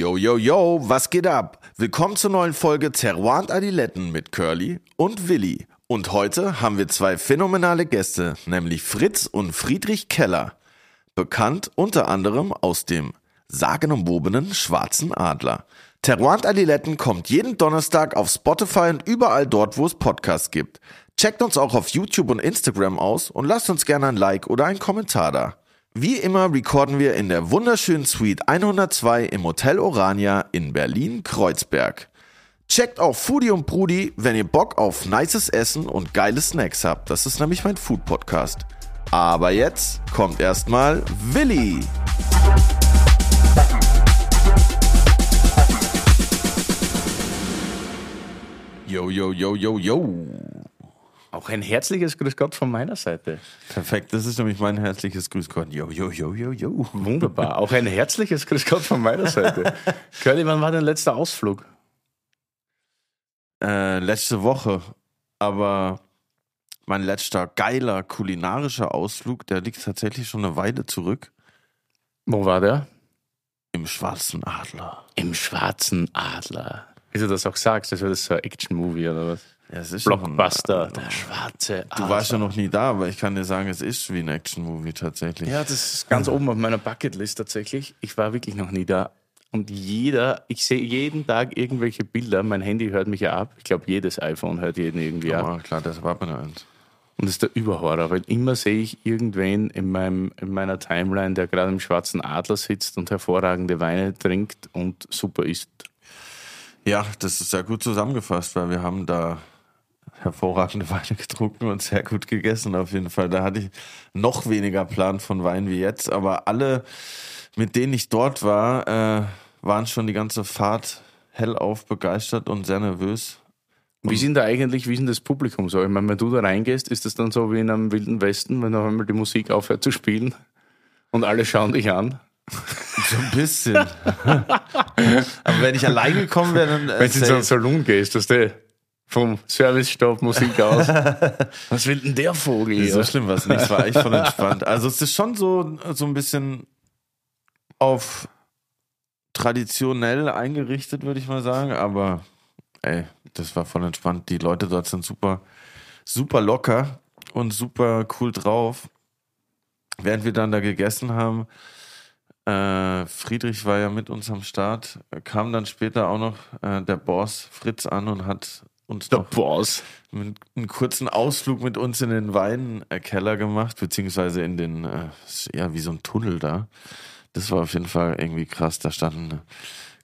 Yo, yo, yo, was geht ab? Willkommen zur neuen Folge Terroir Adiletten mit Curly und Willi. Und heute haben wir zwei phänomenale Gäste, nämlich Fritz und Friedrich Keller. Bekannt unter anderem aus dem sagenumwobenen Schwarzen Adler. Terroir Adiletten kommt jeden Donnerstag auf Spotify und überall dort, wo es Podcasts gibt. Checkt uns auch auf YouTube und Instagram aus und lasst uns gerne ein Like oder einen Kommentar da. Wie immer recorden wir in der wunderschönen Suite 102 im Hotel Orania in Berlin-Kreuzberg. Checkt auch Foodie und Brudi, wenn ihr Bock auf nices Essen und geile Snacks habt. Das ist nämlich mein Food Podcast. Aber jetzt kommt erstmal Willi. Yo, yo, yo, yo, yo. Auch ein herzliches Grüß Gott von meiner Seite. Perfekt, das ist nämlich mein herzliches Grüß Gott. Yo, yo, yo, yo, yo. Wunderbar. Auch ein herzliches Grüß Gott von meiner Seite. Curly, wann war dein letzter Ausflug? Äh, letzte Woche. Aber mein letzter geiler kulinarischer Ausflug, der liegt tatsächlich schon eine Weile zurück. Wo war der? Im Schwarzen Adler. Im Schwarzen Adler. Wie du das auch sagst, das wäre das so ein Action-Movie oder was? Ja, es ist Blockbuster, schon, der Schwarze Du Adler. warst ja noch nie da, aber ich kann dir sagen, es ist wie ein Action-Movie tatsächlich. Ja, das ist ganz oben auf meiner Bucketlist tatsächlich. Ich war wirklich noch nie da. Und jeder, ich sehe jeden Tag irgendwelche Bilder. Mein Handy hört mich ja ab. Ich glaube, jedes iPhone hört jeden irgendwie ab. Aber klar, das war mir eins. Und das ist der Überhorror, weil immer sehe ich irgendwen in, meinem, in meiner Timeline, der gerade im schwarzen Adler sitzt und hervorragende Weine trinkt und super isst. Ja, das ist sehr gut zusammengefasst, weil wir haben da hervorragende Weine getrunken und sehr gut gegessen auf jeden Fall. Da hatte ich noch weniger Plan von Wein wie jetzt, aber alle, mit denen ich dort war, äh, waren schon die ganze Fahrt hellauf begeistert und sehr nervös. Wie sind da eigentlich, wie ist denn das Publikum so? Ich meine, wenn du da reingehst, ist das dann so wie in einem wilden Westen, wenn auf einmal die Musik aufhört zu spielen und alle schauen dich an? So ein bisschen. aber wenn ich allein gekommen wäre, dann. Äh, Wenn du in so einen. Salon gehst, dass du vom Service-Stopp Musik aus. Was will denn der Vogel hier? so schlimm war es nicht. Es war echt voll entspannt. Also es ist schon so, so ein bisschen auf traditionell eingerichtet, würde ich mal sagen. Aber ey, das war voll entspannt. Die Leute dort sind super, super locker und super cool drauf. Während wir dann da gegessen haben, äh, Friedrich war ja mit uns am Start, kam dann später auch noch äh, der Boss Fritz an und hat uns Der Boss. einen, einen kurzen Ausflug mit uns in den Weinkeller gemacht, beziehungsweise in den, äh, ja, wie so ein Tunnel da. Das war auf jeden Fall irgendwie krass. Da standen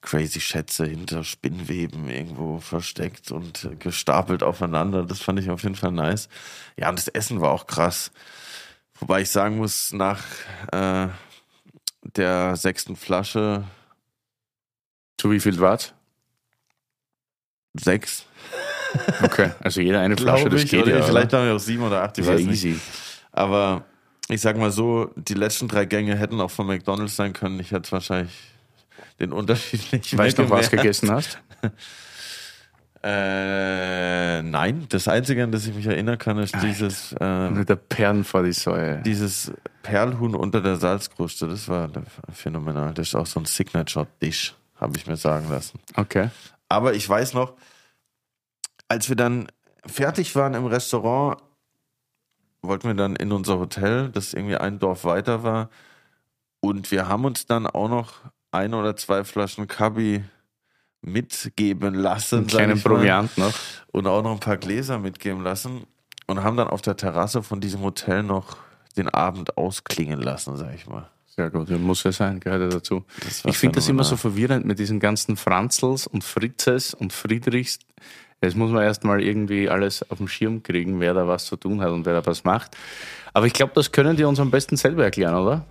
crazy Schätze hinter Spinnweben irgendwo versteckt und gestapelt aufeinander. Das fand ich auf jeden Fall nice. Ja, und das Essen war auch krass. Wobei ich sagen muss, nach äh, der sechsten Flasche Zu wie viel war's? sechs, Okay, also jeder eine Flasche, das ich, geht ja. vielleicht haben wir auch sieben oder acht, ich weiß ja nicht. easy. Aber ich sag mal so, die letzten drei Gänge hätten auch von McDonalds sein können. Ich hätte wahrscheinlich den Unterschied nicht Weißt du noch, was gegessen hast? Äh, nein, das Einzige, an das ich mich erinnern kann, ist dieses, äh, Mit der Perlen vor die Säue. dieses Perlhuhn unter der Salzkruste. Das war phänomenal. Das ist auch so ein Signature-Dish, habe ich mir sagen lassen. Okay. Aber ich weiß noch, als wir dann fertig waren im Restaurant, wollten wir dann in unser Hotel, das irgendwie ein Dorf weiter war. Und wir haben uns dann auch noch ein oder zwei Flaschen Kabi mitgeben lassen. Einen kleinen. Proviant noch. Und auch noch ein paar Gläser mitgeben lassen. Und haben dann auf der Terrasse von diesem Hotel noch den Abend ausklingen lassen, sag ich mal. Sehr gut, muss ja sein, gehört ja dazu. Ich finde das immer so verwirrend mit diesen ganzen Franzels und Fritzes und Friedrichs. Jetzt muss man erstmal irgendwie alles auf dem Schirm kriegen, wer da was zu tun hat und wer da was macht. Aber ich glaube, das können die uns am besten selber erklären, oder?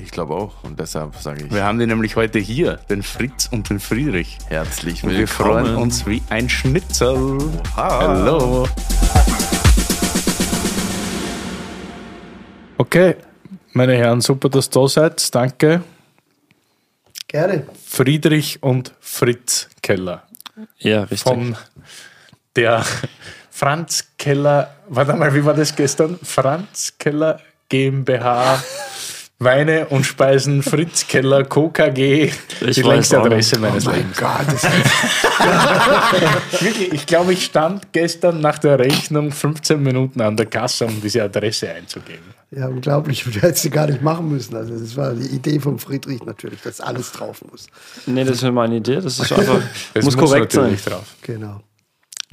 Ich glaube auch. Und deshalb sage ich Wir haben die nämlich heute hier, den Fritz und den Friedrich. herzlich Und willkommen. wir freuen uns wie ein Schnitzel. Oha. Hallo. Okay, meine Herren, super, dass ihr da seid. Danke. Gerne. Friedrich und Fritz Keller. Ja, richtig. Von der Franz Keller, warte mal, wie war das gestern? Franz Keller GmbH Weine und Speisen, Fritz Keller, KKG, Ich die längste auch nicht. Adresse meines Mein Lebens. Gott, das Wirklich, ich glaube, ich stand gestern nach der Rechnung 15 Minuten an der Kasse, um diese Adresse einzugeben. ja unglaublich. Du hättest sie gar nicht machen müssen. Also das war die Idee von Friedrich natürlich, dass alles drauf muss. Nee, das ist nicht meine Idee. Das ist einfach, Das muss korrekt sein. drauf. Genau.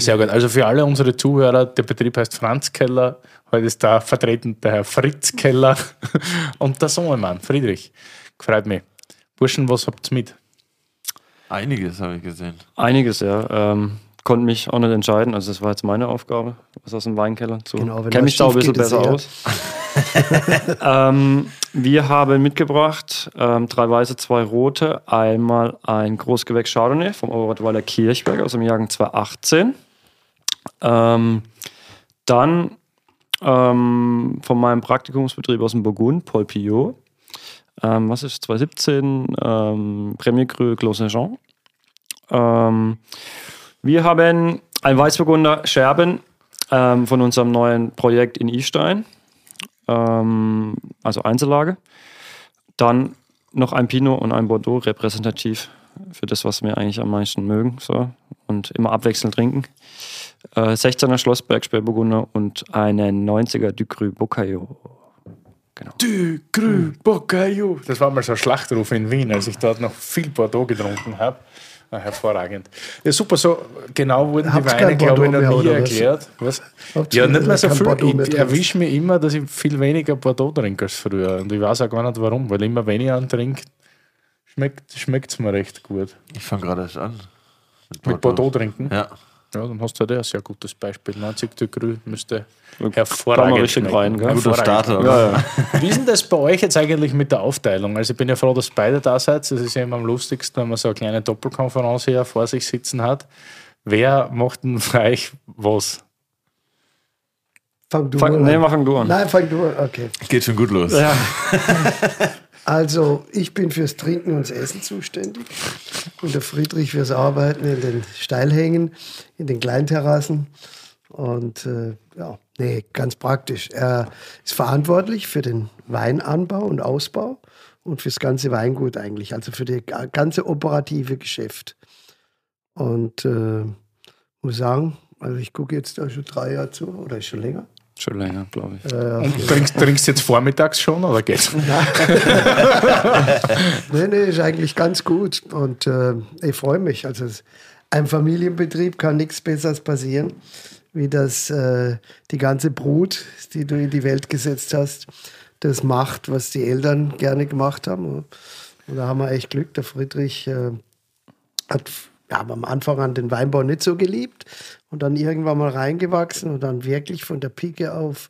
Sehr gut. Also für alle unsere Zuhörer, der Betrieb heißt Franz Keller. Heute ist da vertreten der Herr Fritz Keller und der Sohnemann, Friedrich. Freut mich. Burschen, was habt ihr mit? Einiges habe ich gesehen. Einiges, ja. Ähm, konnte mich auch nicht entscheiden. Also das war jetzt meine Aufgabe, was aus dem Weinkeller zu. Genau, wenn Kenn was mich da auch ein bisschen besser aus. ähm, wir haben mitgebracht ähm, drei weiße, zwei rote. Einmal ein Großgewächs Chardonnay vom Oberrottweiler Kirchberg aus dem Jahrgang 2018. Ähm, dann ähm, von meinem Praktikumsbetrieb aus dem Burgund, Paul Pillot. Ähm, was ist 2017? Ähm, Premier Cru Clos Saint-Jean. Ähm, wir haben ein Weißburgunder Scherben ähm, von unserem neuen Projekt in Istein, ähm, also Einzellage. Dann noch ein Pinot und ein Bordeaux, repräsentativ für das, was wir eigentlich am meisten mögen. So. Und immer abwechselnd trinken. Äh, 16er Schlossberg Spätburgunder und einen 90er Ducru Bocayo. Genau. Du, Grü, Bocayo. Das war mal so ein Schlachtruf in Wien, als ich dort noch viel Bordeaux getrunken habe. Ah, hervorragend. Ja, super, so genau wurden die Habt's Weine, kein glaube ich, noch Bordeaux nie was? erklärt. Was? Ja, nicht mehr so viel. Bordeaux Ich erwische mich immer, dass ich viel weniger Bordeaux trinke als früher. Und ich weiß auch gar nicht warum, weil immer wenn ich einen trinke, schmeckt es mir recht gut. Ich fange gerade erst an. Mit Bordeaux trinken. Ja. Ja, dann hast du halt ein sehr gutes Beispiel. 90 de Grü müsste hervorragend richtig schmecken. rein, gell? Guter. Starter. Ja, ja. Wie ist denn das bei euch jetzt eigentlich mit der Aufteilung? Also ich bin ja froh, dass beide da seid. Das ist ja immer am lustigsten, wenn man so eine kleine Doppelkonferenz hier vor sich sitzen hat. Wer macht denn für euch was? Fang du Fang, an. nee, mach du an. Nein, fang du an. Okay. Geht schon gut los. Ja. Also, ich bin fürs Trinken und das Essen zuständig und der Friedrich fürs Arbeiten in den Steilhängen, in den Kleinterrassen. Und äh, ja, nee, ganz praktisch. Er ist verantwortlich für den Weinanbau und Ausbau und fürs ganze Weingut eigentlich, also für das ganze operative Geschäft. Und äh, muss sagen, also ich gucke jetzt da schon drei Jahre zu, oder schon länger. Schon länger, glaube ich. Äh, Und trinkst, trinkst jetzt vormittags schon oder geht's? Nee, nee, ist eigentlich ganz gut. Und äh, ich freue mich. Also es- einem Familienbetrieb kann nichts Besseres passieren, wie dass äh, die ganze Brut, die du in die Welt gesetzt hast, das macht, was die Eltern gerne gemacht haben. Und da haben wir echt Glück. Der Friedrich äh, hat ja, am Anfang an den Weinbau nicht so geliebt und dann irgendwann mal reingewachsen und dann wirklich von der Pike auf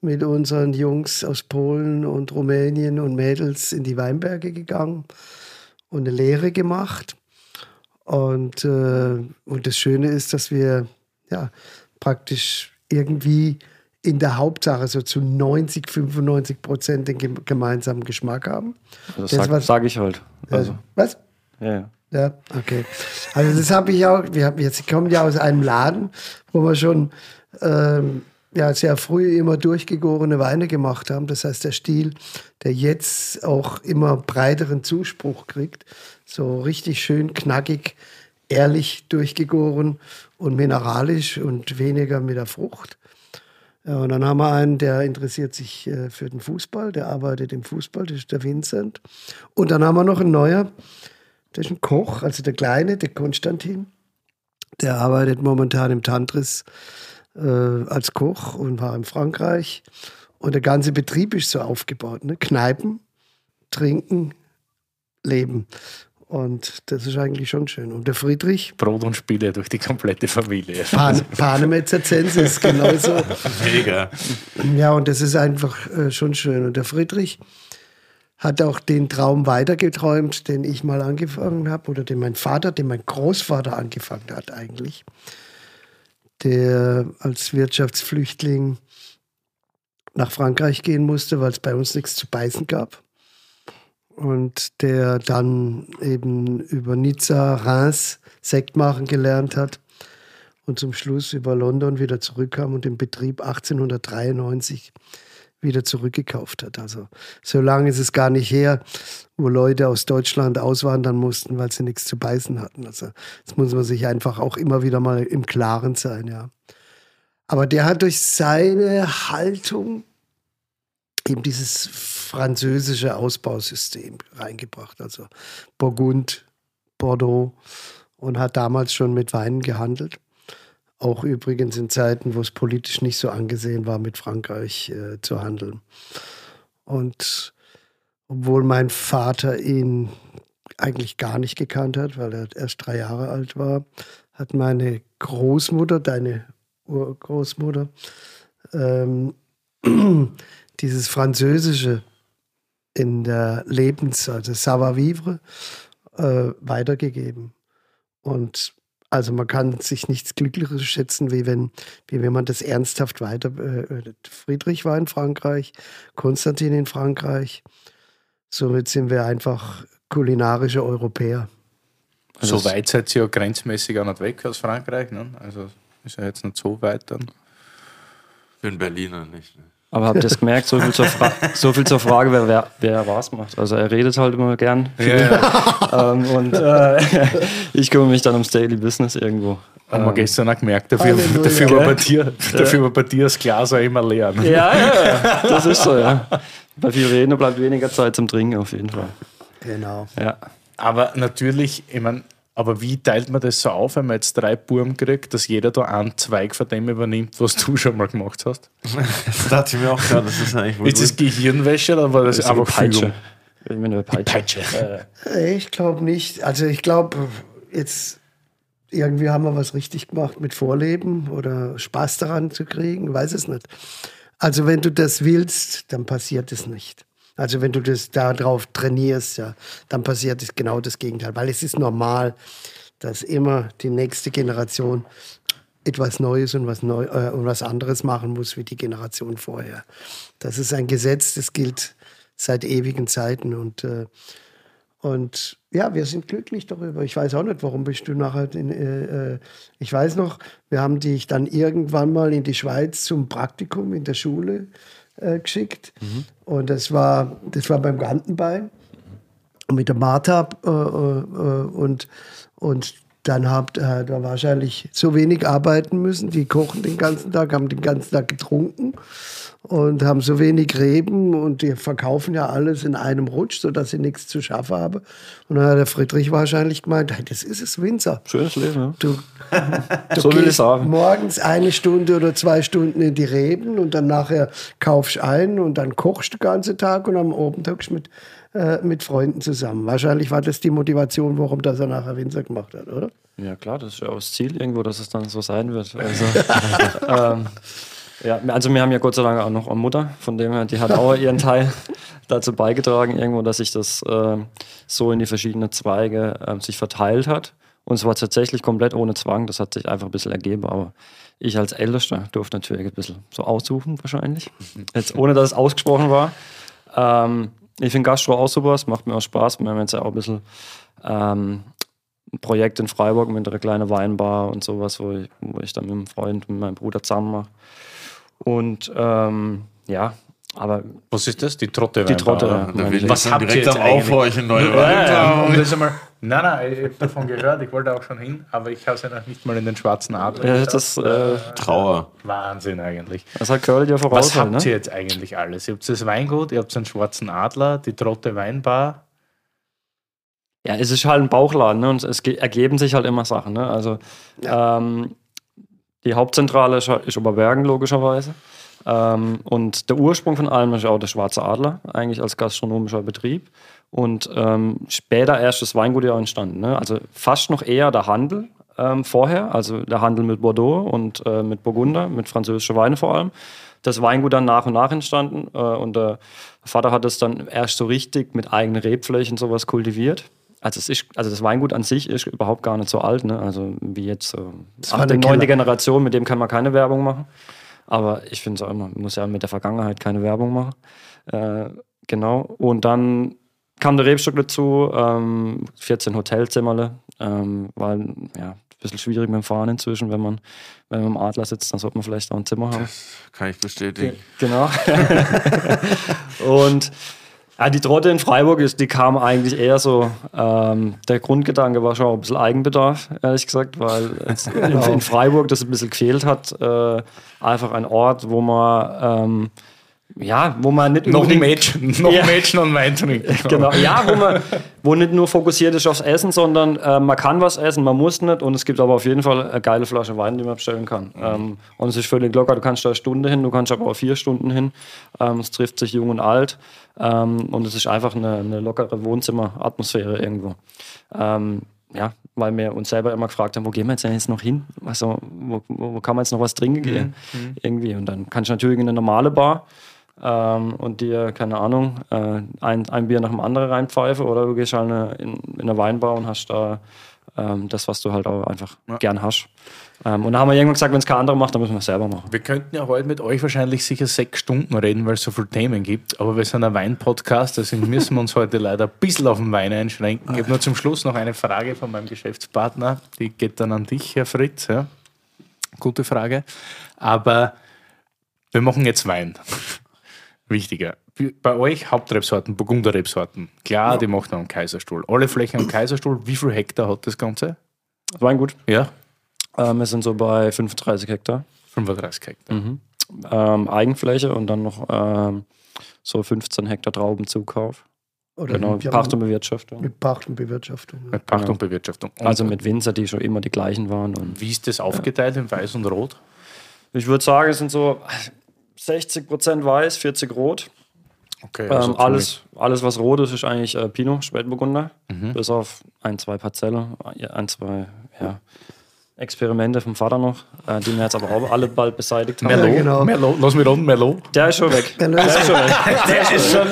mit unseren Jungs aus Polen und Rumänien und Mädels in die Weinberge gegangen und eine Lehre gemacht. Und, äh, und das Schöne ist, dass wir ja, praktisch irgendwie in der Hauptsache so zu 90, 95 Prozent den gem- gemeinsamen Geschmack haben. Das Das sag, was- sag ich halt. Also, Äh, was? ja, ja. Ja, okay. Also das habe ich auch, wir haben jetzt, ich komme ja aus einem Laden, wo wir schon ähm, ja, sehr früh immer durchgegorene Weine gemacht haben. Das heißt, der Stil, der jetzt auch immer breiteren Zuspruch kriegt, so richtig schön knackig, ehrlich durchgegoren und mineralisch und weniger mit der Frucht. Ja, und dann haben wir einen, der interessiert sich äh, für den Fußball, der arbeitet im Fußball, das ist der Vincent. Und dann haben wir noch einen neuer, das ist ein Koch, also der Kleine, der Konstantin. Der arbeitet momentan im Tantris äh, als Koch und war in Frankreich. Und der ganze Betrieb ist so aufgebaut. Ne? Kneipen, trinken, leben. Und das ist eigentlich schon schön. Und der Friedrich, Brot und Spiele durch die komplette Familie. Pan Panem Zensis, genauso. Mega. Ja, und das ist einfach äh, schon schön. Und der Friedrich hat auch den Traum weitergeträumt, den ich mal angefangen habe, oder den mein Vater, den mein Großvater angefangen hat eigentlich, der als Wirtschaftsflüchtling nach Frankreich gehen musste, weil es bei uns nichts zu beißen gab. Und der dann eben über Nizza, Reims Sekt machen gelernt hat und zum Schluss über London wieder zurückkam und den Betrieb 1893 wieder zurückgekauft hat. Also so lange ist es gar nicht her, wo Leute aus Deutschland auswandern mussten, weil sie nichts zu beißen hatten. Also das muss man sich einfach auch immer wieder mal im Klaren sein, ja. Aber der hat durch seine Haltung eben dieses französische Ausbausystem reingebracht. Also Burgund, Bordeaux und hat damals schon mit Weinen gehandelt. Auch übrigens in Zeiten, wo es politisch nicht so angesehen war, mit Frankreich äh, zu handeln. Und obwohl mein Vater ihn eigentlich gar nicht gekannt hat, weil er erst drei Jahre alt war, hat meine Großmutter, deine Urgroßmutter, ähm, dieses Französische in der Lebens-, also Savoir-vivre, äh, weitergegeben. Und also man kann sich nichts Glücklicheres schätzen, wie wenn, wie wenn man das ernsthaft weiter. Äh, Friedrich war in Frankreich, Konstantin in Frankreich. Somit sind wir einfach kulinarische Europäer. Also so weit seid ihr ja grenzmäßig auch nicht weg aus Frankreich. Ne? Also ist ja jetzt nicht so weit dann. Für einen Berliner nicht. Ne? Aber habt ihr es gemerkt, so viel, zur so viel zur Frage, wer, wer, wer was macht. Also er redet halt immer gern. Ja, ja. ähm, und äh, ich kümmere mich dann ums Daily Business irgendwo. Haben wir ähm, gestern auch gemerkt, dafür, dafür, war bei dir, dafür war bei dir das Glas auch immer leer. Ne? Ja, ja, das ist so, ja. Bei viel Reden bleibt weniger Zeit zum Trinken auf jeden Fall. Genau. Ja. Aber natürlich, ich meine, aber wie teilt man das so auf, wenn man jetzt drei Buben kriegt, dass jeder da einen Zweig von dem übernimmt, was du schon mal gemacht hast? das dachte ich mir auch gerade. Das ist eigentlich Ist das Gehirnwäsche oder war das, das einfach Peitsche? Ich meine, Peitsche. Peitsche. Äh. Ich glaube nicht. Also ich glaube, jetzt irgendwie haben wir was richtig gemacht mit Vorleben oder Spaß daran zu kriegen, weiß es nicht. Also wenn du das willst, dann passiert es nicht. Also wenn du das darauf trainierst, ja, dann passiert es genau das Gegenteil, weil es ist normal, dass immer die nächste Generation etwas Neues und was, Neu äh, und was anderes machen muss wie die Generation vorher. Das ist ein Gesetz, das gilt seit ewigen Zeiten und äh, und ja, wir sind glücklich darüber. Ich weiß auch nicht, warum bist du nachher in, äh, äh, ich weiß noch, wir haben dich dann irgendwann mal in die Schweiz zum Praktikum in der Schule äh, geschickt. Mhm. Und das war, das war beim Gantenbein mit der Martha äh, äh, und, und dann habt ihr da wahrscheinlich so wenig arbeiten müssen. Die kochen den ganzen Tag, haben den ganzen Tag getrunken und haben so wenig Reben und die verkaufen ja alles in einem Rutsch, sodass sie nichts zu schaffen haben. Und dann hat der Friedrich wahrscheinlich gemeint, hey, das ist es, Winzer. Schönes Leben, ja. Du, du so gehst morgens eine Stunde oder zwei Stunden in die Reben und dann nachher kaufst ein und dann kochst du den ganzen Tag und am Abend hockst mit, äh, mit Freunden zusammen. Wahrscheinlich war das die Motivation, warum das er nachher Winzer gemacht hat, oder? Ja klar, das ist ja auch das Ziel irgendwo, dass es dann so sein wird. Also, ähm, ja, also wir haben ja Gott sei Dank auch noch eine Mutter, von dem her, die hat auch ihren Teil dazu beigetragen, irgendwo, dass sich das äh, so in die verschiedenen Zweige äh, sich verteilt hat. Und es war tatsächlich komplett ohne Zwang, das hat sich einfach ein bisschen ergeben, aber ich als Ältester durfte natürlich ein bisschen so aussuchen, wahrscheinlich. Jetzt ohne dass es ausgesprochen war. Ähm, ich finde Gastro auch super, es macht mir auch Spaß. Wir haben jetzt ja auch ein bisschen ähm, ein Projekt in Freiburg mit einer kleinen Weinbar und sowas, wo ich, wo ich dann mit einem Freund, mit meinem Bruder zusammen mache. Und ähm, ja, aber. Was ist das? Die Trotte Die Trotte. Ja. Was habt direkt ihr jetzt auf euch in neue ja, ja, um das einmal, Nein, nein, ich habe davon gehört, ich wollte auch schon hin, aber ich habe es ja noch nicht mal in den schwarzen Adler. Ja, das äh, Trauer. Wahnsinn eigentlich. Das hat Curly ja voraus. Was habt ne? ihr jetzt eigentlich alles? Ihr habt das Weingut, ihr habt einen schwarzen Adler, die Trotte Weinbar. Ja, es ist halt ein Bauchladen ne? und es ergeben sich halt immer Sachen. Ne? Also ja. ähm, die Hauptzentrale ist Oberbergen, logischerweise. Ähm, und der Ursprung von allem ist auch der Schwarze Adler, eigentlich als gastronomischer Betrieb. Und ähm, später erst das Weingut ja entstanden. Ne? Also fast noch eher der Handel ähm, vorher, also der Handel mit Bordeaux und äh, mit Burgunder, mit französischen Weinen vor allem. Das Weingut dann nach und nach entstanden. Äh, und der Vater hat es dann erst so richtig mit eigenen Rebflächen sowas kultiviert also, es ist, also das Weingut an sich ist überhaupt gar nicht so alt, ne? Also wie jetzt äh, achte, neunte Generation, mit dem kann man keine Werbung machen. Aber ich finde es auch immer, man muss ja mit der Vergangenheit keine Werbung machen. Äh, genau. Und dann kam der Rebstock dazu, ähm, 14 Hotelzimmerle, ähm, weil ja, ein bisschen schwierig mit dem Fahren inzwischen, wenn man, wenn man im Adler sitzt, dann sollte man vielleicht auch ein Zimmer haben. Kann ich bestätigen. Genau. und ja, die Trotte in Freiburg ist, die kam eigentlich eher so, ähm, der Grundgedanke war schon auch ein bisschen Eigenbedarf, ehrlich gesagt, weil in, in Freiburg das ein bisschen gefehlt hat. Äh, einfach ein Ort, wo man ähm, ja, wo man nicht Noch Mädchen, noch Ja. ein Mädchen und Wein trinken. Genau, ja, wo man wo nicht nur fokussiert ist aufs Essen, sondern äh, man kann was essen, man muss nicht und es gibt aber auf jeden Fall eine geile Flasche Wein, die man bestellen kann. Ähm, und es ist völlig locker, du kannst da eine Stunde hin, du kannst aber auch vier Stunden hin. Ähm, es trifft sich jung und alt ähm, und es ist einfach eine, eine lockere Wohnzimmeratmosphäre irgendwo. Ähm, ja, weil wir uns selber immer gefragt haben, wo gehen wir jetzt denn jetzt noch hin? Also, wo, wo, wo kann man jetzt noch was trinken gehen? Irgendwie. Und dann kannst du natürlich in eine normale Bar ähm, und dir, keine Ahnung, äh, ein, ein Bier nach dem anderen reinpfeife oder du gehst halt eine, in, in eine Weinbar und hast da ähm, das, was du halt auch einfach gern hast. Ähm, und da haben wir irgendwann gesagt, wenn es kein anderer macht, dann müssen wir es selber machen. Wir könnten ja heute mit euch wahrscheinlich sicher sechs Stunden reden, weil es so viele Themen gibt. Aber wir sind ein Wein-Podcast, deswegen müssen wir uns heute leider ein bisschen auf den Wein einschränken. Ich habe nur zum Schluss noch eine Frage von meinem Geschäftspartner. Die geht dann an dich, Herr Fritz. Ja. Gute Frage. Aber wir machen jetzt Wein. Wichtiger. Bei euch Hauptrebsorten, Burgunderrebsorten. Klar, die macht man am Kaiserstuhl. Alle Flächen am Kaiserstuhl. Wie viel Hektar hat das Ganze? Weingut. Ja, Ähm, wir sind so bei 35 Hektar 35 Hektar. ähm, Eigenfläche und dann noch ähm, so 15 Hektar Traubenzukauf. Oder Genau, ja, Pacht und Bewirtschaftung. mit Pacht und Bewirtschaftung. Ja. Mit Pacht und Bewirtschaftung. Und Also mit Winzer, die schon immer die gleichen waren. Und Wie ist das aufgeteilt in Weiß und Rot? ich würde sagen, es sind so 60% weiß, 40 rot. Okay, Ähm, alles, alles, was rot ist, ist eigentlich äh, Pinot, Spätburgunder. Mhm. Bis auf ein, zwei Parzelle, ein, zwei ja, Experimente vom Vater noch, äh, die wir jetzt aber auch alle bald beseitigt haben. Merlot, Ja, genau. Merlot, lass mich ran, Merlot. Der ist schon weg. Ja, Der ist schon weg. Der ist schon.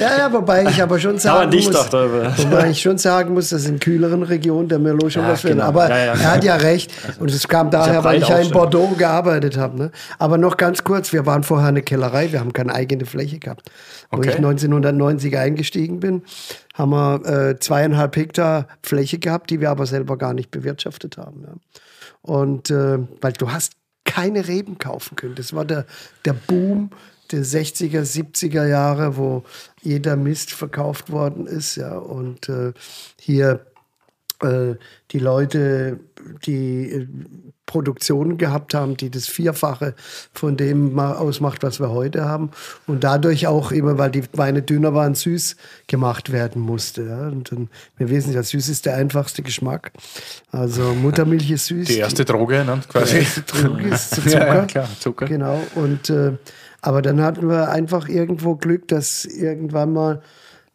Ja, ja, wobei ich aber schon Aber sagen nicht muss, wobei ich schon sagen muss, dass in kühleren Regionen der Merlot schon Ja, was will. genau. Aber Ja, ja. er hat ja recht. Und es kam daher, weil ich ja in Bordeaux gearbeitet habe. Ne? Aber noch ganz kurz, wir waren vorher eine Kellerei, wir haben keine eigene Fläche gehabt. Wo Okay. ich 1990 eingestiegen bin, haben wir äh, zweieinhalb Hektar Fläche gehabt, die wir aber selber gar nicht bewirtschaftet haben. Ja. Und äh, weil du hast keine Reben kaufen können. Das war der, der Boom der 60er, 70er Jahre, wo jeder Mist verkauft worden ist. Ja. Und äh, hier äh, die Leute, die äh, Produktionen gehabt haben, die das Vierfache von dem ma- ausmacht, was wir heute haben. Und dadurch auch immer, weil die Weine dünner waren, süß gemacht werden musste. Ja. Und dann, wir wissen ja, süß ist der einfachste Geschmack. Also Muttermilch ist süß. Die erste Droge, ne? Die quasi. erste Droge ist zu Ja, Zucker. ja, klar, Zucker. Genau. Und äh, aber dann hatten wir einfach irgendwo Glück, dass irgendwann mal,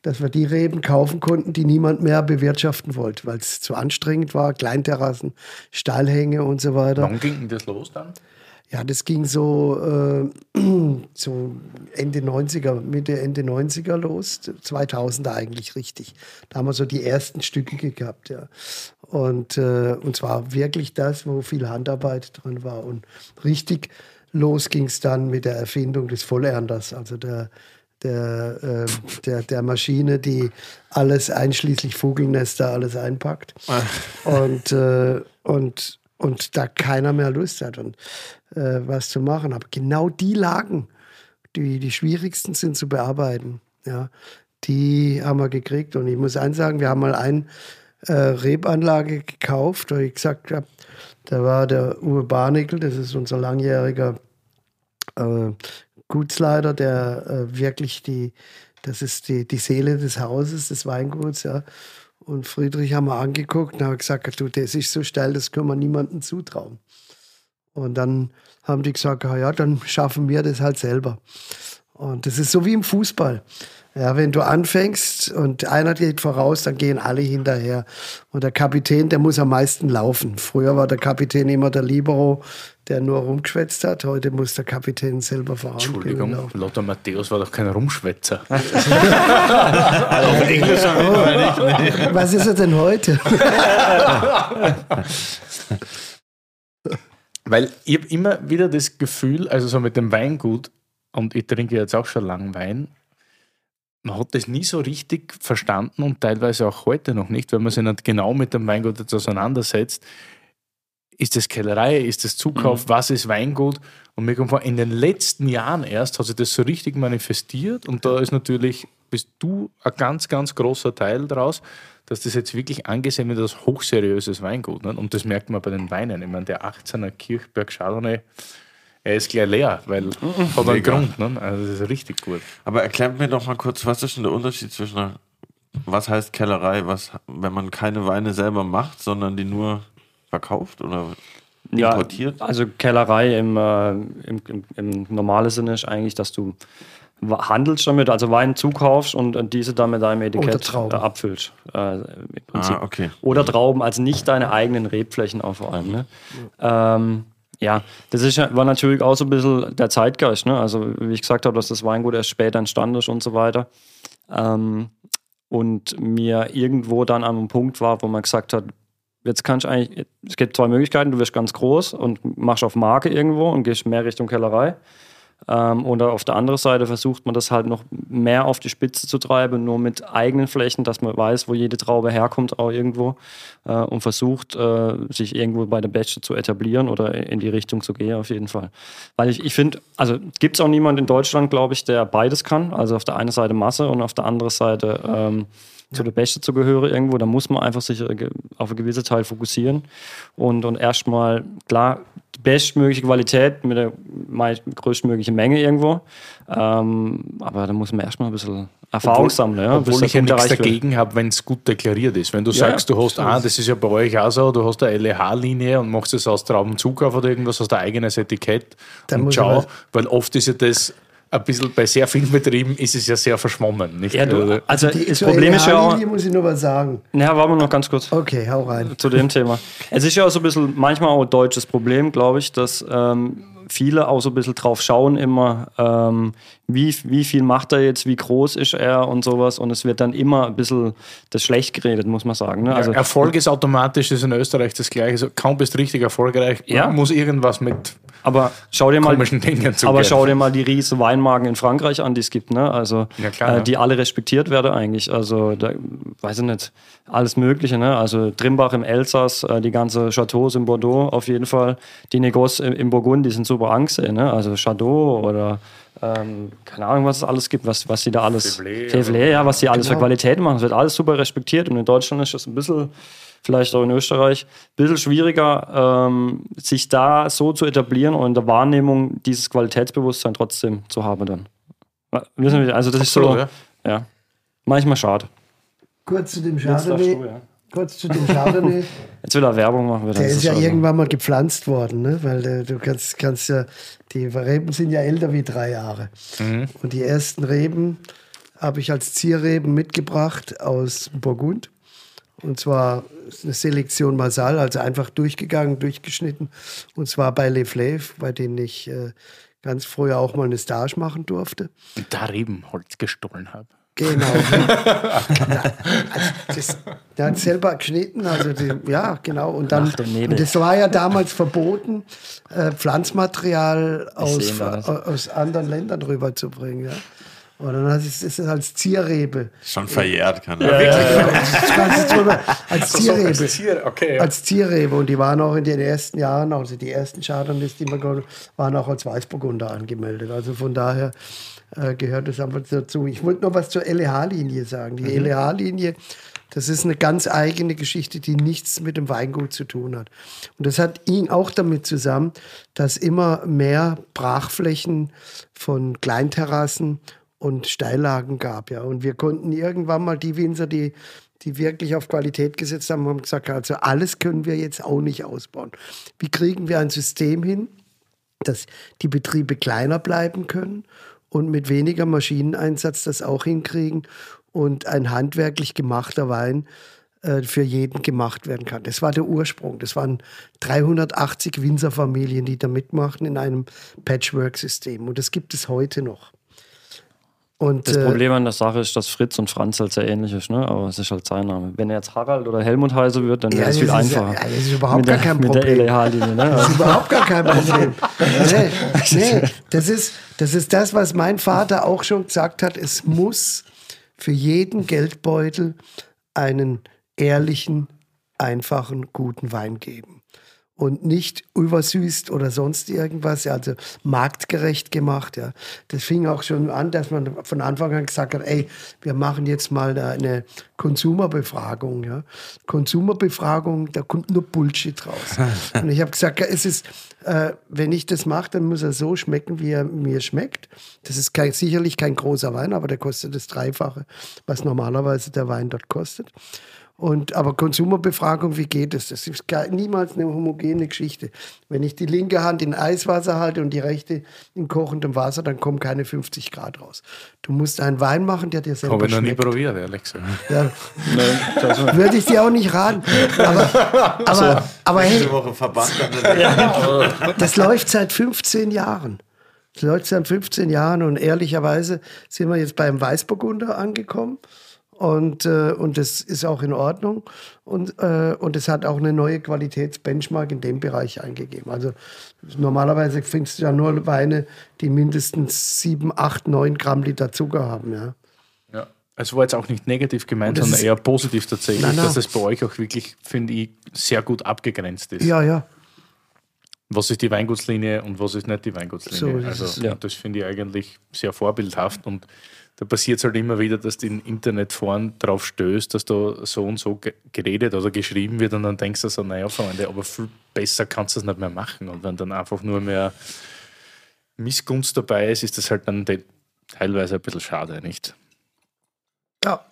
dass wir die Reben kaufen konnten, die niemand mehr bewirtschaften wollte, weil es zu anstrengend war. Kleinterrassen, Stallhänge und so weiter. Wann ging denn das los dann? Ja, das ging so, äh, so Ende 90er, Mitte, Ende 90er los. 2000er eigentlich richtig. Da haben wir so die ersten Stücke gehabt, ja. Und, äh, und zwar wirklich das, wo viel Handarbeit drin war. Und richtig los ging es dann mit der Erfindung des Vollernters, also der, der, äh, der, der Maschine, die alles einschließlich Vogelnester alles einpackt. und, äh, und, und da keiner mehr Lust hat und äh, was zu machen. Aber genau die Lagen, die die schwierigsten sind zu bearbeiten, ja, die haben wir gekriegt. Und ich muss eins sagen, wir haben mal eine äh, Rebanlage gekauft, weil ich gesagt habe, da war der Uwe Barnickel, das ist unser langjähriger äh, Gutsleiter, der äh, wirklich die, das ist die, die Seele des Hauses, des Weinguts, ja. Und Friedrich haben wir angeguckt und haben gesagt, du, das ist so steil, das können wir niemandem zutrauen. Und dann haben die gesagt, ja, dann schaffen wir das halt selber. Und das ist so wie im Fußball. Ja, wenn du anfängst und einer geht voraus, dann gehen alle hinterher. Und der Kapitän, der muss am meisten laufen. Früher war der Kapitän immer der Libero, der nur rumgeschwätzt hat. Heute muss der Kapitän selber und Entschuldigung, laufen. Lothar Matthäus war doch kein Rumschwätzer. Was ist er denn heute? Weil ich habe immer wieder das Gefühl, also so mit dem Weingut, und ich trinke jetzt auch schon lange Wein, man hat das nie so richtig verstanden und teilweise auch heute noch nicht, wenn man sich nicht genau mit dem Weingut jetzt auseinandersetzt. Ist das Kellerei, ist das Zukauf, mhm. was ist Weingut? Und mir kommt vor, in den letzten Jahren erst hat sich das so richtig manifestiert und da ist natürlich, bist du ein ganz, ganz großer Teil daraus, dass das jetzt wirklich angesehen wird als hochseriöses Weingut. Ne? Und das merkt man bei den Weinen. Ich meine, der 18er Kirchberg Chardonnay, er ist gleich leer, weil mhm. hat einen Grund. Ne? Also das ist richtig gut. Aber erklärt mir doch mal kurz, was ist denn der Unterschied zwischen einer, was heißt Kellerei, was, wenn man keine Weine selber macht, sondern die nur verkauft oder importiert? Ja, also Kellerei im, äh, im, im, im normalen Sinne ist eigentlich, dass du handelst damit, also Wein zukaufst und diese dann mit deinem Etikett abfüllst. Äh, ah, okay. Oder Trauben, also nicht deine eigenen Rebflächen auch vor allem. Ne? Ja. Ähm, ja, das ist, war natürlich auch so ein bisschen der Zeitgeist. Ne? Also, wie ich gesagt habe, dass das Weingut erst später entstanden ist und so weiter. Ähm, und mir irgendwo dann an einem Punkt war, wo man gesagt hat, jetzt kannst du eigentlich, es gibt zwei Möglichkeiten, du wirst ganz groß und machst auf Marke irgendwo und gehst mehr Richtung Kellerei. Ähm, oder auf der anderen Seite versucht man das halt noch mehr auf die Spitze zu treiben, nur mit eigenen Flächen, dass man weiß, wo jede Traube herkommt, auch irgendwo. Äh, und versucht, äh, sich irgendwo bei der Batch zu etablieren oder in die Richtung zu gehen, auf jeden Fall. Weil ich, ich finde, also gibt es auch niemanden in Deutschland, glaube ich, der beides kann. Also auf der einen Seite Masse und auf der anderen Seite. Ähm, zu der Beste zu gehören irgendwo. Da muss man einfach sich äh, auf einen gewissen Teil fokussieren und, und erstmal, klar, bestmögliche Qualität mit der größtmöglichen Menge irgendwo. Ähm, aber da muss man erstmal ein bisschen Erfahrung obwohl, sammeln. Ja, obwohl ich ja nichts dagegen habe, wenn es gut deklariert ist. Wenn du ja, sagst, du hast, ah, das ist ja bei euch auch so, du hast eine LEH-Linie und machst es aus Traubenzukauf oder irgendwas, aus dein eigenes Etikett Dann und schau, weil oft ist ja das ein bisschen bei sehr vielen Betrieben ist es ja sehr verschwommen. Nicht? Ja, du, also die, das Problem ist ja auch. muss ich nur was sagen. Ja, warten wir noch ganz kurz. Okay, hau rein. Zu dem Thema. Es ist ja auch so ein bisschen manchmal auch ein deutsches Problem, glaube ich, dass ähm, viele auch so ein bisschen drauf schauen immer, ähm, wie, wie viel macht er jetzt, wie groß ist er und sowas. Und es wird dann immer ein bisschen das schlecht geredet, muss man sagen. Ne? Also, ja, Erfolg ist automatisch, das ist in Österreich das Gleiche. Also kaum bist du richtig erfolgreich, ja. muss irgendwas mit aber schau dir mal, aber schau dir mal die riesen Weinmarken in Frankreich an, die es gibt, ne? Also ja, klar, äh, die alle respektiert werden eigentlich. Also da, weiß ich nicht, alles Mögliche, ne? Also Trimbach im Elsass, äh, die ganze Chateaus in Bordeaux auf jeden Fall, die Negos im, im Burgund, die sind super angesehen, ne? Also Chateau oder ähm, keine Ahnung, was es alles gibt, was, was sie da alles. Fevlé, ja, was sie alles genau. für Qualität machen. Es wird alles super respektiert und in Deutschland ist das ein bisschen vielleicht auch in Österreich, ein bisschen schwieriger, ähm, sich da so zu etablieren und in der Wahrnehmung dieses Qualitätsbewusstsein trotzdem zu haben dann. Wissen wir, also das Absolut, ist so, ja. ja. manchmal schade. Kurz zu dem Chardonnay. Du, ja. Kurz zu dem Chardonnay. Jetzt will er Werbung machen. Der ist ja so irgendwann mal gepflanzt worden, ne? weil äh, du kannst, kannst ja, die Reben sind ja älter wie drei Jahre. Mhm. Und die ersten Reben habe ich als Zierreben mitgebracht aus Burgund. Und zwar eine Selektion Masal, also einfach durchgegangen, durchgeschnitten. Und zwar bei Le Flave, bei denen ich äh, ganz früher auch mal eine Stage machen durfte. Und da Rebenholz gestohlen habe. Genau. also das, der hat selber geschnitten, also die, ja, genau. Und dann, und das war ja damals verboten, äh, Pflanzmaterial aus, aus anderen Ländern rüberzubringen. Ja. Und dann ist es als Zierrebe. Schon verjährt, kann er. Ja, ja, ja. als Zierrebe. Als, Zier, okay. als Zierrebe. Und die waren auch in den ersten Jahren, also die ersten Chardonnays, die wir waren auch als Weißburgunder angemeldet. Also von daher äh, gehört das einfach dazu. Ich wollte noch was zur LEH-Linie sagen. Die mhm. LEH-Linie, das ist eine ganz eigene Geschichte, die nichts mit dem Weingut zu tun hat. Und das hat ihn auch damit zusammen, dass immer mehr Brachflächen von Kleinterrassen und Steillagen gab. Ja. Und wir konnten irgendwann mal die Winzer, die, die wirklich auf Qualität gesetzt haben, haben gesagt, also alles können wir jetzt auch nicht ausbauen. Wie kriegen wir ein System hin, dass die Betriebe kleiner bleiben können und mit weniger Maschineneinsatz das auch hinkriegen und ein handwerklich gemachter Wein äh, für jeden gemacht werden kann. Das war der Ursprung. Das waren 380 Winzerfamilien, die da mitmachten in einem Patchwork-System. Und das gibt es heute noch. Und, das äh, Problem an der Sache ist, dass Fritz und Franz halt sehr ähnlich ist, ne? aber es ist halt sein Name. Wenn er jetzt Harald oder Helmut heißen wird, dann wäre ja, es viel einfacher. Ja, das ist überhaupt gar kein Problem. Mit der LEH-Linie. Ne? Das ist überhaupt gar kein Problem. nee, nee, das, ist, das ist das, was mein Vater auch schon gesagt hat. Es muss für jeden Geldbeutel einen ehrlichen, einfachen, guten Wein geben und nicht übersüßt oder sonst irgendwas, also marktgerecht gemacht. Ja. Das fing auch schon an, dass man von Anfang an gesagt hat, ey, wir machen jetzt mal eine Konsumerbefragung. Ja. Konsumerbefragung, da kommt nur Bullshit raus. und ich habe gesagt, ja, es ist, äh, wenn ich das mache, dann muss er so schmecken, wie er mir schmeckt. Das ist kein, sicherlich kein großer Wein, aber der kostet das Dreifache, was normalerweise der Wein dort kostet. Und, aber Konsumerbefragung, wie geht es? Das ist gar, niemals eine homogene Geschichte. Wenn ich die linke Hand in Eiswasser halte und die rechte in kochendem Wasser, dann kommen keine 50 Grad raus. Du musst einen Wein machen, der dir selber Habe ich noch nie probiert, ehrlich gesagt. Ja. Würde ich dir auch nicht raten. Aber, aber, aber hey, Diese Woche Verband. das läuft seit 15 Jahren. Das läuft seit 15 Jahren und ehrlicherweise sind wir jetzt beim Weißburgunder angekommen. Und, äh, und das ist auch in Ordnung. Und, äh, und es hat auch eine neue Qualitätsbenchmark in dem Bereich eingegeben. Also normalerweise findest du ja nur Weine, die mindestens 7, 8, 9 Gramm Liter Zucker haben. Ja. Ja. Es war jetzt auch nicht negativ gemeint, sondern eher positiv tatsächlich, Nein, nein. dass es bei euch auch wirklich, finde ich, sehr gut abgegrenzt ist. ja, ja. Was ist die Weingutslinie und was ist nicht die Weingutslinie? So also, ja. das finde ich eigentlich sehr vorbildhaft und da passiert es halt immer wieder, dass du in Internetforen drauf stößt, dass da so und so ge- geredet oder geschrieben wird und dann denkst du so, naja, Freunde, aber viel besser kannst du es nicht mehr machen. Und wenn dann einfach nur mehr Missgunst dabei ist, ist das halt dann teilweise ein bisschen schade, nicht? ja.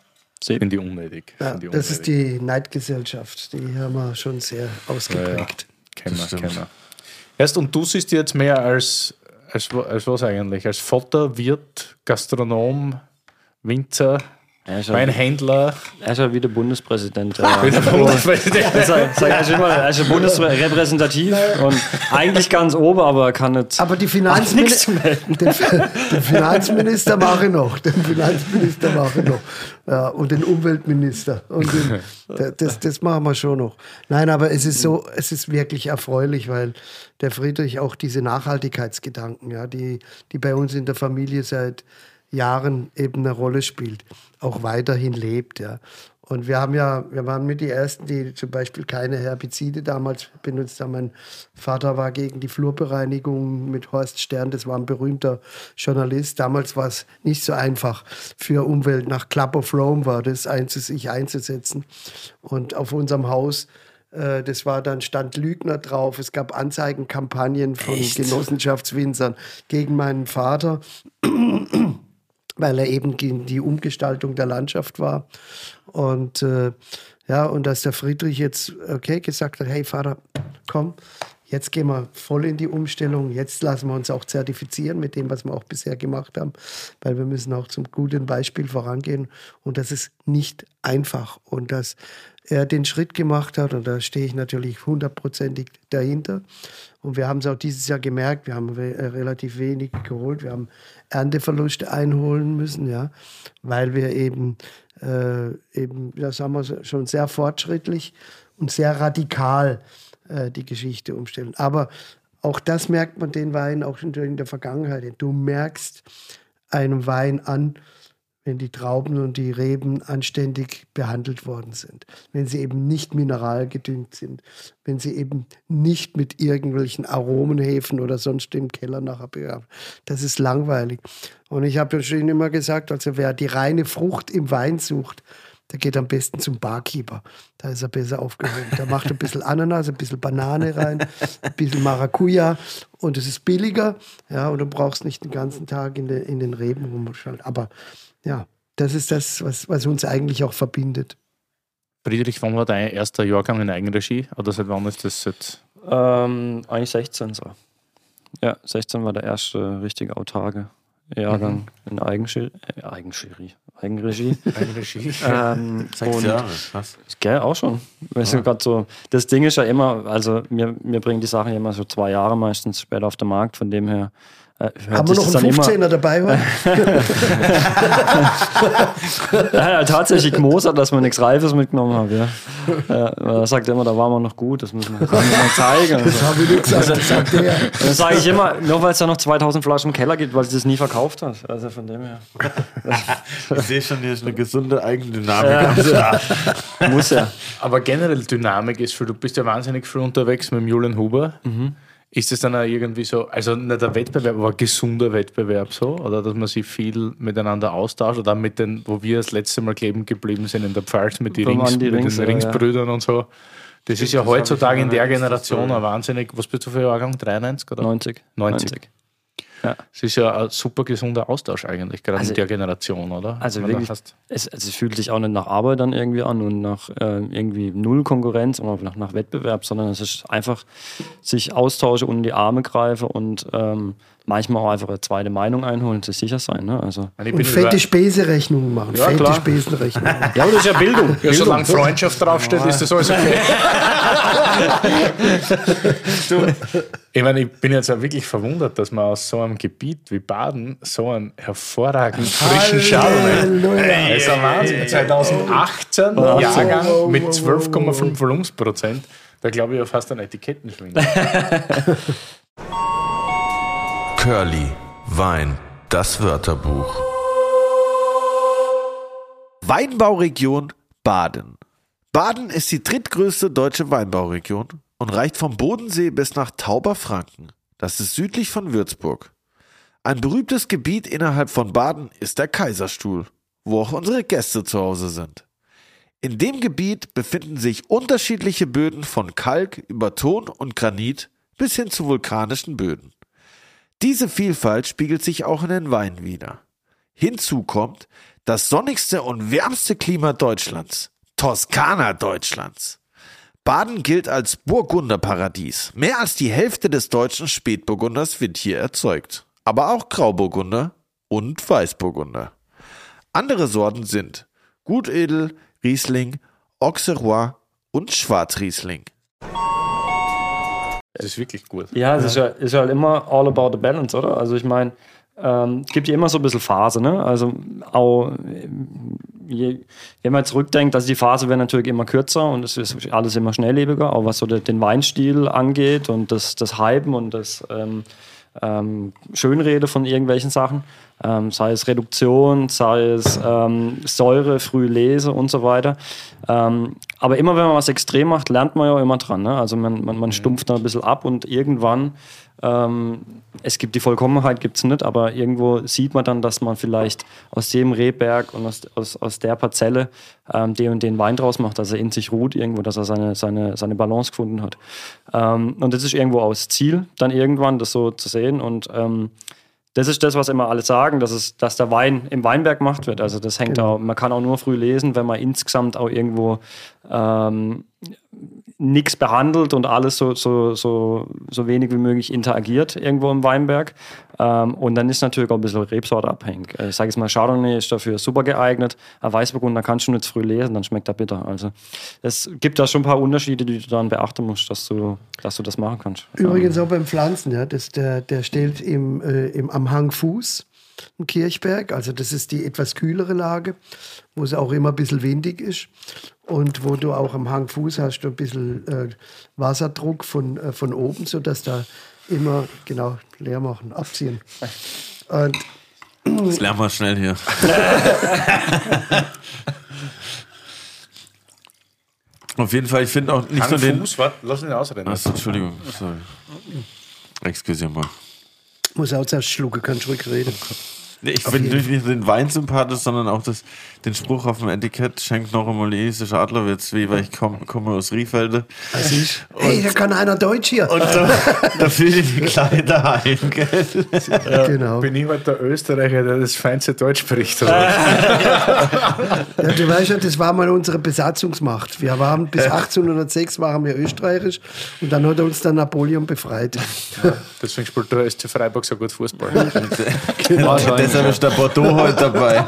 Finde ich unnötig. ja Finde ich das ist unnötig. die Neidgesellschaft. Die haben wir schon sehr ausgeprägt. Kennen wir, Das stimmt. kennen wir. Erst und du siehst jetzt mehr als, als, als was eigentlich? Als Vater, Wirt, Gastronom, Winzer, Er ist ja, Weinhändler. er ist ja wieder Bundespräsident. Bundespräsident. Immer, er ist ja bundesrepräsentativ und eigentlich ganz oben, aber er kann nicht. Aber die Finanzminister, den, den Finanzminister mache ich noch. Den Finanzminister mache ich noch. Ja, und den Umweltminister. Und den, das, das machen wir schon noch. Nein, aber es ist so, es ist wirklich erfreulich, weil der Friedrich auch diese Nachhaltigkeitsgedanken, ja, die, die bei uns in der Familie seit Jahren eben eine Rolle spielt, auch weiterhin lebt, ja. Und wir haben ja, wir waren mit die Ersten, die zum Beispiel keine Herbizide damals benutzt haben. Mein Vater war gegen die Flurbereinigung mit Horst Stern, das war ein berühmter Journalist. Damals war es nicht so einfach für Umwelt. Nach Club of Rome war das, sich einzusetzen. Und auf unserem Haus, äh, das war dann, stand Lügner drauf. Es gab Anzeigenkampagnen von Genossenschaftswinzern gegen meinen Vater weil er eben gegen die Umgestaltung der Landschaft war. Und äh, ja, und dass der Friedrich jetzt okay gesagt hat, hey Vater, komm, jetzt gehen wir voll in die Umstellung, jetzt lassen wir uns auch zertifizieren mit dem, was wir auch bisher gemacht haben, weil wir müssen auch zum guten Beispiel vorangehen. Und das ist nicht einfach. Und dass er den Schritt gemacht hat, und da stehe ich natürlich hundertprozentig dahinter. Und wir haben es auch dieses Jahr gemerkt, wir haben äh, relativ wenig geholt. Wir haben Ernteverluste einholen müssen, ja, weil wir eben, äh, eben, ja, sagen wir schon sehr fortschrittlich und sehr radikal äh, die Geschichte umstellen. Aber auch das merkt man den Wein auch schon in der Vergangenheit. Du merkst einem Wein an, wenn die Trauben und die Reben anständig behandelt worden sind, wenn sie eben nicht mineralgedüngt sind, wenn sie eben nicht mit irgendwelchen Aromenhefen oder sonst im Keller nachher begraben. Das ist langweilig. Und ich habe ja schon immer gesagt, also wer die reine Frucht im Wein sucht, der geht am besten zum Barkeeper. Da ist er besser aufgehoben. Da macht ein bisschen Ananas, ein bisschen Banane rein, ein bisschen Maracuja und es ist billiger. Ja, und du brauchst nicht den ganzen Tag in, de, in den Reben rumschalten. Aber ja, das ist das, was, was uns eigentlich auch verbindet. Friedrich, wann war dein erster Jahrgang in Eigenregie? Oder seit wann ist das jetzt? Ähm, eigentlich 16 so. Ja, 16 war der erste richtige autarke Jahrgang in Eigenschiri, äh, Eigenschiri, Eigenregie. Eigenregie? ähm, Sechs Jahre, was? Gell, auch schon. Weißt du, grad so, das Ding ist ja immer, also wir bringen die Sachen ja immer so zwei Jahre meistens später auf den Markt, von dem her. Äh, hört Haben wir noch einen dann immer- 15er dabei? Ja, ja, tatsächlich Moser, dass wir nichts Reifes mitgenommen haben, ja. Ja, er sagt immer, da waren wir noch gut, das müssen wir, mal zeigen. Das habe ich nicht gesagt, das sagt der. Dann sage ich immer, nur weil es da noch 2000 Flaschen im Keller gibt, weil sie das nie verkauft hat. Also von dem her. Ich sehe schon, hier ist eine gesunde Eigendynamik. Ja. Muss ja. Aber generell Dynamik ist für, du bist ja wahnsinnig viel unterwegs mit dem Julian Huber. Ist das dann auch irgendwie so, also nicht der Wettbewerb, aber ein gesunder Wettbewerb so? Oder dass man sich viel miteinander austauscht oder mit den, wo wir das letzte Mal kleben geblieben sind in der Pfalz mit, die Rings, die mit Rings, den ja, Ringsbrüdern und so. Das ist ja das heutzutage ich in der Generation ein wahnsinnig, was bist du für Jahrgang? 93 oder? 90. 90. Ja. Es ist ja ein super gesunder Austausch eigentlich, gerade Also- in der Generation, oder? Also wirklich, es, also es fühlt sich auch nicht nach Arbeit dann irgendwie an und nach äh, irgendwie null Konkurrenz und nach, nach Wettbewerb, sondern es ist einfach sich austausche und in die Arme greife und ähm, manchmal auch einfach eine zweite Meinung einholen, sich sicher sein. Ne? Also, Ich Und bin fette Speserechnungen machen. Ja, fette klar. Spesenrechnungen. ja, aber das ist ja Bildung. ja, solange Freundschaft draufsteht, ist das alles okay. du, ich meine, ich bin jetzt auch wirklich verwundert, dass man aus so einem Gebiet wie Baden so einen hervorragend frischen Chardonnay. Das ist ein Wahnsinn. 2018 Jahrgang mit 12,5 Volumensprozent. Da glaube ich ja fast an Etikettenschwindel. Curly, Wein, das Wörterbuch. Weinbauregion Baden. Baden ist die drittgrößte deutsche Weinbauregion und reicht vom Bodensee bis nach Tauberfranken. Das ist südlich von Würzburg. Ein berühmtes Gebiet innerhalb von Baden ist der Kaiserstuhl, wo auch unsere Gäste zu Hause sind. In dem Gebiet befinden sich unterschiedliche Böden von Kalk über Ton und Granit bis hin zu vulkanischen Böden. Diese Vielfalt spiegelt sich auch in den Weinen wider. Hinzu kommt das sonnigste und wärmste Klima Deutschlands, Toskana Deutschlands. Baden gilt als Burgunderparadies. Mehr als die Hälfte des deutschen Spätburgunders wird hier erzeugt. Aber auch Grauburgunder und Weißburgunder. Andere Sorten sind Gutedel, Riesling, Auxerrois und Schwarzriesling. Das ist wirklich gut. Ja, es ist ja, ist ja halt immer all about the balance, oder? Also ich meine, ähm, es gibt ja immer so ein bisschen Phase, ne? Also auch, ähm, je, wenn man zurückdenkt, also die Phase wird natürlich immer kürzer und es ist alles immer schnelllebiger, auch was so den, Weinstil angeht und das, das Hypen und das ähm, ähm, Schönrede von irgendwelchen Sachen, ähm, sei es Reduktion, sei es ähm, Säure, früh Lese und so weiter. Aber immer wenn man was extrem macht, lernt man ja immer dran. Ne? Also man, man, man stumpft da ein bisschen ab und irgendwann, ähm, es gibt die Vollkommenheit, gibt es nicht, aber irgendwo sieht man dann, dass man vielleicht aus dem Rehberg und aus, aus, aus der Parzelle ähm, den und den Wein draus macht, dass er in sich ruht irgendwo, dass er seine, seine, seine Balance gefunden hat. Ähm, und das ist irgendwo auch das Ziel, dann irgendwann das so zu sehen und ähm, das ist das, was immer alle sagen, dass, es, dass der Wein im Weinberg gemacht wird. Also das hängt auch, man kann auch nur früh lesen, wenn man insgesamt auch irgendwo ähm, nichts behandelt und alles so, so, so, so wenig wie möglich interagiert irgendwo im Weinberg. Ähm, und dann ist natürlich auch ein bisschen Rebsorte abhängig. Äh, Ich sage jetzt mal, Chardonnay ist dafür super geeignet. Ein Weißburgunder kannst du nicht früh lesen, dann schmeckt er bitter. Also es gibt da schon ein paar Unterschiede, die du dann beachten musst, dass du, dass du das machen kannst. Übrigens auch beim Pflanzen, ja, das, der, der steht im, äh, im, am Hang Fuß, im Kirchberg. Also das ist die etwas kühlere Lage, wo es auch immer ein bisschen windig ist. Und wo du auch am Hang Fuß hast, du ein bisschen äh, Wasserdruck von, äh, von oben, sodass da immer, genau, leer machen, abziehen. Und Das lernen wir schnell hier. Auf jeden Fall, ich finde auch nicht nur den. Fuß, warte, lass ihn ausreden. Achso, Entschuldigung, sorry. Excusez-moi. Muss auch zuerst schlucken, kannst ruhig reden. Ich finde nicht nur den Wein sympathisch, sondern auch das, den Spruch auf dem Etikett schenkt noch einmal esische Adlerwitz, wie weil ich komme komm aus Riefelde. Also ich, hey, da kann einer Deutsch hier. Und da, da fühle ich mich gleich daheim, gell? genau. Bin ich halt der Österreicher, der das feinste Deutsch spricht? Ja, du weißt ja, das war mal unsere Besatzungsmacht. Wir waren bis 1806 waren wir österreichisch und dann hat uns der Napoleon befreit. Deswegen spielt der SC Freiburg so gut Fußball. Genau. Deshalb ist der Bordeaux heute dabei.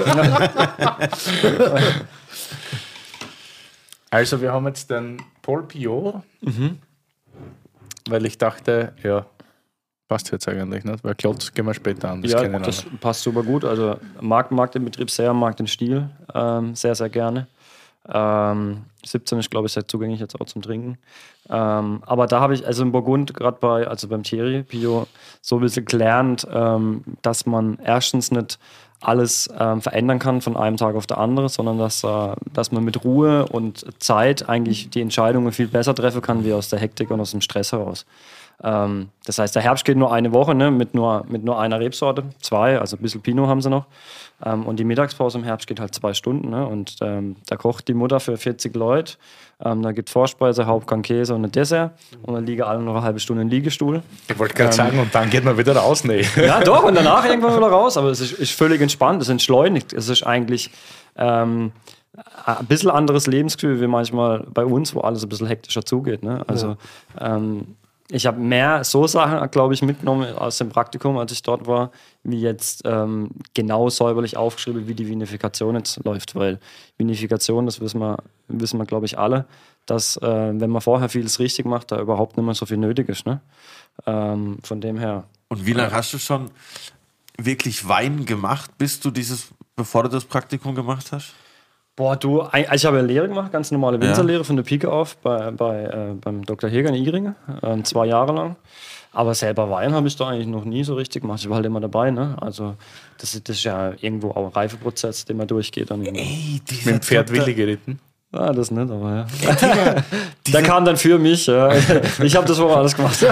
Also, wir haben jetzt den Paul Piot, weil ich dachte, ja, passt jetzt eigentlich nicht, weil Klotz gehen wir später an. Das ja, das passt super gut. Also mag, mag den Betrieb sehr, mag den Stil ähm, sehr, sehr gerne. Ähm, 17 ist, glaube ich, sehr zugänglich jetzt auch zum Trinken. Ähm, aber da habe ich, also in Burgund, gerade bei, also beim Thierry Pio, so ein bisschen gelernt, ähm, dass man erstens nicht alles ähm, verändern kann von einem Tag auf den anderen, sondern dass, äh, dass man mit Ruhe und Zeit eigentlich die Entscheidungen viel besser treffen kann, wie aus der Hektik und aus dem Stress heraus. Ähm, das heißt, der Herbst geht nur eine Woche ne, mit, nur, mit nur einer Rebsorte, zwei, also ein bisschen Pinot haben sie noch. Ähm, und die Mittagspause im Herbst geht halt zwei Stunden. Ne, und ähm, da kocht die Mutter für 40 Leute. Ähm, da gibt Vorspeise, Hauptgang Käse und ein Dessert. Und dann liegen alle noch eine halbe Stunde im Liegestuhl. Ich wollte gerade sagen, und dann geht man wieder raus, nee. Ja, doch, und danach irgendwann wieder raus. Aber es ist, ist völlig entspannt, es entschleunigt. Es ist eigentlich ähm, ein bisschen anderes Lebensgefühl wie manchmal bei uns, wo alles ein bisschen hektischer zugeht. Ne? Also ähm, ich habe mehr so Sachen, glaube ich, mitgenommen aus dem Praktikum, als ich dort war, wie jetzt ähm, genau säuberlich aufgeschrieben, wie die Vinifikation jetzt läuft. Weil Vinifikation, das wissen wir, wissen wir glaube ich, alle, dass äh, wenn man vorher vieles richtig macht, da überhaupt nicht mehr so viel nötig ist. Ne? Ähm, von dem her. Und wie lange hast du schon wirklich Wein gemacht, bis du dieses, bevor du das Praktikum gemacht hast? Boah, du, ein- ich habe eine Lehre gemacht, ganz normale Winzerlehre von der Pike auf bei, bei, äh, beim Dr. Heger in Iringen, ähm, zwei Jahre lang. Aber selber Wein habe ich da eigentlich noch nie so richtig gemacht. Ich war halt immer dabei, ne? Also, das, ist- das ist ja irgendwo auch ein Reifeprozess, den man durchgeht. Dann. Ey, Mit dem Pferd Willi geritten. Ah, das nicht, aber ja. Der kam dann für mich, ja. Ich habe das vorher alles gemacht.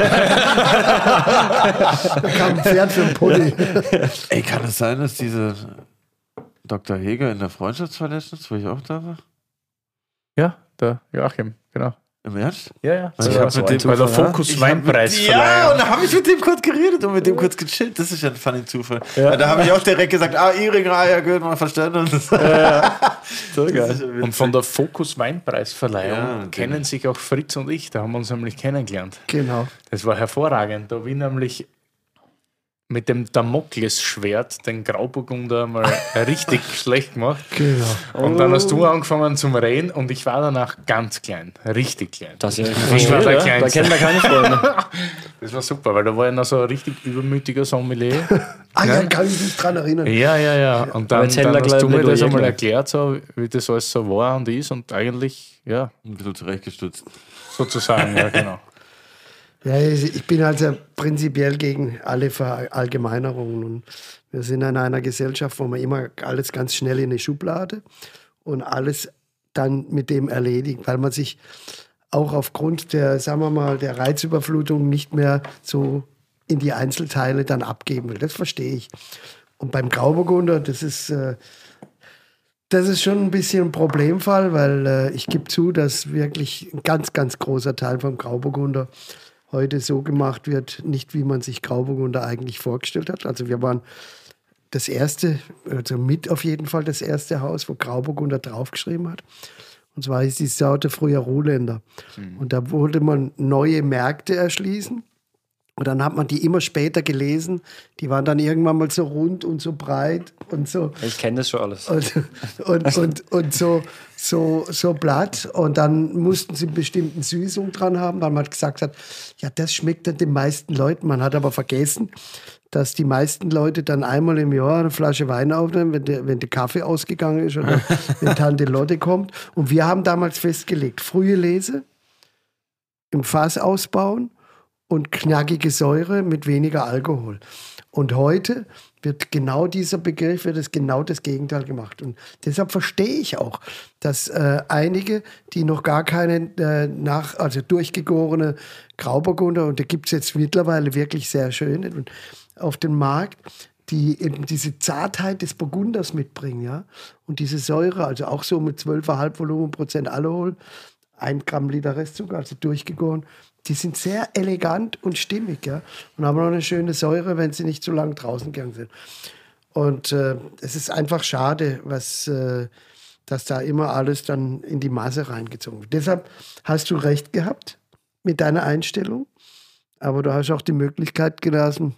Da kam ein Pferd für einen Pulli. Ey, kann es sein, dass diese Dr. Heger in der Freundschaftsverletzung, wo ich auch da war? Ja, der Joachim, genau. Im Ernst? Ja, ja. Also ich Ja, hab mit dem- bei der Fokus Weinpreisverleihung. Ja, und da habe ich mit dem kurz geredet und mit dem kurz gechillt. Das ist ja ein funny Zufall. Weil Da habe ich auch direkt gesagt, ah, Iring, ah, ja, gut, mal verstanden. Und so. So geil. Und von der Fokus Weinpreisverleihung Ja, genau. kennen sich auch Fritz und ich, da haben wir uns nämlich kennengelernt. Genau. Das war hervorragend. Da habe ich nämlich mit dem Damoklesschwert den Grauburgunder mal richtig schlecht gemacht. Genau. Und dann hast du angefangen zum Reden und ich war danach ganz klein, richtig klein. Das ist Ich war der ja. Da Kleinste. kennen wir keine Freunde. Das war super, weil da war ja noch so ein richtig übermütiger Sommelier. Ah ja, kann ich mich dran erinnern. Ja, ja, ja. Und dann, dann hast du mir das einmal erklärt, so, wie das alles so war und ist und eigentlich, ja, Ein bisschen zurechtgestutzt. sozusagen, ja, genau. Ja, ich bin also prinzipiell gegen alle Verallgemeinerungen. Und wir sind in einer Gesellschaft, wo man immer alles ganz schnell in eine Schublade und alles dann mit dem erledigt, weil man sich auch aufgrund der, sagen wir mal, der Reizüberflutung nicht mehr so in die Einzelteile dann abgeben will. Das verstehe ich. Und beim Grauburgunder, das ist, äh, das ist schon ein bisschen ein Problemfall, weil äh, ich gebe zu, dass wirklich ein ganz, ganz großer Teil vom Grauburgunder heute so gemacht wird, nicht wie man sich Grauburgunder eigentlich vorgestellt hat. Also wir waren das erste, also mit auf jeden Fall das erste Haus, wo Grauburgunder draufgeschrieben hat. Und zwar hieß die Sorte früher Ruhländer. Und da wollte man neue Märkte erschließen. Und dann hat man die immer später gelesen. Die waren dann irgendwann mal so rund und so breit und so Ich kenne das schon alles. und, und, und, und so, so, so blatt. Und dann mussten sie einen bestimmten Süßung dran haben, weil man gesagt hat, ja, das schmeckt dann den meisten Leuten. Man hat aber vergessen, dass die meisten Leute dann einmal im Jahr eine Flasche Wein aufnehmen, wenn der, wenn der Kaffee ausgegangen ist oder wenn Tante Lotte kommt. Und wir haben damals festgelegt, frühe Lese, im Fass ausbauen und knackige Säure mit weniger Alkohol. Und heute wird genau dieser Begriff, wird es genau das Gegenteil gemacht. Und deshalb verstehe ich auch, dass äh, einige, die noch gar keine äh, nach, also durchgegorene Grauburgunder, und da gibt es jetzt mittlerweile wirklich sehr schöne auf dem Markt, die eben diese Zartheit des Burgunders mitbringen, ja. Und diese Säure, also auch so mit 12,5 Volumenprozent Alkohol, ein Gramm Liter Restzucker, also durchgegoren, die sind sehr elegant und stimmig, ja. Und haben noch eine schöne Säure, wenn sie nicht zu lang draußen gegangen sind. Und äh, es ist einfach schade, was, äh, dass da immer alles dann in die Masse reingezogen wird. Deshalb hast du recht gehabt mit deiner Einstellung, aber du hast auch die Möglichkeit gelassen,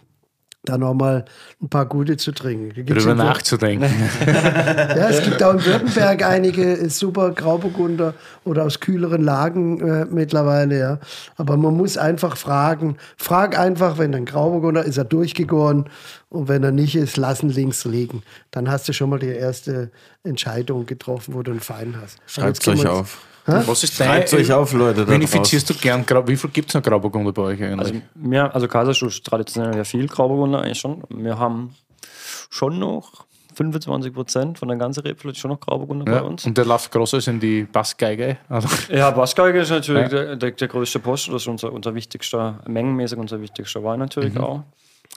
da nochmal ein paar gute zu trinken. Da gibt's Drüber in Würt- nachzudenken. Ja, es gibt auch in Württemberg einige super Grauburgunder oder aus kühleren Lagen äh, mittlerweile, ja. Aber man muss einfach fragen. Frag einfach, wenn ein Grauburgunder ist, er durchgegoren und wenn er nicht ist, lassen links liegen. Dann hast du schon mal die erste Entscheidung getroffen, wo du einen Fein hast. Aber jetzt euch auf. Was ist Schreibt's euch auf, Leute. Da Vinifizierst du gern Grau? Wie viel gibt es noch Grauburgunder bei euch eigentlich? Also, wir, also Kaiserstuhl ist traditionell ja viel Grauburgunder eigentlich schon. Wir haben schon noch 25 Prozent von der ganzen Rebfläche ist schon noch Grauburgunder ja. bei uns. Und der läuft Grosses in die Bassgeige. Also, Ja, Bassgeige ist natürlich Ja. der, der, der größte Post. Das ist unser, unser wichtigster, mengenmäßig unser wichtigster Wein natürlich Mhm. auch.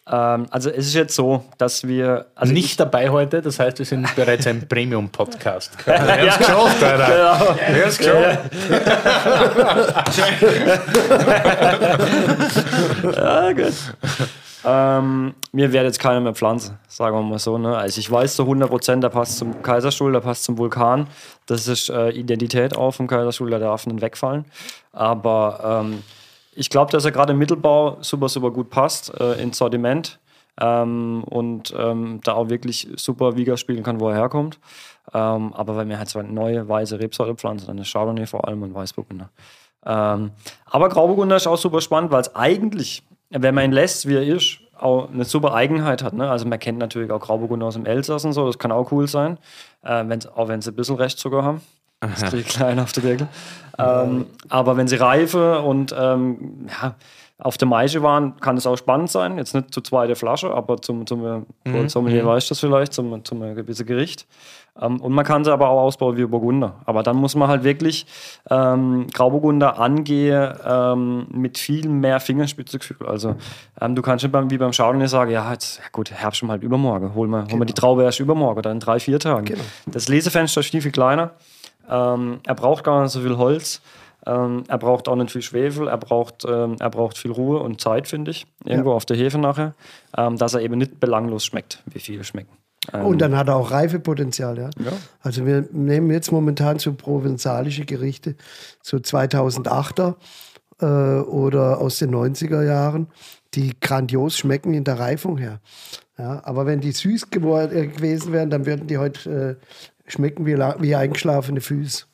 Ähm, also es ist jetzt so, dass wir... Also nicht dabei heute, das heißt, wir sind bereits ein Premium-Podcast. Wir haben es geschafft, Alter. Genau. Wir haben es geschafft. Ja, gut. ähm, mir wird jetzt keiner mehr pflanzen, sagen wir mal so. Ne? Also ich weiß zu 100 Prozent, der passt zum Kaiserstuhl, der passt zum Vulkan. Das ist äh, Identität auch vom Kaiserstuhl, der darf nicht wegfallen. Aber ähm, ich glaube, dass er gerade im Mittelbau super, super gut passt äh, ins Sortiment. Ähm, und ähm, da auch wirklich super Wieger spielen kann, wo er herkommt. Ähm, aber wenn wir halt eine neue weiße Rebsorte pflanzen, dann ist Chardonnay vor allem und Weißburgunder. Ähm, aber Grauburgunder ist auch super spannend, weil es eigentlich, wenn man ihn lässt, wie er ist, auch eine super Eigenheit hat. Ne? Also man kennt natürlich auch Grauburgunder aus dem Elsass und so, das kann auch cool sein, äh, wenn's, auch wenn sie ein bisschen Restzucker haben. Das kriege ich klein auf den Deckel. Ähm, aber wenn sie reife und ähm, ja, auf der Maische waren, kann es auch spannend sein. Jetzt nicht zur zweiten Flasche, aber zum, zum mhm. Sommelier weiß das vielleicht, zum, zum gewissen Gericht. Ähm, und man kann sie aber auch ausbauen wie Burgunder. Aber dann muss man halt wirklich ähm, Grauburgunder angehen ähm, mit viel mehr Fingerspitzengefühl. Also ähm, du kannst nicht beim, wie beim Chardonnay sagen, ja, jetzt, ja gut, Herbst schon halt übermorgen. Hol mal, hol mal die Traube erst übermorgen oder in drei, vier Tagen. Genau. Das Lesefenster ist viel, viel kleiner. Ähm, er braucht gar nicht so viel Holz. Ähm, er braucht auch nicht viel Schwefel, er braucht, ähm, er braucht viel Ruhe und Zeit, finde ich, irgendwo auf der Hefe nachher, ähm, dass er eben nicht belanglos schmeckt, wie viele schmecken. Ähm, Und dann hat er auch Reifepotenzial, ja. Ja. Also wir nehmen jetzt momentan so provenzalische Gerichte, so 2008er äh, oder aus den 90er Jahren, die grandios schmecken in der Reifung her. Ja, aber wenn die süß äh, gewesen wären, dann würden die heute äh, schmecken wie, wie eingeschlafene Füße.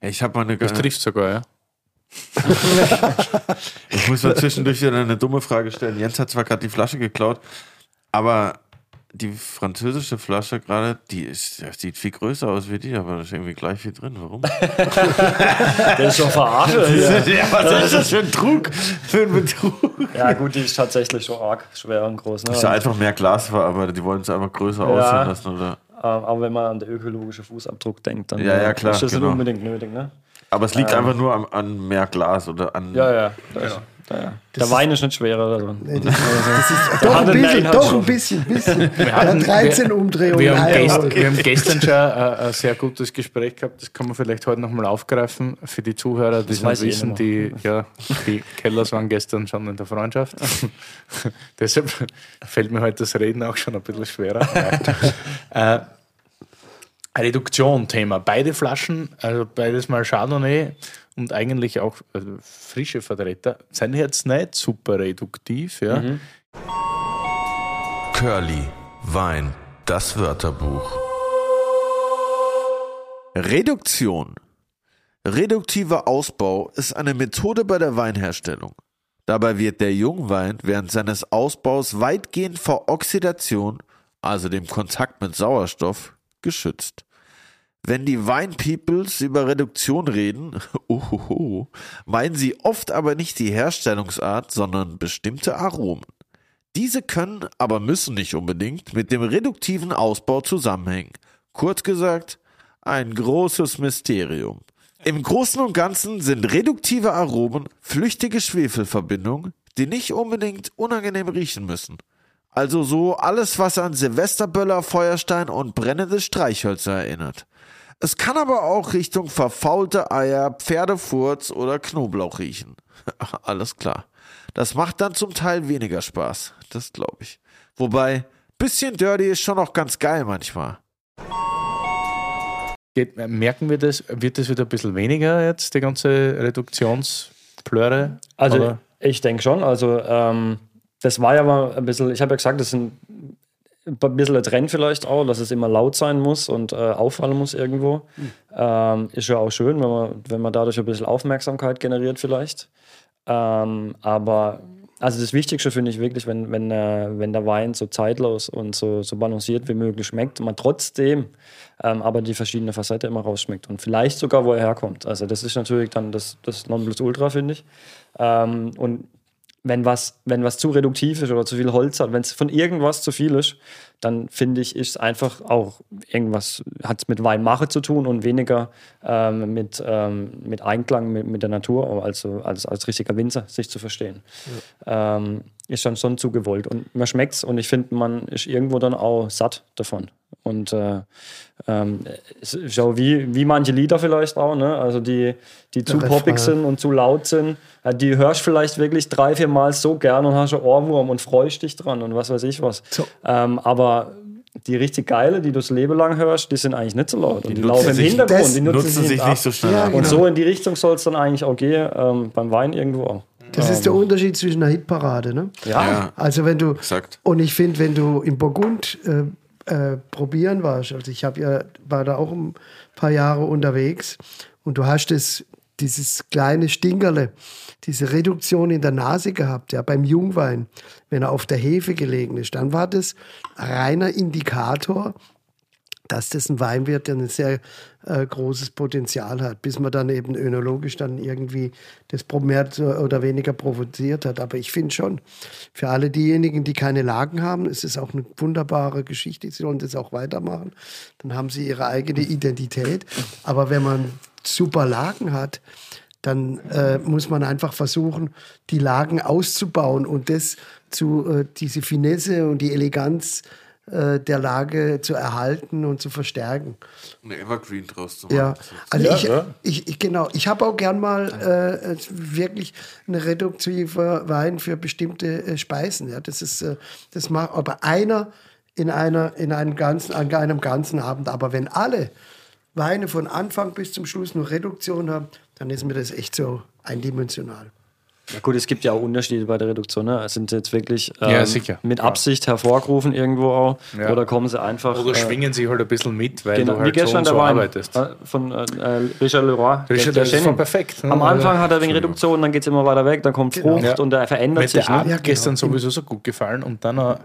Ich habe mal eine. Das trifft sogar, ja. Ich muss mal zwischendurch wieder eine dumme Frage stellen. Jens hat zwar gerade die Flasche geklaut, aber die französische Flasche gerade, die ist, sieht viel größer aus wie die, aber da ist irgendwie gleich viel drin. Warum? Das ist doch verarscht. ja, was ist das für ein Trug? Für ein Betrug? ja, gut, die ist tatsächlich schon arg schwer und groß. Ne? Ist ja einfach mehr Glas verarbeitet, die wollen es einfach größer aussehen lassen, oder? Ähm, aber wenn man an den ökologischen Fußabdruck denkt, dann Ja, ja, äh, klar, ist das genau. nicht unbedingt nötig. Ne? Aber es liegt einfach nur an, an mehr Glas oder an. Ja, ja. Das, ja, ja. Der Wein ist nicht schwerer. Also. Nee, das, das ist doch ein bisschen, doch ein bisschen, bisschen. Wir hatten- hat 13 wir- Umdrehungen. Wir haben, gest, wir haben gestern schon äh, ein sehr gutes Gespräch gehabt, das kann man vielleicht heute nochmal aufgreifen für die Zuhörer, die Das das eh wissen, die, ja, die Kellers waren gestern schon in der Freundschaft. Deshalb fällt mir heute das Reden auch schon ein bisschen schwerer. äh, Reduktion Thema. Beide Flaschen, also beides mal Chardonnay und eigentlich auch also frische Vertreter, sind jetzt nicht super reduktiv. Ja. Curly, Wein, das Wörterbuch. Reduktion. Reduktiver Ausbau ist eine Methode bei der Weinherstellung. Dabei wird der Jungwein während seines Ausbaus weitgehend vor Oxidation, also dem Kontakt mit Sauerstoff, geschützt. Wenn die Weinpeoples über Reduktion reden, uhuhu, meinen sie oft aber nicht die Herstellungsart, sondern bestimmte Aromen. Diese können, aber müssen nicht unbedingt mit dem reduktiven Ausbau zusammenhängen. Kurz gesagt, ein großes Mysterium. Im Großen und Ganzen sind reduktive Aromen flüchtige Schwefelverbindungen, die nicht unbedingt unangenehm riechen müssen. Also so alles, was an Silvesterböller, Feuerstein und brennende Streichhölzer erinnert. Es kann aber auch Richtung verfaulte Eier, Pferdefurz oder Knoblauch riechen. Alles klar. Das macht dann zum Teil weniger Spaß. Das glaube ich. Wobei, bisschen dirty ist schon auch ganz geil manchmal. Geht, merken wir das, wird das wieder ein bisschen weniger jetzt, die ganze Reduktionsplöre? Also Oder? ich denke schon. Also ähm, das war ja mal ein bisschen, ich habe ja gesagt, das sind ein bisschen der Trend vielleicht auch, dass es immer laut sein muss und äh, auffallen muss irgendwo. Mhm. Ähm, ist ja auch schön, wenn man, wenn man dadurch ein bisschen Aufmerksamkeit generiert vielleicht. Ähm, aber also das Wichtigste finde ich wirklich, wenn, wenn, äh, wenn der Wein so zeitlos und so, so balanciert wie möglich schmeckt und man trotzdem ähm, aber die verschiedenen Facetten immer rausschmeckt und vielleicht sogar, wo er herkommt. Also das ist natürlich dann das, das Nonplusultra, finde ich. Ähm, und wenn was, wenn was zu reduktiv ist oder zu viel Holz hat, wenn es von irgendwas zu viel ist, dann finde ich, ist einfach auch irgendwas, hat es mit Weinmache zu tun und weniger ähm, mit, ähm, mit Einklang mit, mit der Natur, also als, als richtiger Winzer sich zu verstehen. Ja. Ähm, ist dann schon zu gewollt. Und man schmeckt es und ich finde, man ist irgendwo dann auch satt davon. Und äh, ähm, so wie, wie manche Lieder vielleicht auch, ne? also die, die zu poppig sind und zu laut sind, äh, die hörst vielleicht wirklich drei, vier Mal so gern und hast einen Ohrwurm und freust dich dran und was weiß ich was. So. Ähm, aber die richtig geile, die du das Leben lang hörst, die sind eigentlich nicht so laut. Die und die laufen im Hintergrund, die nutzen, nutzen sich nicht so schnell. Ja, genau. Und so in die Richtung soll es dann eigentlich auch gehen, ähm, beim Wein irgendwo auch. Das ist der Unterschied zwischen einer Hitparade, ne? Ja. ja. Also wenn du Exakt. und ich finde, wenn du in Burgund äh, äh, probieren warst. Also ich ja, war da auch ein paar Jahre unterwegs und du hast das, dieses kleine Stingerle, diese Reduktion in der Nase gehabt, ja, beim Jungwein, wenn er auf der Hefe gelegen ist, dann war das reiner Indikator, dass das ein Wein wird, der ein sehr äh, großes Potenzial hat, bis man dann eben önologisch dann irgendwie das mehr oder weniger provoziert hat. Aber ich finde schon, für alle diejenigen, die keine Lagen haben, ist es auch eine wunderbare Geschichte. Sie sollen das auch weitermachen. Dann haben sie ihre eigene Identität. Aber wenn man super Lagen hat, dann äh, muss man einfach versuchen, die Lagen auszubauen und das zu, äh, diese Finesse und die Eleganz äh, der Lage zu erhalten und zu verstärken. Eine Evergreen draus zu machen. Ja, also ja, ich, ja. Ich, ich, genau, ich habe auch gern mal äh, wirklich eine reduktive Wein für bestimmte äh, Speisen. Ja, das ist, äh, das macht aber einer in einer in einem ganzen an einem ganzen Abend. Aber wenn alle Weine von Anfang bis zum Schluss nur Reduktion haben, dann ist mir das echt so eindimensional. Ja gut, es gibt ja auch Unterschiede bei der Reduktion. Ne? Sind jetzt wirklich ähm, ja, mit Absicht hervorgerufen irgendwo auch? Ja. Oder kommen sie einfach... Oder äh, schwingen sie halt ein bisschen mit, weil genau, du halt wie gestern so, so arbeitest. Äh, von äh, äh, Richard Leroy. Richard, der, der perfekt. Ne? Am Anfang hat er wegen Reduktion, dann geht es immer weiter weg, dann kommt genau. Frucht und er verändert Mit sich. Mir ne? hat gestern genau. sowieso so gut gefallen und dann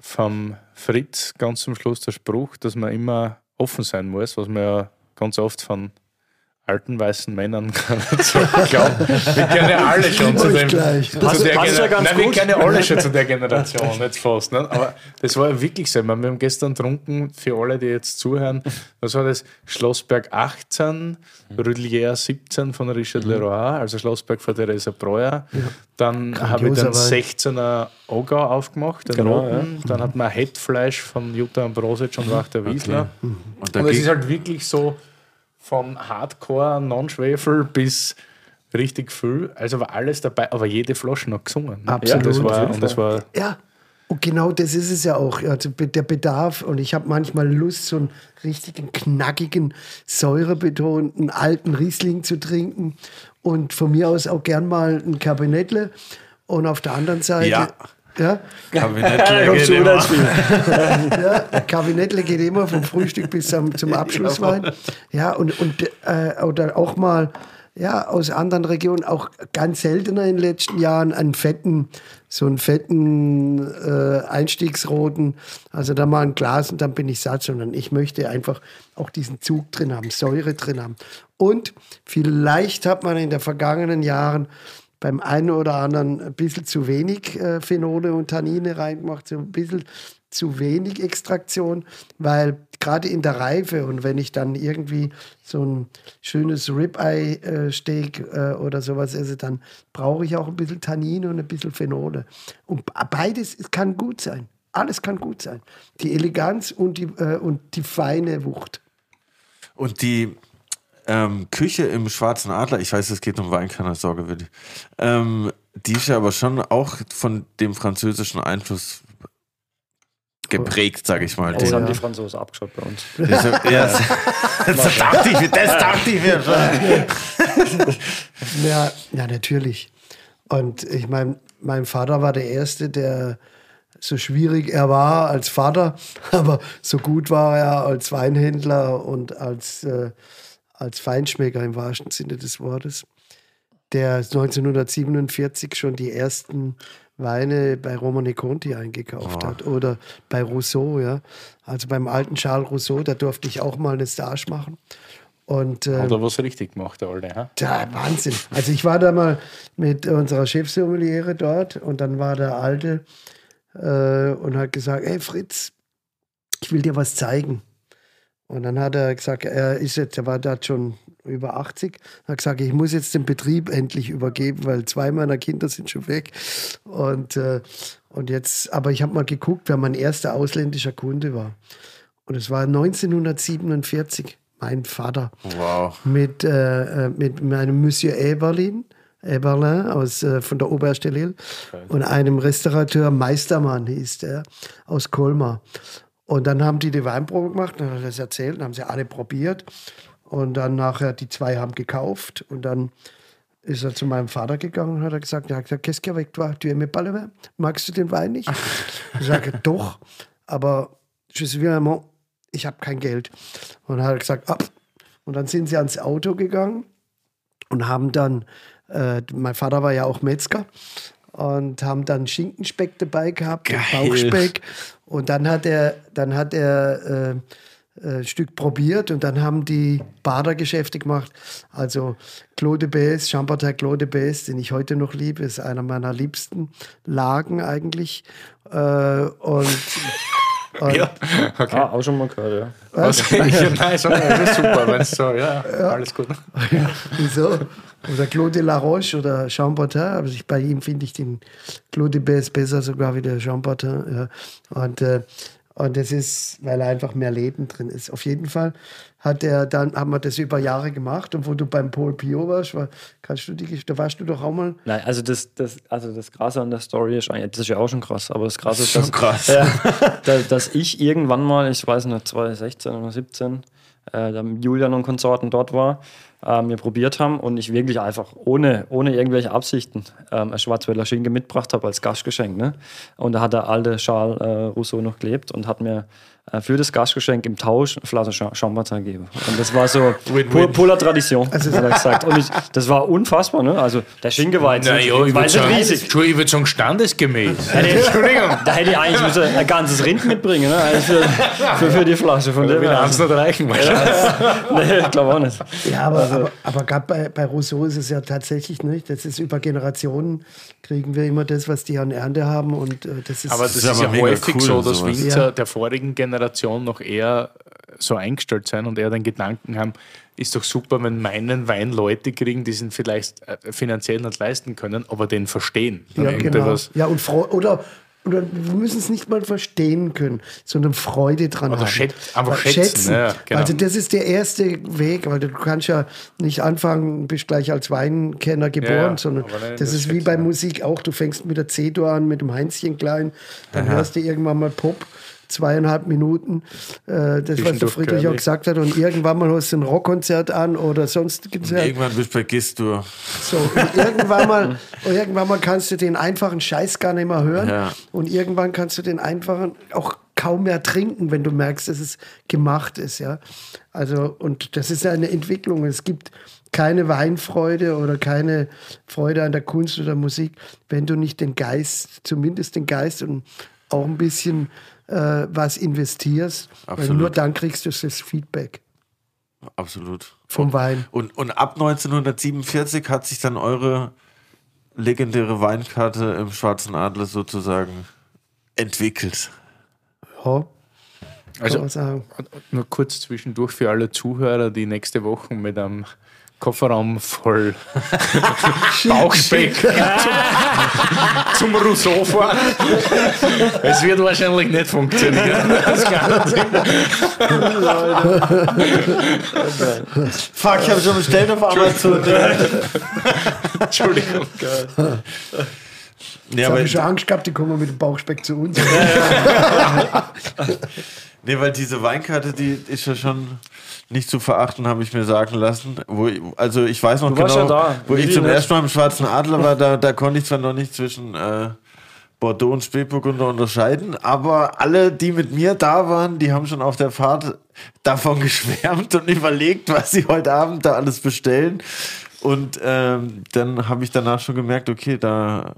vom Fritz ganz zum Schluss der Spruch, dass man immer offen sein muss, was man ja ganz oft von alten weißen Männern so glauben. Wir kennen ja alle schon zu dem. Gleich. Zu passt, der passt ja ganz Nein, wir kennen ja alle schon zu der Generation, jetzt fast. Ne? Aber das war ja wirklich so. wir haben gestern getrunken, für alle, die jetzt zuhören, was war das? Schlossberg 18, Rudelier 17 von Richard mhm. Leroy, also Schlossberg von Theresa Breuer. Ja. Dann habe ich den 16er Ogau aufgemacht, den genau, roten. Ja. Dann hat man Headfleisch von Jutta Ambrosic und Wachter Wiesler. Okay. Mhm. Und, und es ist halt wirklich so, von Hardcore, Non-Schwefel bis richtig viel. Also war alles dabei, aber jede Flasche noch gesungen. Absolut. Ja, das war, und das war ja. Und genau das ist es ja auch. Also der Bedarf, und ich habe manchmal Lust, so einen richtigen, knackigen, säurebetonten alten Riesling zu trinken. Und von mir aus auch gern mal ein Kabinettle. Und auf der anderen Seite. Ja. Ja? Kabinettle geht immer. ja, Kabinettle geht immer vom Frühstück bis zum, zum Abschlusswein. Ja, und, und äh, oder auch mal ja, aus anderen Regionen, auch ganz seltener in den letzten Jahren, einen fetten, so einen fetten äh, Einstiegsroten. Also da mal ein Glas und dann bin ich satt, sondern ich möchte einfach auch diesen Zug drin haben, Säure drin haben. Und vielleicht hat man in den vergangenen Jahren beim einen oder anderen ein bisschen zu wenig äh, Phenole und Tannine reingemacht, so ein bisschen zu wenig Extraktion, weil gerade in der Reife und wenn ich dann irgendwie so ein schönes Ribeye-Steak äh, oder sowas esse, dann brauche ich auch ein bisschen Tannine und ein bisschen Phenole. Und beides kann gut sein. Alles kann gut sein. Die Eleganz und die, äh, und die feine Wucht. Und die, ähm, Küche im Schwarzen Adler, ich weiß, es geht um Wein, keine Sorge, Willi. Ähm, die ist ja aber schon auch von dem französischen Einfluss geprägt, sag ich mal. Das haben die Franzosen abgeschaut bei uns. Das, ja, das, dachte ich, das dachte ich mir ja, ja, natürlich. Und ich meine, mein Vater war der Erste, der so schwierig er war als Vater, aber so gut war er als Weinhändler und als, äh, als Feinschmecker im wahrsten Sinne des Wortes, der 1947 schon die ersten Weine bei Romane Conti eingekauft hat oder bei Rousseau, ja. Also beim alten Charles Rousseau, da durfte ich auch mal eine Stage machen. Und, äh, Hat er was richtig gemacht, der Alte. Ha? ja, Wahnsinn. Also ich war da mal mit unserer Chefsommeliere dort und dann war der Alte äh, und hat gesagt, hey Fritz, ich will dir was zeigen. Und dann hat er gesagt, er ist jetzt, er war da schon über 80, hat gesagt, ich muss jetzt den Betrieb endlich übergeben, weil zwei meiner Kinder sind schon weg. Und, äh, und jetzt, aber ich habe mal geguckt, wer mein erster ausländischer Kunde war. Und es war 1947, mein Vater Wow. mit, äh, äh, mit meinem Monsieur Eberlin, Eberlin aus, äh, von der Oberste Lille und einem Restaurateur Meistermann hieß der aus Colmar. Und dann haben die die Weinprobe gemacht, dann hat er das erzählt, dann haben sie alle probiert und dann nachher die zwei haben gekauft und dann ist er zu meinem Vater gegangen und hat er gesagt, ja, qu'est-ce qu'avec toi? Tu aimes pas le vin? Magst du den Wein nicht? Ich sage, doch, aber je suis vraiment, ich habe kein Geld. Und dann hat er gesagt, ab. Und dann sind sie ans Auto gegangen und haben dann, äh, mein Vater war ja auch Metzger, und haben dann Schinkenspeck dabei gehabt. Bauchspeck. Und dann hat er, dann hat er äh, äh, ein Stück probiert und dann haben die Badergeschäfte gemacht. Also Claude Bess, Chambertin Claude Bess, den ich heute noch liebe, ist einer meiner liebsten Lagen eigentlich. Äh, und, und Ja, okay. Ah, auch schon mal gehört, ja. Was? ja, nein, das ist super, wenn es so, ja, alles gut. Wieso? Oder Claude Laroche oder Chambertin. Also ich, bei ihm finde ich den Claude Bess besser sogar wie der Chambertin. Ja. Und, äh, und das ist, weil er einfach mehr Leben drin ist. Auf jeden Fall hat er dann, haben wir das über Jahre gemacht. Und wo du beim Paul Pio warst, war, kannst du die, da warst du doch auch mal. Nein, also das, das, also das Krasse an der Story ist eigentlich, das ist ja auch schon krass, aber das Krasse ist, dass, krass. Ja, da, dass ich irgendwann mal, ich weiß nicht, 2016 oder 17, äh, da mit Julian und Konsorten dort war, äh, wir probiert haben und ich wirklich einfach ohne, ohne irgendwelche Absichten ähm, eine Schwarzwälder Schinke mitgebracht habe als Gastgeschenk. Ne? Und da hat der alte Charles äh, Rousseau noch gelebt und hat mir äh, für das Gastgeschenk im Tausch eine Flasche Cha- Chambertin gegeben. Und das war so pur, purer Tradition, also, hat er gesagt. Und ich, das war unfassbar. Ne? Also der Schinke war jetzt Naja, nicht, ich war sagen, riesig. Entschuldigung, ich würde sagen, standesgemäß. Entschuldigung. Da hätte ich eigentlich müssen ein ganzes Rind mitbringen, ne? Also für, für, für die Flasche. Von dem her. nicht reichen, wahrscheinlich. Nee, ich glaube auch nicht. Ja, aber, aber, aber gerade bei, bei Rousseau ist es ja tatsächlich nicht. Das ist über Generationen kriegen wir immer das, was die an Ernte haben. Und äh, das ist. Aber das ist ist, aber ja häufig cool, so, dass. Winzer Ja. der vorigen Generation noch eher so eingestellt sein und eher den Gedanken haben, ist doch super, wenn meinen Wein Leute kriegen, die ihn vielleicht äh, finanziell nicht leisten können, aber den verstehen. ja, genau. Ja, und oder, oder wir müssen es nicht mal verstehen können, sondern Freude dran Oder haben. schätz- einfach Ja, schätzen, ja, genau. Also das ist der erste Weg, weil du kannst ja nicht anfangen, bist gleich als Weinkenner geboren, Ja, sondern nein, das, das ist wie schätzen, bei. Musik auch. Du fängst mit der C-Dur an, mit dem Heinzchen Klein, dann hörst du irgendwann mal Pop, zweieinhalb Minuten, äh, das, was der Friedrich auch gesagt hat, und irgendwann mal hast du ein Rockkonzert an oder sonst Konzert. Irgendwann bist du bei Gistur. So, und irgendwann mal, irgendwann mal kannst du den einfachen Scheiß gar nicht mehr hören. Ja. Und irgendwann kannst du den einfachen auch kaum mehr trinken, wenn du merkst, dass es gemacht ist. Ja? Also, und das ist eine Entwicklung. Es gibt keine Weinfreude oder keine Freude an der Kunst oder Musik, wenn du nicht den Geist, zumindest den Geist und auch ein bisschen äh, was investierst. Weil nur dann kriegst du das Feedback Absolut. vom Wein. Und, und ab 1947 hat sich dann eure legendäre Weinkarte im Schwarzen Adler sozusagen entwickelt. Ja, Also nur kurz zwischendurch für alle Zuhörer, die nächste Woche mit einem Kofferraum voll Bauchspeck zum, zum Rousseau fahren. Es wird wahrscheinlich nicht funktionieren. Das kann Fuck, ich habe schon bestellt auf Amazon. Entschuldigung. ja, Jetzt aber habe ich schon Angst gehabt, die kommen mit dem Bauchspeck zu uns. Nee, weil diese Weinkarte, die ist ja schon nicht zu verachten, habe ich mir sagen lassen. Ich- also ich weiß noch Du genau, ja da. wo ich zum ersten Mal im Schwarzen Adler war, da, da konnte ich zwar noch nicht zwischen äh, Bordeaux und Spätburgunder unterscheiden, aber alle, die mit mir da waren, die haben schon auf der Fahrt davon geschwärmt und überlegt, was sie heute Abend da alles bestellen. Und ähm, dann habe ich danach schon gemerkt, okay, da,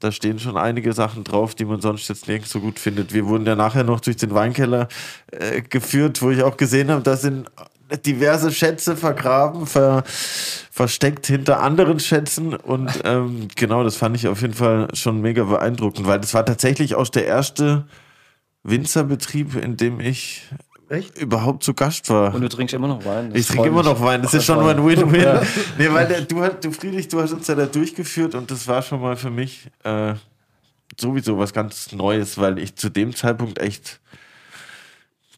da stehen schon einige Sachen drauf, die man sonst jetzt nirgends so gut findet. Wir wurden ja nachher noch durch den Weinkeller äh, geführt, wo ich auch gesehen habe, da sind diverse Schätze vergraben, ver, versteckt hinter anderen Schätzen. Und ähm, genau, das fand ich auf jeden Fall schon mega beeindruckend, weil das war tatsächlich auch der erste Winzerbetrieb, in dem ich Echt? überhaupt zu Gast war. Und du trinkst immer noch Wein. Das Ich trinke immer noch Wein. Das ist schon mal ein Win-Win. Nee, weil der, du, hast- du, Friedrich, du hast uns ja da durchgeführt und das war schon mal für mich äh, sowieso was ganz Neues, weil ich zu dem Zeitpunkt echt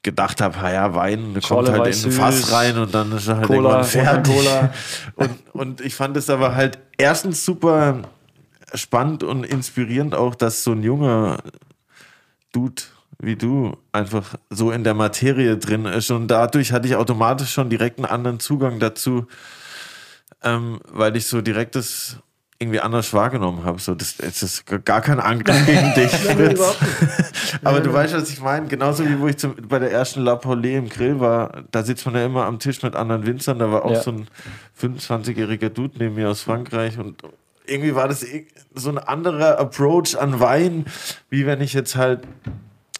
gedacht habe, ja, Wein kommt Scholle halt in ein Fass rein und dann ist er halt Cola, irgendwann fertig. Cola. Und, und ich fand es aber halt erstens super spannend und inspirierend auch, dass so ein junger Dude wie du einfach so in der Materie drin ist. Und dadurch hatte ich automatisch schon direkt einen anderen Zugang dazu, ähm, weil ich so direkt das irgendwie anders wahrgenommen habe. So, das, das ist gar kein Angriff gegen dich, Fritz. Aber du weißt, was ich meine. Genauso wie wo ich zum, bei der ersten La Paulée im Grill war, da sitzt man ja immer am Tisch mit anderen Winzern. Da war auch Ja. so ein 25-jähriger Dude neben mir aus Frankreich und irgendwie war das irg- so ein anderer Approach an Wein, wie wenn ich jetzt halt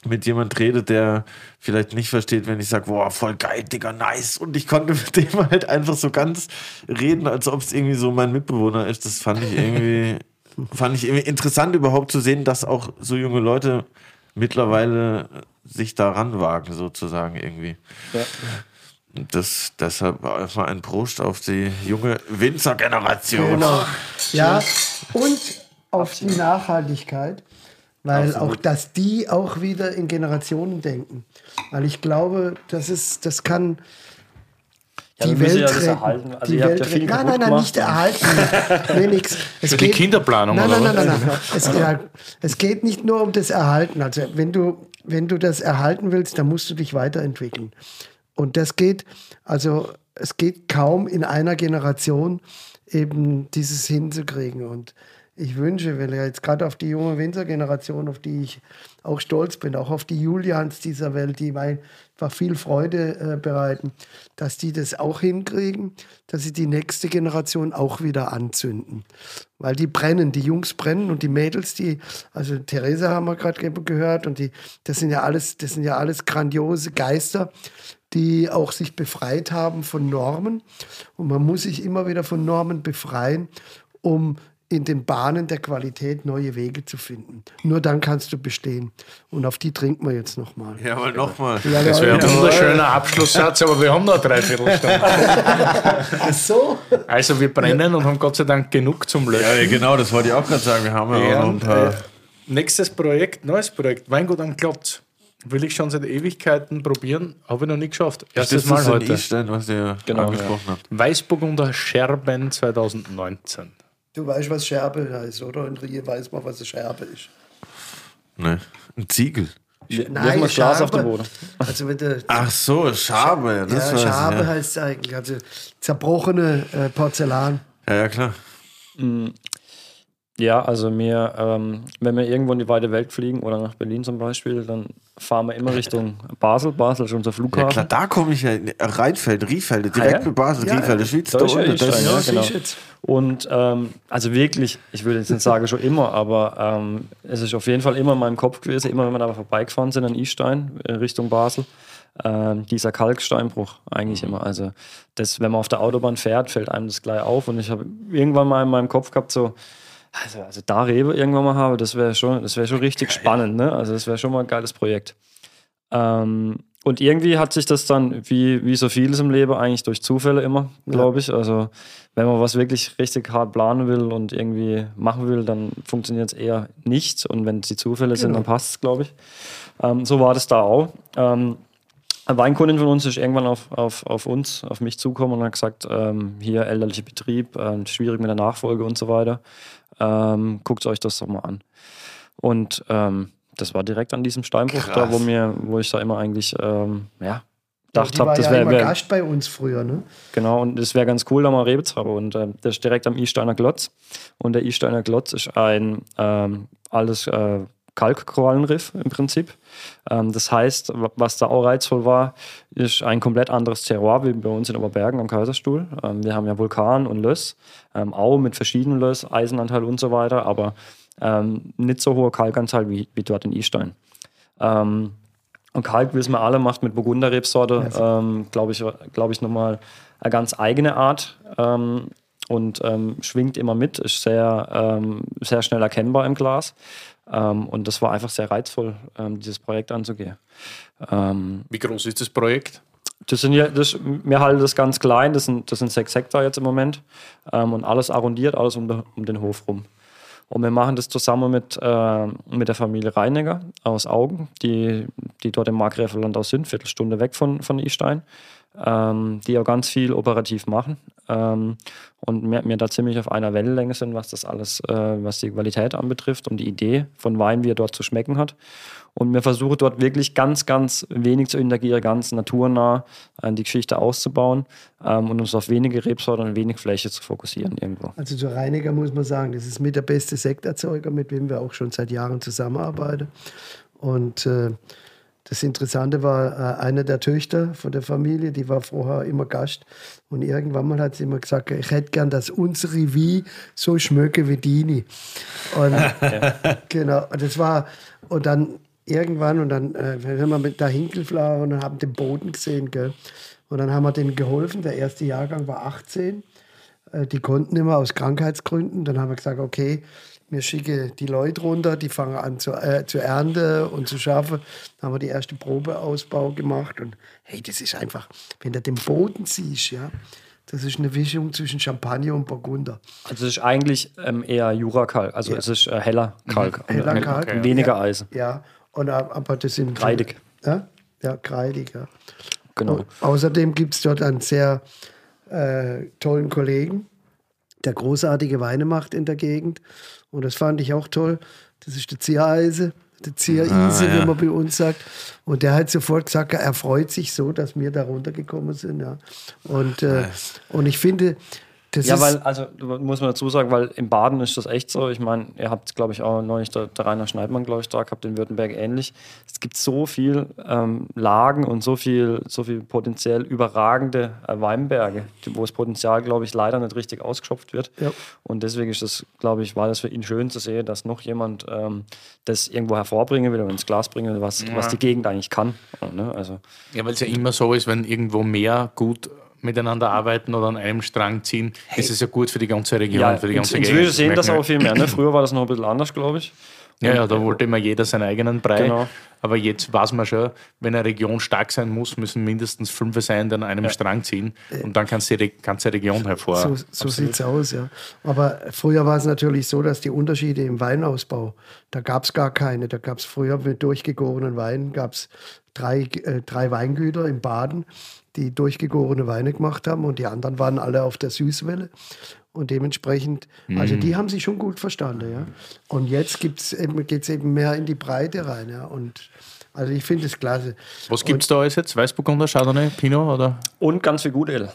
mit jemand rede, der vielleicht nicht versteht, wenn ich sage, boah, voll geil, Digga, nice. Und ich konnte mit dem halt einfach so ganz reden, als ob es irgendwie so mein Mitbewohner ist. Das fand ich irgendwie, fand ich irgendwie interessant überhaupt zu sehen, dass auch so junge Leute mittlerweile sich daran wagen, sozusagen irgendwie. Ja. Und Das, deshalb einfach ein Prost auf die junge Winzergeneration. Genau. Ja, und auf die Nachhaltigkeit, weil auch, dass die auch wieder in Generationen denken. Weil ich glaube, das ist, das kann Ja, die Welt ja das retten. erhalten. Also die ihr habt Welt ja viel. Nein, nein, nein, nicht erhalten. nee, nix. Es Für die Kinderplanung, nein, oder nein, nein, nein, nein. Es, ja, es geht nicht nur um das Erhalten. Also wenn du, wenn du das erhalten willst, dann musst du dich weiterentwickeln. Und das geht, also es geht kaum in einer Generation eben dieses hinzukriegen. Und ich wünsche, weil ja jetzt gerade auf die junge Winzergeneration, auf die ich auch stolz bin, auch auf die Julians dieser Welt, die mir einfach viel Freude äh, bereiten, dass die das auch hinkriegen, dass sie die nächste Generation auch wieder anzünden. Weil die brennen, die Jungs brennen und die Mädels, die, also Theresa haben wir gerade ge- gehört und die, das sind ja alles, das sind ja alles grandiose Geister, die auch sich befreit haben von Normen. Und man muss sich immer wieder von Normen befreien, um in den Bahnen der Qualität neue Wege zu finden. Nur dann kannst du bestehen. Und auf die trinken wir jetzt nochmal. Ja, aber nochmal. Das wäre ein wunderschöner Abschlusssatz, aber wir haben noch eine Dreiviertelstunde. Ach so. Also wir brennen und haben Gott sei Dank genug zum Löschen. Ja, genau, das wollte ich auch gerade sagen. Wir haben ja, auch noch ein paar. äh, nächstes Projekt, neues Projekt, Weingut am Klotz. Will ich schon seit Ewigkeiten probieren, habe ich noch nie geschafft. Erstes das Mal heute. Istein, was ihr Genau, angesprochen habt. Weißburgunder Scherben 2019. Du weißt, was Scherbe heißt, oder? In Rie weiß man, was eine Scherbe ist. Ne, ein Ziegel. Mal das Glas auf den Boden. Also wenn du, Ach so, Schabe. Das ja, ja. heißt es eigentlich. Also zerbrochene äh, Porzellan. ja, ja, klar. Ja, also mir, ähm, wenn wir irgendwo in die weite Welt fliegen oder nach Berlin zum Beispiel, dann fahren wir immer Richtung Basel. Basel ist unser Ja, Flughafen. klar, da komme ich ja. Rheinfeld, Riefelde, direkt Ah, ja? mit Basel, Ja, Riefelde, Schweiz, da unten. Ja, ist, genau. Und ähm, also wirklich, ich würde jetzt nicht sagen schon immer, aber ähm, es ist auf jeden Fall immer in meinem Kopf gewesen, immer wenn wir da vorbeigefahren sind an Istein äh, Richtung Basel, ähm, dieser Kalksteinbruch eigentlich immer. Also das, wenn man auf der Autobahn fährt, fällt einem das gleich auf. Und ich habe irgendwann mal in meinem Kopf gehabt, so, also, also da Rewe irgendwann mal habe, das wäre schon, das wäre schon richtig spannend, ne? Also das wäre schon mal ein geiles Projekt. Ähm, und irgendwie hat sich das dann, wie, wie so vieles im Leben, eigentlich durch Zufälle immer, glaube ich. Also, wenn man was wirklich richtig hart planen will und irgendwie machen will, dann funktioniert es eher nicht. Und wenn es die Zufälle sind, dann passt es, glaube ich. Ähm, so war das da auch. Ähm, eine Weinkundin von uns ist irgendwann auf, auf, auf uns, auf mich zugekommen und hat gesagt, ähm, hier elterlicher Betrieb, ähm, schwierig mit der Nachfolge und so weiter. Ähm, Guckt euch das doch mal an. Und ähm, Das war direkt an diesem Steinbruch, Krass. da wo mir, wo ich da immer eigentlich, ähm, ja, war habe, das ja wäre wär, Gast bei uns früher, ne? genau, und das wäre ganz cool, da mal Rebe zu haben. Und äh, das ist direkt am Isteiner Glotz. Und der Isteiner Glotz ist ein ähm, altes äh, Kalkkorallenriff im Prinzip. Ähm, das heißt, wa- was da auch reizvoll war, ist ein komplett anderes Terroir wie bei uns in Oberbergen am Kaiserstuhl. Ähm, wir haben ja Vulkan und Löss, ähm, auch mit verschiedenen Löss, Eisenanteil und so weiter, aber nicht so hoher Kalkanteil wie, wie dort in Istein. Und Kalk, wissen wir alle, macht mit Burgunderrebsorte, ähm, glaube ich, glaub ich nochmal eine ganz eigene Art und schwingt immer mit, ist sehr, sehr schnell erkennbar im Glas. Ähm, und das war einfach sehr reizvoll, ähm, dieses Projekt anzugehen. Ähm, Wie groß ist das Projekt? das sind ja, das, wir halten das ganz klein, das sind, das sind sechs Hektar jetzt im Moment und alles arrondiert, alles um, um den Hof rum. Und wir machen das zusammen mit, äh, mit der Familie Reiniger aus Augen, die, die dort im Markgräflerland auch sind, Viertelstunde weg von, von Istein, ähm, die auch ganz viel operativ machen ähm, und wir, wir da ziemlich auf einer Wellenlänge sind, was das alles, äh, was die Qualität anbetrifft und die Idee von Wein, wie er dort zu schmecken hat. Und wir versuchen dort wirklich ganz, ganz wenig zu interagieren, ganz naturnah äh, die Geschichte auszubauen ähm, und uns auf wenige Rebsorten und wenig Fläche zu fokussieren irgendwo. Also zu Reiniger muss man sagen, das ist mit der beste Sekterzeuger, mit dem wir auch schon seit Jahren zusammenarbeiten. Und äh, das Interessante war, äh, eine der Töchter von der Familie, die war vorher immer Gast. Und irgendwann mal hat sie immer gesagt, ich hätte gern, dass unsere Wie so schmecke wie Dini. Und genau, und das war, und dann irgendwann, und dann äh, sind wir mit da hingeflogen und haben den Boden gesehen, gell. Und dann haben wir denen geholfen. Der erste Jahrgang war 18. Äh, Die konnten immer aus Krankheitsgründen. Dann haben wir gesagt, okay, wir schicken die Leute runter, die fangen an zu, äh, zu ernten und zu schaffen. Dann haben wir die erste Probeausbau gemacht. Und hey, das ist einfach, wenn du den Boden siehst, ja, das ist eine Mischung zwischen Champagner und Burgunder. Also es ist eigentlich ähm, eher Jurakalk, also Ja. es ist äh, heller Kalk. Heller Kalk. und weniger Ja. Eisen. Ja, und, äh, aber das sind. Kreidig. Ja, ja kreidig, ja. Genau. Und außerdem gibt es dort einen sehr äh, tollen Kollegen, der großartige Weine macht in der Gegend. Und das fand ich auch toll. Das ist der Ziereise, der Ziereise, Ah, ja. wie man bei uns sagt. Und der hat sofort gesagt, er freut sich so, dass wir da runtergekommen sind. Ja. Und, äh, und ich finde, das Ja, weil, also muss man dazu sagen, weil im Baden ist das echt so. Ich meine, ihr habt, glaube ich, auch neulich der, der Rainer Schneidmann, glaube ich, da gehabt, in Württemberg ähnlich. Es gibt so viel ähm, Lagen und so viel, so viel potenziell überragende äh, Weinberge, wo das Potenzial, glaube ich, leider nicht richtig ausgeschöpft wird. Ja. Und deswegen ist das, glaube ich, war das für ihn schön zu sehen, dass noch jemand ähm, das irgendwo hervorbringen will und ins Glas bringen will, was, was die Gegend eigentlich kann. Ne? Also, Ja, weil es ja immer so ist, wenn irgendwo mehr gut miteinander arbeiten oder an einem Strang ziehen, ist es ja gut für die ganze Region, ja, für die ganze inzwischen Gegend. sehen das auch viel mehr. Ne? Früher war das noch ein bisschen anders, glaube ich. Ja, ja, da wollte immer jeder seinen eigenen Brei. Genau. Aber jetzt weiß man schon, wenn eine Region stark sein muss, müssen mindestens fünf sein, die an einem Strang ziehen. Und dann kannst du die ganze Region hervor. So, so sieht es aus, ja. Aber früher war es natürlich so, dass die Unterschiede im Weinausbau, da gab es gar keine. Da gab es früher mit durchgegorenen Weinen, gab es drei, äh, drei Weingüter im Baden, die durchgegorene Weine gemacht haben und die anderen waren alle auf der Süßwelle. Und dementsprechend, also die haben sich schon gut verstanden, ja. Und jetzt gibt's eben, geht es eben mehr in die Breite rein, ja. Und also ich finde es klasse. Was gibt es da alles jetzt? Weißburgunder, Chardonnay, Pinot oder Und ganz viel Gudel.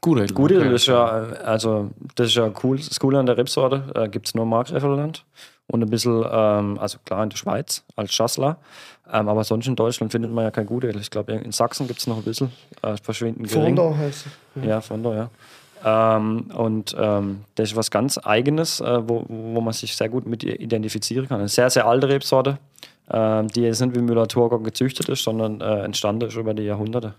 Gudel? Gudel Okay. ist ja, also das ist ja cool, das Coole an der Rebsorte, äh, gibt es nur im Markgräflerland und ein bisschen, ähm, also klar in der Schweiz als Schassler, ähm, aber sonst in Deutschland findet man ja kein Gudel. Ich glaube, in Sachsen gibt es noch ein bisschen, äh, verschwindend gering. Fondor heißt es. Ja, Fondor, ja. Ähm, und ähm, das ist was ganz Eigenes, äh, wo, wo man sich sehr gut mit identifizieren kann. Eine sehr, sehr alte Rebsorte, ähm, die jetzt nicht wie Müller-Thurgau gezüchtet ist, sondern äh, entstanden ist über die Jahrhunderte.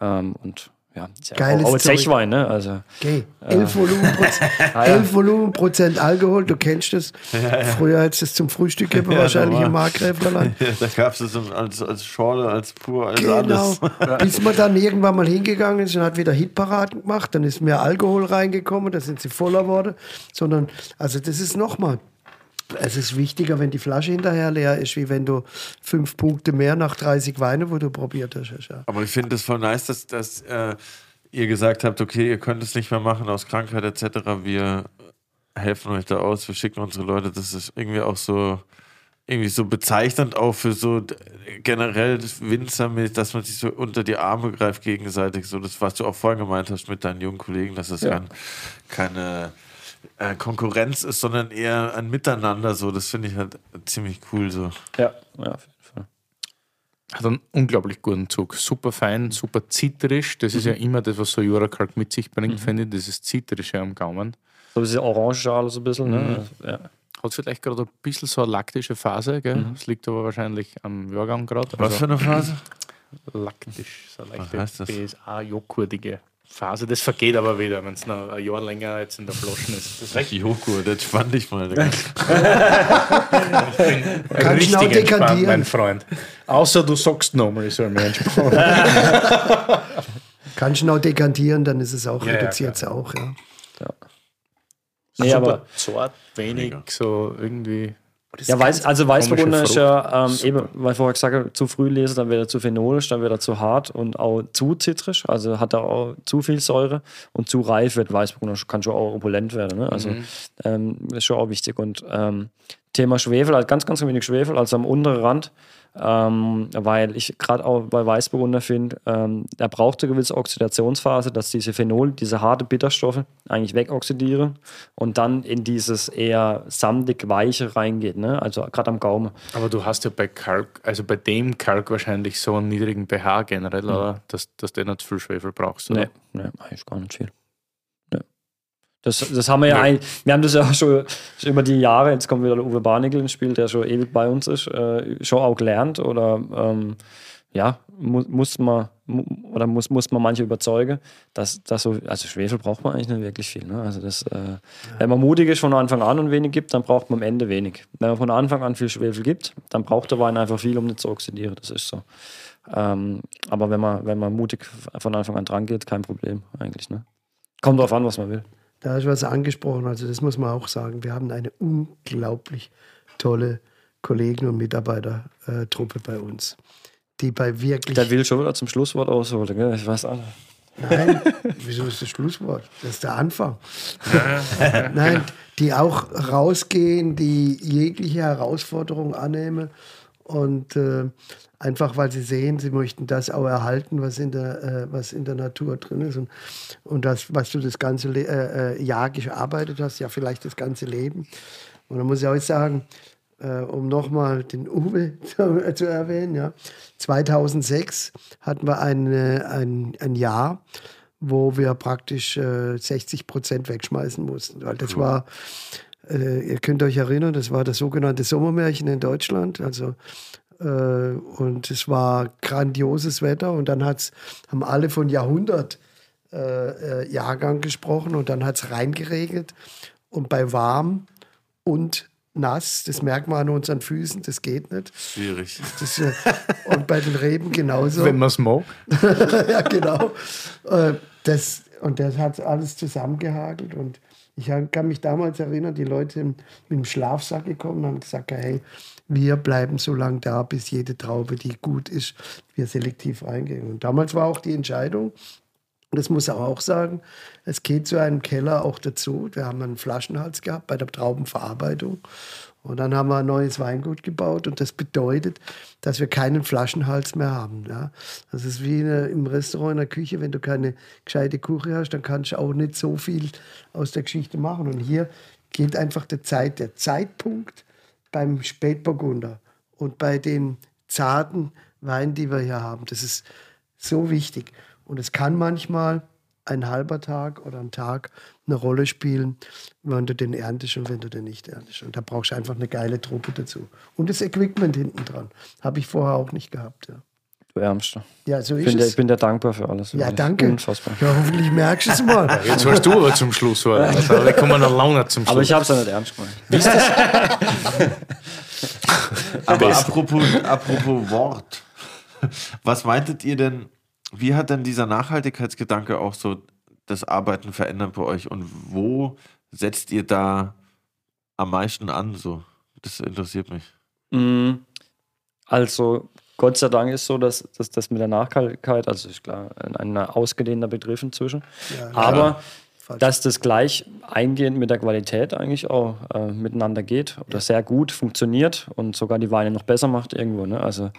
Ähm, und ja, ja Geiles auch, auch. Zechwein, ne? Also, Okay, 11 Volumenprozent, 11 Volumenprozent Alkohol, du kennst das. Früher hättest du es zum Frühstück gegeben, wahrscheinlich im Markgräflerland. Ja, da gab es es als, als Schorle, als pur, als Genau. alles. Bis man dann irgendwann mal hingegangen ist und hat wieder Hitparaden gemacht, dann ist mehr Alkohol reingekommen, da sind sie voller geworden. Sondern, also das ist nochmal. Es ist wichtiger, wenn die Flasche hinterher leer ist, wie wenn du fünf Punkte mehr nach 30 Weine, wo du probiert hast. Ja. Aber ich finde es voll nice, dass, dass äh, ihr gesagt habt, okay, ihr könnt es nicht mehr machen aus Krankheit etc. Wir helfen euch da aus, wir schicken unsere Leute. Das ist irgendwie auch so irgendwie so bezeichnend auch für so generell das Winzer mit, dass man sich so unter die Arme greift gegenseitig. So das, was du auch vorhin gemeint hast mit deinen jungen Kollegen, dass es Ja. kein, keine äh, Konkurrenz ist, sondern eher ein Miteinander. So, das finde ich halt ziemlich cool. So. Ja, ja, auf jeden Fall. Hat einen unglaublich guten Zug. Super fein, super zitrisch. Das ist ja immer das, was so Jurakalk mit sich bringt, finde ich. Dieses Zitrische am Gaumen. So ein bisschen orange alles ein bisschen. Ne? Ja. Hat vielleicht gerade ein bisschen so eine laktische Phase, gell? Das liegt aber wahrscheinlich am Jahrgang gerade. Was für eine Phase? laktisch, so eine Was heißt das? leichte BSA-joghurtige Phase. Das vergeht aber wieder, wenn es noch ein Jahr länger jetzt in der Flasche ist. Das ist echt Joghurt, das fand ich mal. Digga. Kannst du auch richtig entspannt, dekantieren. mein Freund. Außer du sagst nochmal, ich soll mich entspannen. Kannst du noch dekantieren, dann ist es auch, Ja, ja, reduziert es auch. Ja. Nee, Super aber zart, wenig, so irgendwie. Ja, weiß, also Weißburgunder ist ja, ähm, eben, weil ich vorher gesagt habe, zu früh lese, dann wird er zu phenolisch, dann wird er zu hart und auch zu zitrisch, also hat er auch zu viel Säure und zu reif wird Weißburgunder, kann schon auch opulent werden. Ne? Also ähm, ist schon auch wichtig. Und ähm, Thema Schwefel, halt ganz, ganz wenig Schwefel, also am unteren Rand, ähm, weil ich gerade auch bei Weißburgunder finde, ähm, er braucht eine gewisse Oxidationsphase, dass diese Phenol, diese harte Bitterstoffe eigentlich wegoxidieren und dann in dieses eher sandig weiche reingeht, ne? also gerade am Gaumen. Aber du hast ja bei Kalk, also bei dem Kalk wahrscheinlich so einen niedrigen pH generell, oder? Dass, dass du nicht viel Schwefel brauchst, oder? Nee, nee, eigentlich gar nicht viel. Das, das haben wir ja, eigentlich, wir haben das ja auch schon, schon über die Jahre, jetzt kommt wieder der Uwe Barnickel ins Spiel, der schon ewig bei uns ist, äh, schon auch gelernt oder ähm, ja, mu muss man mu oder muss, muss man manche überzeugen, dass, dass so, also Schwefel braucht man eigentlich nicht wirklich viel. Ne? Also das, äh, wenn man mutig ist von Anfang an und wenig gibt, dann braucht man am Ende wenig. Wenn man von Anfang an viel Schwefel gibt, dann braucht der Wein einfach viel, um nicht zu oxidieren. Das ist so. Ähm, aber wenn man, wenn man mutig von Anfang an dran geht, kein Problem eigentlich. Ne? Kommt drauf an, was man will. Da du was angesprochen, also das muss man auch sagen. Wir haben eine unglaublich tolle Kollegen- und Mitarbeitertruppe bei uns, die bei wirklich. Der will schon wieder zum Schlusswort ausholen, gell? Ich weiß auch nicht. Nein, wieso ist das Schlusswort? Das ist der Anfang. Nein, die auch rausgehen, die jegliche Herausforderung annehmen und äh, einfach, weil sie sehen, sie möchten das auch erhalten, was in der, äh, was in der Natur drin ist und, und das, was du das ganze Le äh, äh, Jahr gearbeitet hast, ja vielleicht das ganze Leben. Und da muss ich auch sagen, äh, um nochmal den Uwe zu, zu erwähnen, ja. 2006 hatten wir eine, ein, ein Jahr, wo wir praktisch äh, 60 Prozent wegschmeißen mussten. Weil das war, äh, ihr könnt euch erinnern, das war das sogenannte Sommermärchen in Deutschland. Also äh, und es war grandioses Wetter und dann hat's, haben alle von Jahrhundert äh, äh, Jahrgang gesprochen und dann hat es reingeregnet und bei warm und nass, das merkt man an unseren Füßen, das geht nicht. Schwierig. Das, äh, und bei den Reben genauso. Wenn man es mag. ja, genau. Äh, das, und das hat alles zusammengehagelt. Und ich kann mich damals erinnern, die Leute mit dem Schlafsack gekommen und haben gesagt, hey, wir bleiben so lange da, bis jede Traube, die gut ist, wir selektiv reingehen. Und damals war auch die Entscheidung, das muss ich auch sagen, es geht zu einem Keller auch dazu. Wir haben einen Flaschenhals gehabt bei der Traubenverarbeitung. Und dann haben wir ein neues Weingut gebaut und das bedeutet, dass wir keinen Flaschenhals mehr haben. Ja? Das ist wie in der, im Restaurant, in der Küche, wenn du keine gescheite Küche hast, dann kannst du auch nicht so viel aus der Geschichte machen. Und hier geht einfach der, Zeit, der Zeitpunkt beim Spätburgunder und bei den zarten Weinen, die wir hier haben. Das ist so wichtig. Und es kann manchmal ein halber Tag oder ein Tag eine Rolle spielen, wenn du den erntest und wenn du den nicht erntest. Und da brauchst du einfach eine geile Truppe dazu. Und das Equipment hinten dran. Habe ich vorher auch nicht gehabt. Ja, Du Ärmster. ja so Ich ist bin, dir, es. ich bin dir dankbar für alles. ja, danke. Unfassbar. Ja, hoffentlich merkst du es mal. Jetzt warst du aber zum Schluss, oder? Also, kommen noch lange zum Schluss. Aber ich habe es ja nicht ernst gemeint. Aber apropos, apropos Wort. Was meintet ihr denn, wie hat denn dieser Nachhaltigkeitsgedanke auch so das Arbeiten verändert bei euch und wo setzt ihr da am meisten an? So, das interessiert mich. Mm, Also, Gott sei Dank ist so, dass, dass das mit der Nachhaltigkeit, also ist klar, ein, ein ausgedehnter Begriff inzwischen. Ja, Aber dass das gleich eingehend mit der Qualität eigentlich auch äh, miteinander geht oder sehr gut funktioniert und sogar die Weine noch besser macht irgendwo. Ne? Also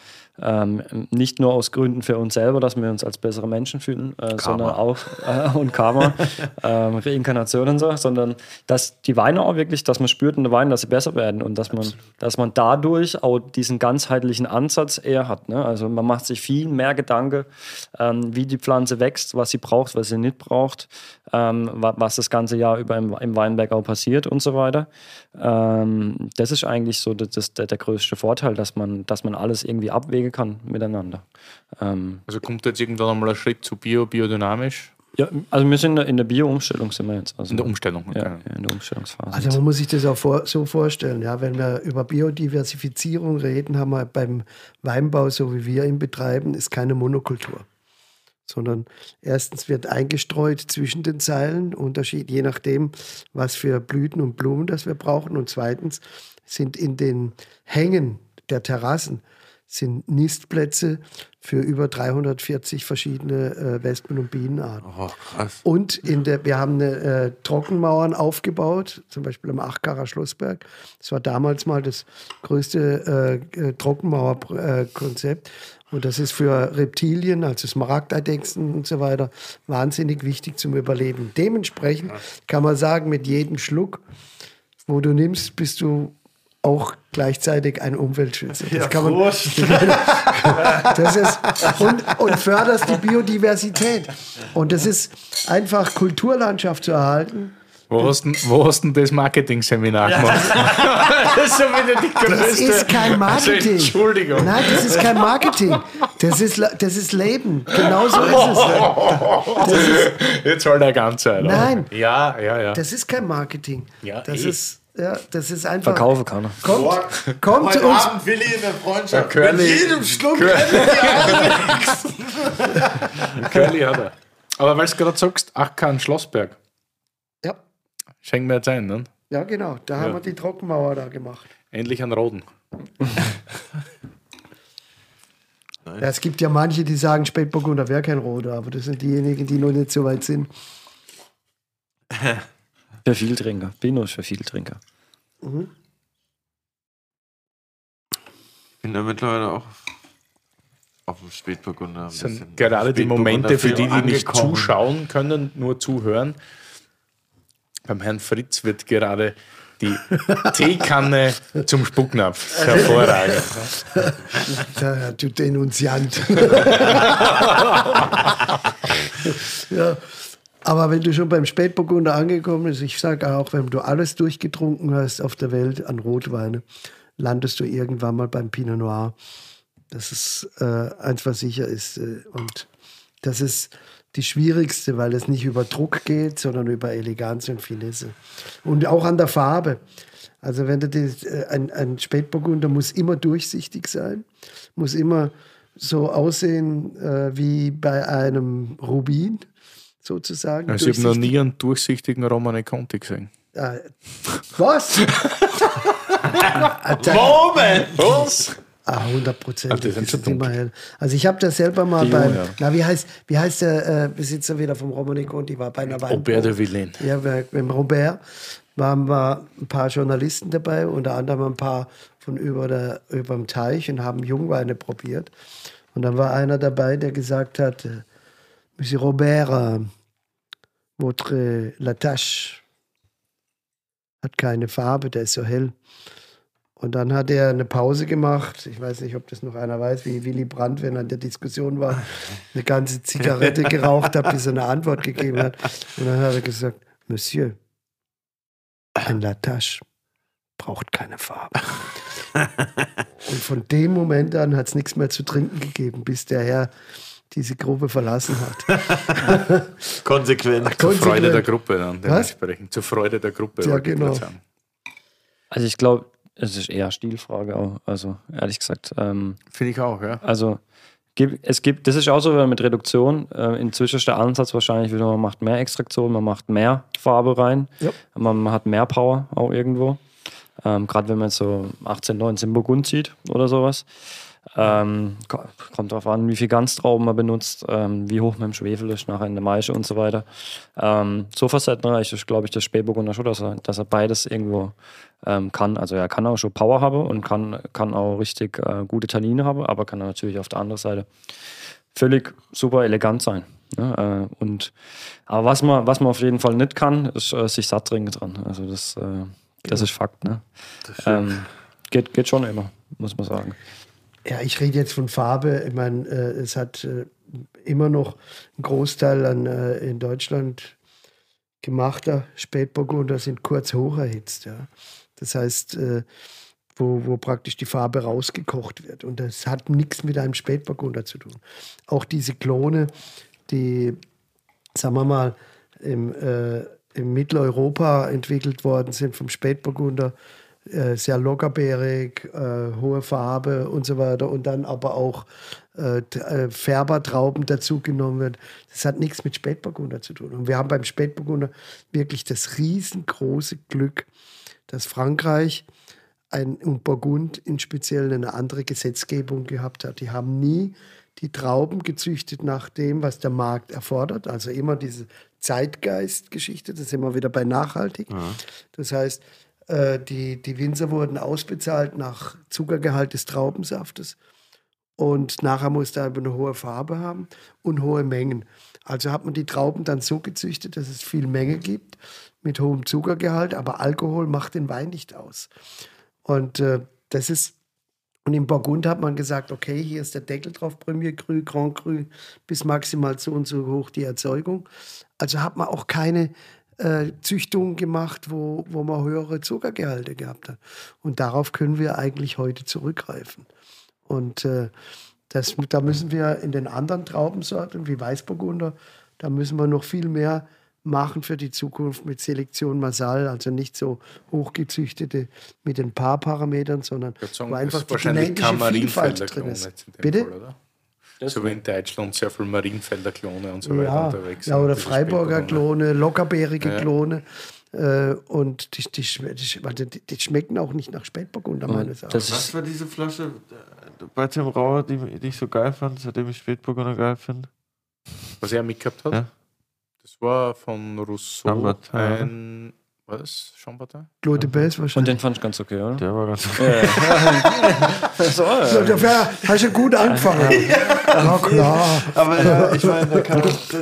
ähm, nicht nur aus Gründen für uns selber, dass wir uns als bessere Menschen fühlen, äh, sondern auch äh, und Karma, ähm, Reinkarnation und so, sondern dass die Weine auch wirklich, dass man spürt in den Weinen, dass sie besser werden und dass man, dass man dadurch auch diesen ganzheitlichen Ansatz eher hat. Ne? Also man macht sich viel mehr Gedanken, ähm, wie die Pflanze wächst, was sie braucht, was sie nicht braucht, ähm, wa- was das ganze Jahr über im, im Weinberg auch passiert und so weiter. Ähm, das ist eigentlich so das, das, der, der größte Vorteil, dass man, dass man alles irgendwie abwägen kann miteinander. Ähm, Also kommt jetzt irgendwann einmal ein Schritt zu Bio, biodynamisch ja, also wir sind in der- Bio-Umstellung sind wir jetzt. Also, in der Umstellung. ja, okay. ja, in der Umstellungsphase. Also man muss sich das auch vor, so vorstellen, ja, wenn wir über Biodiversifizierung reden, haben wir beim Weinbau, so wie wir ihn betreiben, ist keine Monokultur. Sondern erstens wird eingestreut zwischen den Zeilen, Unterschied je nachdem, was für Blüten und Blumen das wir brauchen. Und zweitens sind in den Hängen der Terrassen sind Nistplätze für über 340 verschiedene äh, Wespen- und Bienenarten. Oh, krass. Und in der, wir haben eine, äh, Trockenmauern aufgebaut, zum Beispiel am Achkarer Schlossberg. Das war damals mal das größte äh, äh, Trockenmauerkonzept. und das ist für Reptilien, also Smaragdeidechsen und so weiter, wahnsinnig wichtig zum Überleben. Dementsprechend kann man sagen, mit jedem Schluck, wo du nimmst, bist du auch gleichzeitig ein Umweltschützer. Das kann man, das ist, und, und förderst die Biodiversität. Und das ist einfach Kulturlandschaft zu erhalten. Wo, hast denn, wo hast denn das Marketing-Seminar gemacht? das ist schon wieder die größte. Das ist kein Marketing. Also, Entschuldigung. Nein, das ist kein Marketing. Das ist, das ist Leben. Genau so ist es. Jetzt soll der ganz sein. oder? Nein. Ja, ja, ja. Das ist kein Marketing. Ja, das eh. ist, ja, das ist einfach. Verkaufen kann er. Kommt, kommt Heute zu uns. Abend Willi in der Freundschaft. Curly- Mit jedem Schluck. Curly hat er. Aber weil du gerade sagst, Acker Schlossberg, Ja, schenken wir jetzt ein, ne? ja, genau. Da haben wir die Trockenmauer da gemacht. Endlich einen Roden. Ja, es gibt ja manche, die sagen, Spätburgunder wäre kein Roter, aber das sind diejenigen, die noch nicht so weit sind. Für Vieltrinker. Pinot ist für Vieltrinker. Ich bin da mittlerweile auch auf dem Spätburgunder. ein Das sind gerade die Momente, für die, die nicht zuschauen können, nur zuhören. Beim Herrn Fritz wird gerade die Teekanne zum Spucknapf. Hervorragend. Ja, du Denunziant. ja. Aber wenn du schon beim Spätburgunder angekommen bist, ich sage auch, wenn du alles durchgetrunken hast auf der Welt an Rotweine, landest du irgendwann mal beim Pinot Noir. Das ist äh, eins, was sicher ist. äh, Und das ist die schwierigste, weil es nicht über Druck geht, sondern über Eleganz und Finesse. Und auch an der Farbe. Also wenn du das, äh, ein, ein Spätburgunder muss immer durchsichtig sein, muss immer so aussehen äh, wie bei einem Rubin sozusagen. Also ich habe noch nie einen durchsichtigen Romane Conti gesehen. Äh, was? Moment! Was? Ah, 100 Prozent. Also ich habe das selber mal Jungen, ja. na wie heißt, wie heißt der äh, Besitzer wieder vom Romanico und die war bei einer Weinprobe. Aubert de Villaine. Ja, bei- beim Robert waren wir ein paar Journalisten dabei, unter anderem ein paar von über, der, über dem Teich und haben Jungweine probiert. Und dann war einer dabei, der gesagt hat, äh, Monsieur Robert, äh, votre la tache hat keine Farbe, der ist so hell. Und dann hat er eine Pause gemacht. Ich weiß nicht, ob das noch einer weiß, wie Willy Brandt, wenn er in der Diskussion war, eine ganze Zigarette geraucht hat, bis er eine Antwort gegeben hat. Und dann hat er gesagt, Monsieur, ein Latache braucht keine Farbe. Und von dem Moment an hat es nichts mehr zu trinken gegeben, bis der Herr diese Gruppe verlassen hat. Konsequent. Zur Freude der. Gruppe dann dementsprechend. Zur Freude der Gruppe. Ja, genau. Also ich glaube, es ist eher Stilfrage auch. Also ehrlich gesagt. Ähm, Finde ich auch, ja. Also es gibt, das ist auch so mit Reduktion. Äh, inzwischen ist der Ansatz wahrscheinlich wieder, man macht mehr Extraktion, man macht mehr Farbe rein, Ja. man, hat mehr Power auch irgendwo. Ähm, Gerade wenn man jetzt so 18, 19 Burgund sieht oder sowas. Ähm, ko- kommt darauf an, wie viel Ganztrauben man benutzt, ähm, wie hoch man im Schwefel ist, nachher in der Maische und so weiter. Ähm, so facettenreich ist, glaube ich, das Spätburgunder schon, dass er, dass er beides irgendwo ähm, kann. Also er kann auch schon Power haben und kann, kann auch richtig äh, gute Tannine haben, aber kann natürlich auf der anderen Seite völlig super elegant sein. Ne? Äh, und, aber was man, was man auf jeden Fall nicht kann, ist äh, sich satt trinken dran. Also das, äh, das ist Fakt. Ne? Ähm, geht, geht schon immer, muss man sagen. Ja, ich rede jetzt von Farbe. Ich meine, äh, es hat äh, immer noch einen Großteil an äh, in Deutschland gemachter Spätburgunder sind kurz hoch erhitzt. Ja. Das heißt, äh, wo, wo praktisch die Farbe rausgekocht wird. Und das hat nichts mit einem Spätburgunder zu tun. Auch diese Klone, die, sagen wir mal, im, äh, in Mitteleuropa entwickelt worden sind vom Spätburgunder, äh, sehr lockerbeerig, äh, hohe Farbe und so weiter und dann aber auch äh, äh, Färbertrauben dazugenommen wird. Das hat nichts mit Spätburgunder zu tun. Und wir haben beim Spätburgunder wirklich das riesengroße Glück, dass Frankreich ein, und Burgund in speziell eine andere Gesetzgebung gehabt hat. Die haben nie die Trauben gezüchtet nach dem, was der Markt erfordert. Also immer diese Zeitgeistgeschichte, das sind wir wieder bei nachhaltig. Das heißt, äh, die, die Winzer wurden ausbezahlt nach Zuckergehalt des Traubensaftes und nachher musste er eine hohe Farbe haben und hohe Mengen. Also hat man die Trauben dann so gezüchtet, dass es viel Menge gibt mit hohem Zuckergehalt, aber Alkohol macht den Wein nicht aus. Und äh, das ist und im Burgund hat man gesagt, okay, hier ist der Deckel drauf, Premier Cru, Grand Cru, bis maximal so und so hoch die Erzeugung. Also hat man auch keine äh, Züchtungen gemacht, wo, wo man höhere Zuckergehalte gehabt hat. Und darauf können wir eigentlich heute zurückgreifen. Und äh, das, da müssen wir in den anderen Traubensorten wie Weißburgunder, da müssen wir noch viel mehr machen für die Zukunft mit Selektion Masal, also nicht so hochgezüchtete mit ein paar Parametern, sondern wo einfach die wahrscheinlich genetische Vielfalt drin ist. Bitte? Fall, oder? so wie in Deutschland sehr viel Marienfelder Klone und so weiter Ja, unterwegs ja sind, oder diese Freiburger. Klone, lockerbeerige Ja. Klone. Äh, und die, die, die, die, schmecken auch nicht nach Spätburgunder, meines Erachtens. Das Was war diese Flasche äh, bei Tim Rauer, die, die ich so geil fand, seitdem ich Spätburgunder geil finde? Was er mitgehabt hat? Ja. Das war von Rousseau Chambertin. ein. Was? Chambertin? Claude Bess und wahrscheinlich. den fand ich ganz okay, oder? Der war ganz so, So, dafür hast du gut angefangen. Ja, klar. Aber ja, ich meine, da,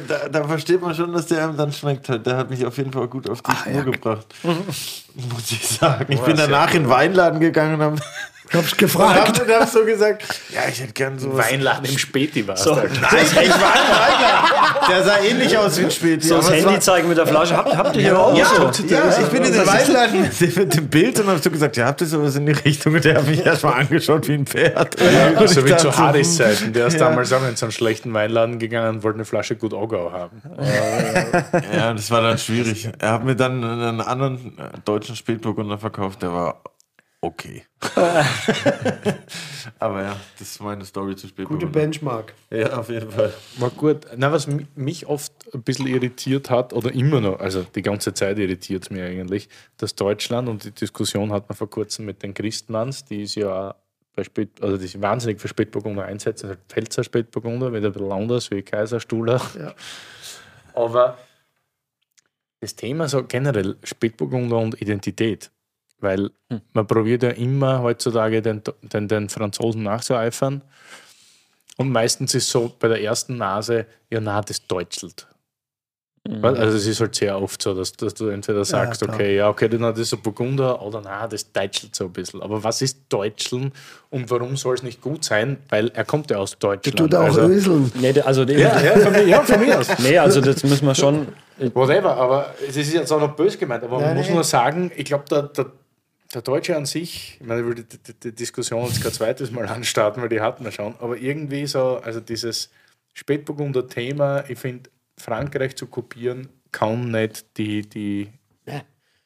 da, da versteht man schon, dass der einem dann schmeckt. halt. Der hat mich auf jeden Fall gut auf die Spur gebracht. Muss ich sagen. Ich bin sehr danach in den Weinladen gegangen und habe hab's gefragt. hab, hab so gesagt, ja, ich hätte gern sowas. Weinladen im Späti war So. Nein, ich war Weinladen. Der sah ähnlich aus wie ein Späti. so das Handy war- zeigen mit der Flasche. Habt, habt ihr hier auch Ja, so? ja, ich bin in den Weinladen mit dem Bild und habe so gesagt, ja, habt ihr sowas in die Richtung? Und der hat mich erstmal angeschaut wie ein Pferd. Und So ich wie zu so, Haris Zeiten. Der ist Ja. damals auch in so einen schlechten Weinladen gegangen und wollte eine Flasche Gut Augau haben. Ja, das war dann schwierig. Er hat mir dann einen anderen äh, deutschen Spätburgunder verkauft, der war okay. Aber ja, das ist meine Story zu Gute Spätburgunder. Benchmark. Ja, auf jeden Fall. War gut. Na, was mi- mich oft ein bisschen irritiert hat, oder immer noch, also die ganze Zeit irritiert es mir eigentlich, dass Deutschland, und die Diskussion hat man vor kurzem mit den Christmanns, die ist ja bei Spät, also die sich wahnsinnig für Spätburgunder einsetzen, halt Pfälzer Spätburgunder, wieder ein bisschen anders wie Kaiserstuhler. Ja. Aber das Thema so generell Spätburgunder und Identität, weil man probiert ja immer heutzutage den, den, den Franzosen nachzueifern und meistens ist so bei der ersten Nase, ja, na, das deutschelt. Also es ist halt sehr oft so, dass, dass du entweder sagst, klar. okay, ja, okay, na, das ist ein Burgunder oder na, das deutschelt so ein bisschen. Aber was ist Deutscheln und warum soll es nicht gut sein? Weil er kommt ja aus Deutschland. Tut auch also, Öseln. Nee, der- also, ja, ja, von mir, ja, von mir aus. nee, also das müssen wir schon. Whatever, aber es ist jetzt auch noch böse gemeint. Aber man Nein, muss nein. nur sagen, ich glaube, der, der, der Deutsche an sich, ich meine, ich will die, die, die Diskussion jetzt kein zweites Mal anstarten, weil die hatten wir schon, aber irgendwie so, also dieses Spätburgunder Thema, ich finde, Frankreich zu kopieren, kann nicht die, die,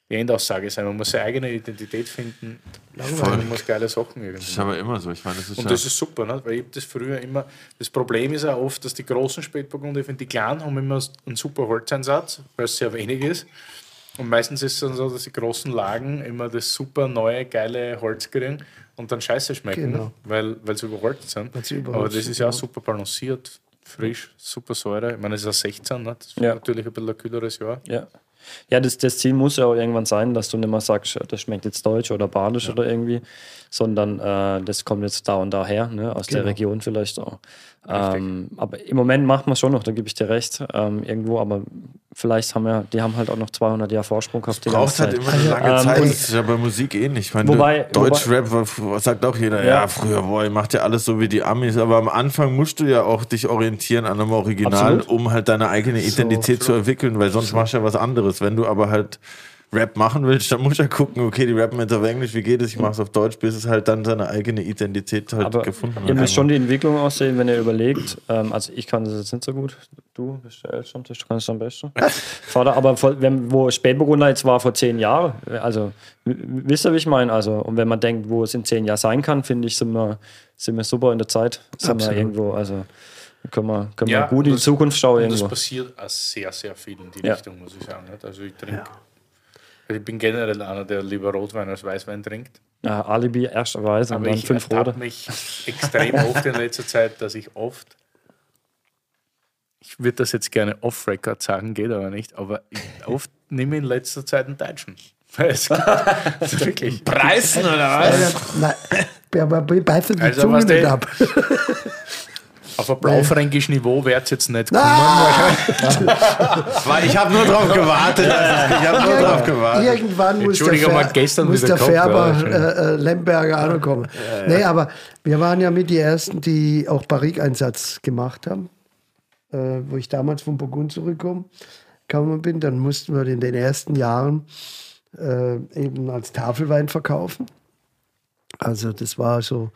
die Endaussage sein. Man muss seine eigene Identität finden. Voll. Man muss geile Sachen irgendwie. Das ist aber immer so. Ich meine, das ist Und ja, das ist super, ne? weil ich das früher immer. Das Problem ist auch oft, dass die großen Spätburgunder, ich finde, die kleinen haben immer einen super Holzeinsatz, weil es sehr wenig ist. Und meistens ist es dann so, dass die großen Lagen immer das super neue, geile Holz kriegen und dann scheiße schmecken, Genau. weil, weil sie überholzt sind. Aber das ist ja auch genau. super balanciert, frisch, super Säure. Ich meine, es ist ja 16, ne? das ist Ja. natürlich ein bisschen ein kühleres Jahr. Ja. Ja, das, das Ziel muss ja auch irgendwann sein, dass du nicht mehr sagst, das schmeckt jetzt deutsch oder badisch oder irgendwie, sondern äh, das kommt jetzt da und daher, ne, aus der Genau. Region vielleicht auch. Ähm, aber im Moment macht man schon noch, da gebe ich dir recht, ähm, irgendwo, aber vielleicht haben wir, die haben halt auch noch 200 Jahre Vorsprung gehabt. die Braucht halt immer eine lange Ähm, Zeit. Das ist ja bei Musik ähnlich. Ich meine, Wobei- Deutschrap war- sagt auch jeder, ja, Ja. früher, boah, ihr macht ja alles so wie die Amis. Aber am Anfang musst du ja auch dich orientieren an einem Original, Absolut. um halt deine eigene Identität zu entwickeln, weil sonst machst du ja was anderes. Wenn du aber halt Rap machen willst, dann musst du ja gucken, okay, die rappen jetzt auf Englisch, wie geht es? Ich mach's auf Deutsch, bis es halt dann seine eigene Identität halt Aber gefunden ihr hat. müsst schon die Entwicklung aussehen, wenn ihr überlegt. Ähm, also ich kann das jetzt nicht so gut. Du bist der Elterntisch, du kannst es am besten. Vater, aber vor, wenn, wo Spätburgunder jetzt war vor zehn Jahren, also wisst ihr, wie ich meine? Also, und wenn man denkt, wo es in zehn Jahren sein kann, finde ich, sind wir, sind wir super in der Zeit. Sind Absolut. wir irgendwo, also können wir, können Ja, wir gut in die das- Zukunft schauen Und das irgendwo. passiert auch sehr, sehr viel in die Ja. Richtung, muss ich sagen. Also ich trinke. Ich bin generell einer, der lieber Rotwein als Weißwein trinkt. Ja, Alibi, erster Weise und Aber dann ich fünf Rote. mich extrem oft in letzter Zeit, dass ich oft, ich würde das jetzt gerne off-Record sagen, geht aber nicht, aber ich oft nehme ich in letzter Zeit einen Deutschen. Es gibt- wirklich. Preisen oder was? Nein, aber beißt die Also, Zunge was nicht ab. Auf ein blaufränkisch Niveau wird es jetzt nicht kommen. Weil ich habe nur drauf gewartet. Ich habe nur drauf gewartet. Irgendwann muss der, Entschuldigung, Fer mal gestern muss der Färber ja, äh, äh, Lemberger ankommen. Nee, aber wir waren ja mit die Ersten, die auch Barrique-Einsatz gemacht haben. Äh, wo ich damals von Burgund zurückgekommen gekommen bin, dann mussten wir in den ersten Jahren äh, eben als Tafelwein verkaufen. Also das war so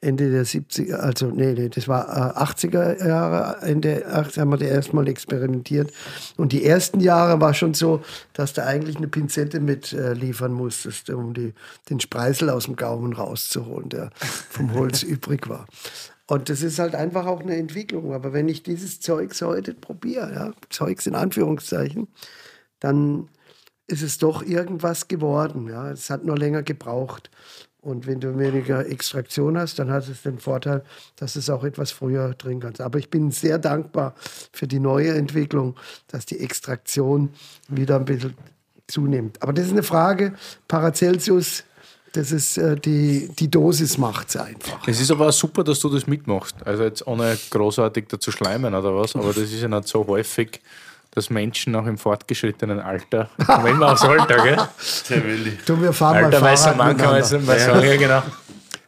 Ende der 70er, also nee, nee das war äh, 80er Jahre, Ende 80 haben wir da erstmal experimentiert. Und die ersten Jahre war schon so, dass du eigentlich eine Pinzette mit äh, liefern musstest, um die, den Spreisel aus dem Gaumen rauszuholen, der vom Holz übrig war. Und das ist halt einfach auch eine Entwicklung. Aber wenn ich dieses Zeugs heute probiere, ja, Zeugs in Anführungszeichen, dann ist es doch irgendwas geworden. Ja. Es hat nur länger gebraucht. Und wenn du weniger Extraktion hast, dann hat es den Vorteil, dass es auch etwas früher trinken kannst. Aber ich bin sehr dankbar für die neue Entwicklung, dass die Extraktion wieder ein bisschen zunimmt. Aber das ist eine Frage, Paracelsius, das ist äh, die, die Dosis macht es einfach. Es ist aber auch super, dass du das mitmachst. Also jetzt ohne großartig dazu schleimen oder was, aber das ist ja nicht so häufig, dass Menschen auch im fortgeschrittenen Alter, kommen immer aufs Alter, gell? Der Willi. Du, wir fahren Alter mal Fahrrad Mann kann man jetzt mehr sagen, ja genau.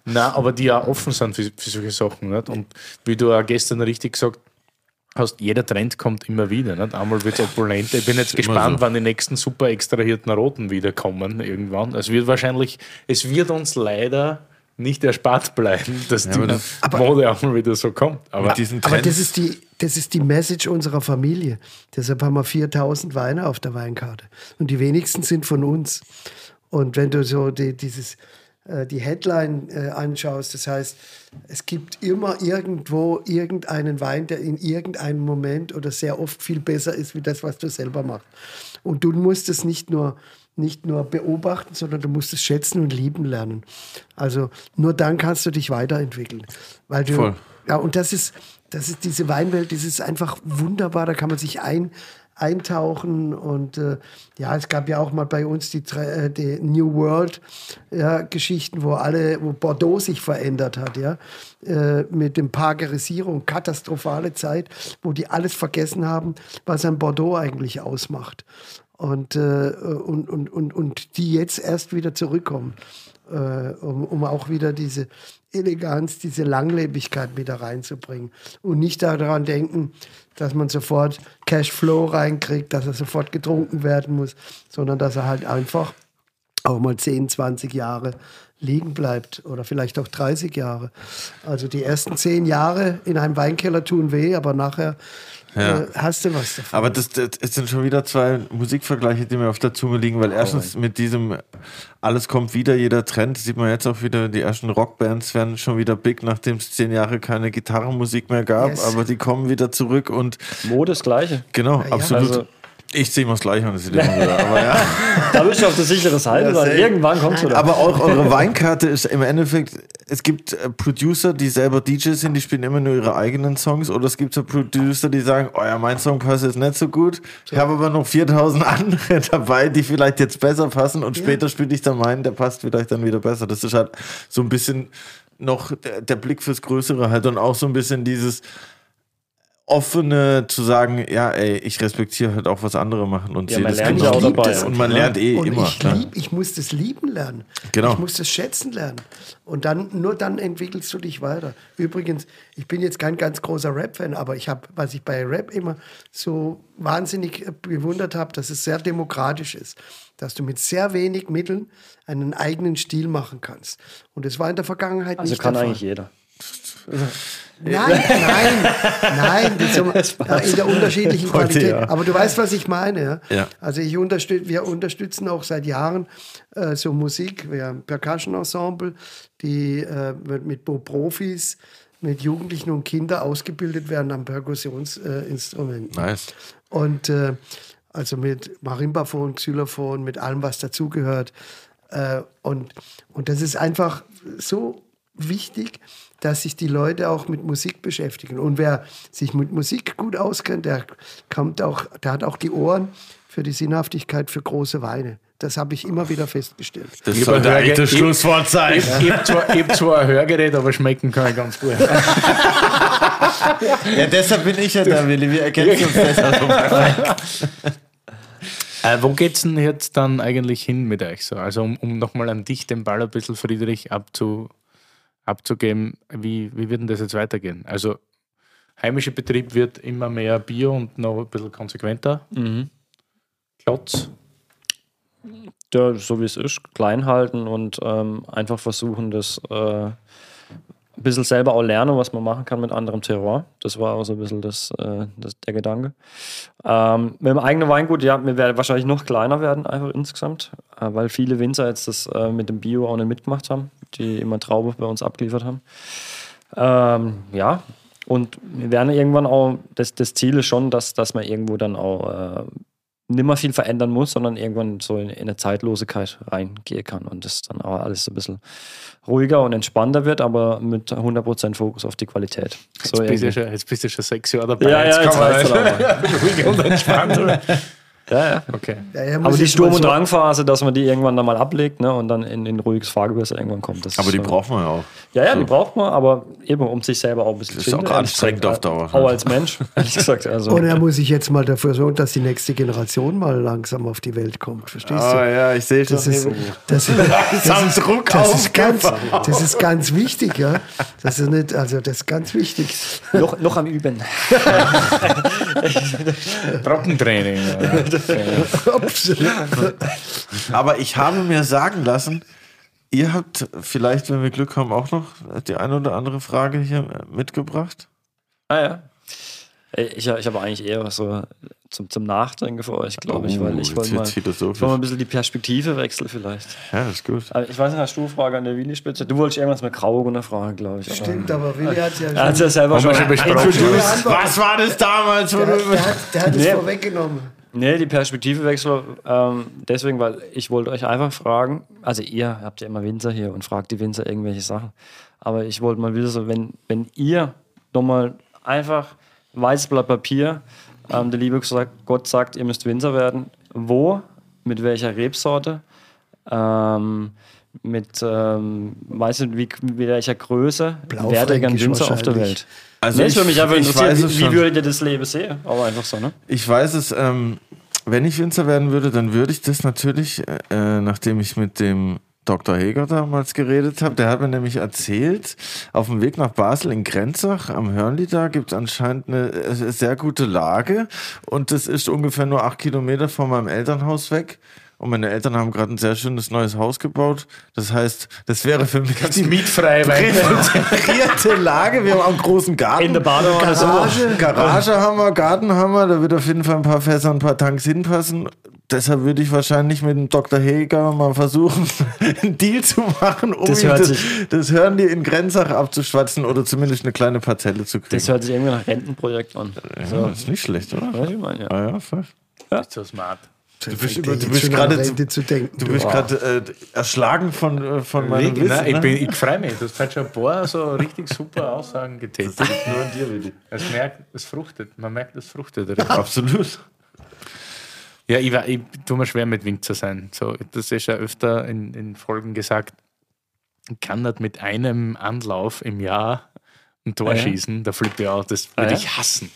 Nein, aber die auch offen sind für, für solche Sachen. Nicht? Und wie du auch gestern richtig gesagt hast, jeder Trend kommt immer wieder. Nicht? Einmal wird es opulenter. Ich bin jetzt gespannt, so. wann die nächsten super extrahierten Roten wiederkommen irgendwann. Es wird wahrscheinlich, es wird uns leider nicht erspart bleiben, dass aber die das- Mode auch mal wieder so kommt. Aber Aber das ist, die, das ist die Message unserer Familie. Deshalb haben wir 4000 Weine auf der Weinkarte. Und die wenigsten sind von uns. Und wenn du so die, dieses, äh, die Headline äh, anschaust, das heißt, es gibt immer irgendwo irgendeinen Wein, der in irgendeinem Moment oder sehr oft viel besser ist, wie das, was du selber machst. Und du musst es nicht nur nicht nur beobachten, sondern du musst es schätzen und lieben lernen. Also nur dann kannst du dich weiterentwickeln. Weil du, Voll. ja, und das ist, das ist diese Weinwelt, das ist einfach wunderbar, da kann man sich ein, eintauchen und äh, ja, es gab ja auch mal bei uns die, äh, die New World ja, Geschichten, wo alle, wo Bordeaux sich verändert hat, ja, äh, mit dem Parkerisierung, katastrophale Zeit, wo die alles vergessen haben, was ein Bordeaux eigentlich ausmacht und, äh, und, und, und, und die jetzt erst wieder zurückkommen, äh, um, um auch wieder diese Eleganz, diese Langlebigkeit wieder reinzubringen und nicht daran denken, dass man sofort Cashflow reinkriegt, dass er sofort getrunken werden muss, sondern dass er halt einfach auch mal 10, 20 Jahre liegen bleibt oder vielleicht auch 30 Jahre. Also die ersten 10 Jahre in einem Weinkeller tun weh, aber nachher Ja. äh, hast du was davon. Aber das, das es sind schon wieder zwei Musikvergleiche, die mir auf der Zunge liegen, weil erstens mit diesem alles kommt wieder, jeder Trend, sieht man jetzt auch wieder, die ersten Rockbands werden schon wieder big, nachdem es zehn Jahre keine Gitarrenmusik mehr gab, Yes. aber die kommen wieder zurück und Mode das Gleiche. genau, ja. absolut. Also Ich ziehe mal das gleich an, das sieht immer wieder. Aber ja. Da bist du auf der sicheren Seite, weil irgendwann kommst du da. Aber auch eure Weinkarte ist im Endeffekt, es gibt äh, Producer, die selber DJs sind, die spielen immer nur ihre eigenen Songs oder es gibt so Producer, die sagen, oh ja, mein Song passt jetzt nicht so gut. Ich habe aber noch 4000 andere dabei, die vielleicht jetzt besser passen und später spiele ich dann meinen, der passt vielleicht dann wieder besser. Das ist halt so ein bisschen noch der, der Blick fürs Größere halt und auch so ein bisschen dieses offene zu sagen, ja, ey, ich respektiere halt auch, was andere machen und Ja, sehe man das lernt genau. auch dabei. das. Und man Ja. lernt eh Und immer. ich, lieb, ich muss das lieben lernen. Genau. Ich muss das schätzen lernen. Und dann, nur dann entwickelst du dich weiter. Übrigens, ich bin jetzt kein ganz großer Rap-Fan, aber ich habe, was ich bei Rap immer so wahnsinnig äh, bewundert habe, dass es sehr demokratisch ist. Dass du mit sehr wenig Mitteln einen eigenen Stil machen kannst. Und das war in der Vergangenheit Also nicht kann der Fall. eigentlich jeder. Nein, nein, nein, ja, in der unterschiedlichen Heute, Qualität. ja. Aber du weißt, was ich meine. Ja? Ja. Also ich unterstütze, wir unterstützen auch seit Jahren äh, so Musik. Wir haben Percussion Ensemble, die äh, mit Bo- Profis, mit Jugendlichen und Kindern ausgebildet werden am Perkussionsinstrumenten. Äh. Nice. Und äh, also mit Marimbaphon, Xylophon, mit allem, was dazugehört. Äh, und, und das ist einfach so wichtig, dass sich die Leute auch mit Musik beschäftigen. Und wer sich mit Musik gut auskennt, der, kommt auch, der hat auch die Ohren für die Sinnhaftigkeit für große Weine. Das habe ich immer wieder festgestellt. Das Ich sollte eigentlich das Schlusswort sein. Ich, ich habe zwar, ich hab zwar ein Hörgerät, aber schmecken kann ich ganz gut. Ja, deshalb bin ich ja da, Willi. Wir erkennen uns besser. Äh, wo geht's denn jetzt dann eigentlich hin mit euch so? Also um, um nochmal an dich den Ball ein bisschen, Friedrich, abzu, abzugeben, wie, wie wird denn das jetzt weitergehen? Also heimischer Betrieb wird immer mehr Bio und noch ein bisschen konsequenter. Klotz. Ja, so wie es ist, klein halten und ähm, einfach versuchen, das äh, ein bisschen selber auch lernen, was man machen kann mit anderem Terroir. Das war auch so ein bisschen das, äh, das, der Gedanke. Ähm, mit dem eigenen Weingut, ja, wir werden wahrscheinlich noch kleiner werden, einfach insgesamt, äh, weil viele Winzer jetzt das äh, mit dem Bio auch nicht mitgemacht haben, die immer Traube bei uns abgeliefert haben. Ähm, ja, und wir werden irgendwann auch, das, das Ziel ist schon, dass, dass man irgendwo dann auch nicht mehr viel verändern muss, sondern irgendwann so in, in eine Zeitlosigkeit reingehen kann und das dann auch alles so ein bisschen ruhiger und entspannter wird, aber mit 100% Fokus auf die Qualität. So Jetzt, bist schon, jetzt bist du schon sechs Jahre dabei. ja, ja, jetzt kann man reicht's dann auch. ruhig und entspannt. ja, ja. Okay. Ja, er Aber die Sturm- und so- Drangphase, dass man die irgendwann dann mal ablegt ne, und dann in, in ruhiges Fahrgewässer irgendwann kommt. Das Aber ist die schon- braucht man ja auch. Ja, ja, die braucht man, aber eben um sich selber auch ein bisschen Das zu ist auch finden, ehrlich anstrengend auf Dauer, Auch als Mensch, ehrlich gesagt. Also, Und er muss sich jetzt mal dafür sorgen, dass die nächste Generation mal langsam auf die Welt kommt. Verstehst du? Oh ja, ich sehe Das ist, das, das, ist, Druck das, ist ganz, das ist ganz wichtig, ja. Das ist nicht, also das ist ganz wichtig. noch, noch am Üben. Trockentraining. ja. Aber ich habe mir sagen lassen, ihr habt vielleicht, wenn wir Glück haben, auch noch die eine oder andere Frage hier mitgebracht. Ah ja. Ich, ich habe eigentlich eher so zum, zum Nachdenken für euch, glaube ich, weil ich Oh, wollte jetzt mal, ich wollte mal ein bisschen die Perspektive wechseln vielleicht. Ja, das ist gut. Aber ich weiß nicht, hast du eine Frage an der Willi-Spitze? Du wolltest irgendwas mit Grauburgunder fragen, glaube ich. aber- Stimmt, aber Willi hat ja hat schon. ja selber schon schon besprochen. Was war das damals? Wo Der, der, hat, der hat es Nee. vorweggenommen. Nee, die Perspektivewechsel ähm, deswegen, weil ich wollte euch einfach fragen, also ihr habt ja immer Winzer hier und fragt die Winzer irgendwelche Sachen, aber ich wollte mal wissen, so, wenn, wenn ihr nochmal einfach weißes Blatt Papier, ähm, der liebe Gott sagt, ihr müsst Winzer werden, wo, mit welcher Rebsorte, ähm, mit, ähm, weiß nicht, wie, mit welcher Größe werdet ihr gern Blaufränkisch Winzer auf der. Welt? Also nee, ich- würde mich einfach interessieren, weiß es wie, wie würdet ihr das Leben sehen? Aber einfach so, ne? Ich weiß es, ähm, wenn ich Winzer werden würde, dann würde ich das natürlich, äh, nachdem ich mit dem Dr. Heger damals geredet habe, der hat mir nämlich erzählt, auf dem Weg nach Basel in Grenzach am Hörnli da gibt es anscheinend eine äh, sehr gute Lage und das ist ungefähr nur acht Kilometer von meinem Elternhaus weg. Und meine Eltern haben gerade ein sehr schönes neues Haus gebaut. Das heißt, das wäre für mich die Mietfrei, weil präferierte Lage. Wir haben auch einen großen Garten. In der Badewanne so. Garage, Garage haben wir, Garten haben wir, da wird auf jeden Fall ein paar Fässer und ein paar Tanks hinpassen. Deshalb würde ich wahrscheinlich mit dem Dr. Heger mal versuchen, einen Deal zu machen, um Das hört das, sich- das Hören die in Grenzach abzuschwatzen oder zumindest eine kleine Parzelle zu kriegen. Das hört sich irgendwie nach Rentenprojekt an. ja, das ist nicht schlecht, oder? Weiß ich meine, ja. Ah ja, voll. Bist so smart. Du bist, über, du bist gerade Rente zu denken. du bist gerade äh, erschlagen von, äh, von meinem Wirklich? Wissen. Nein, ich, ne? bin- ich freue mich. Du hast halt schon ein paar so richtig super Aussagen getätigt. Nur an dir, Willi. Es merkt, es fruchtet. Man merkt, es fruchtet. Absolut. Ja, ich, war, ich tue mir schwer mit Winzer sein. So, das ist ja öfter in, in Folgen gesagt. Ich kann nicht mit einem Anlauf im Jahr ein Tor Ah, ja? schießen. Da flippt ich aus. Das Ah, würde ja? ich hassen.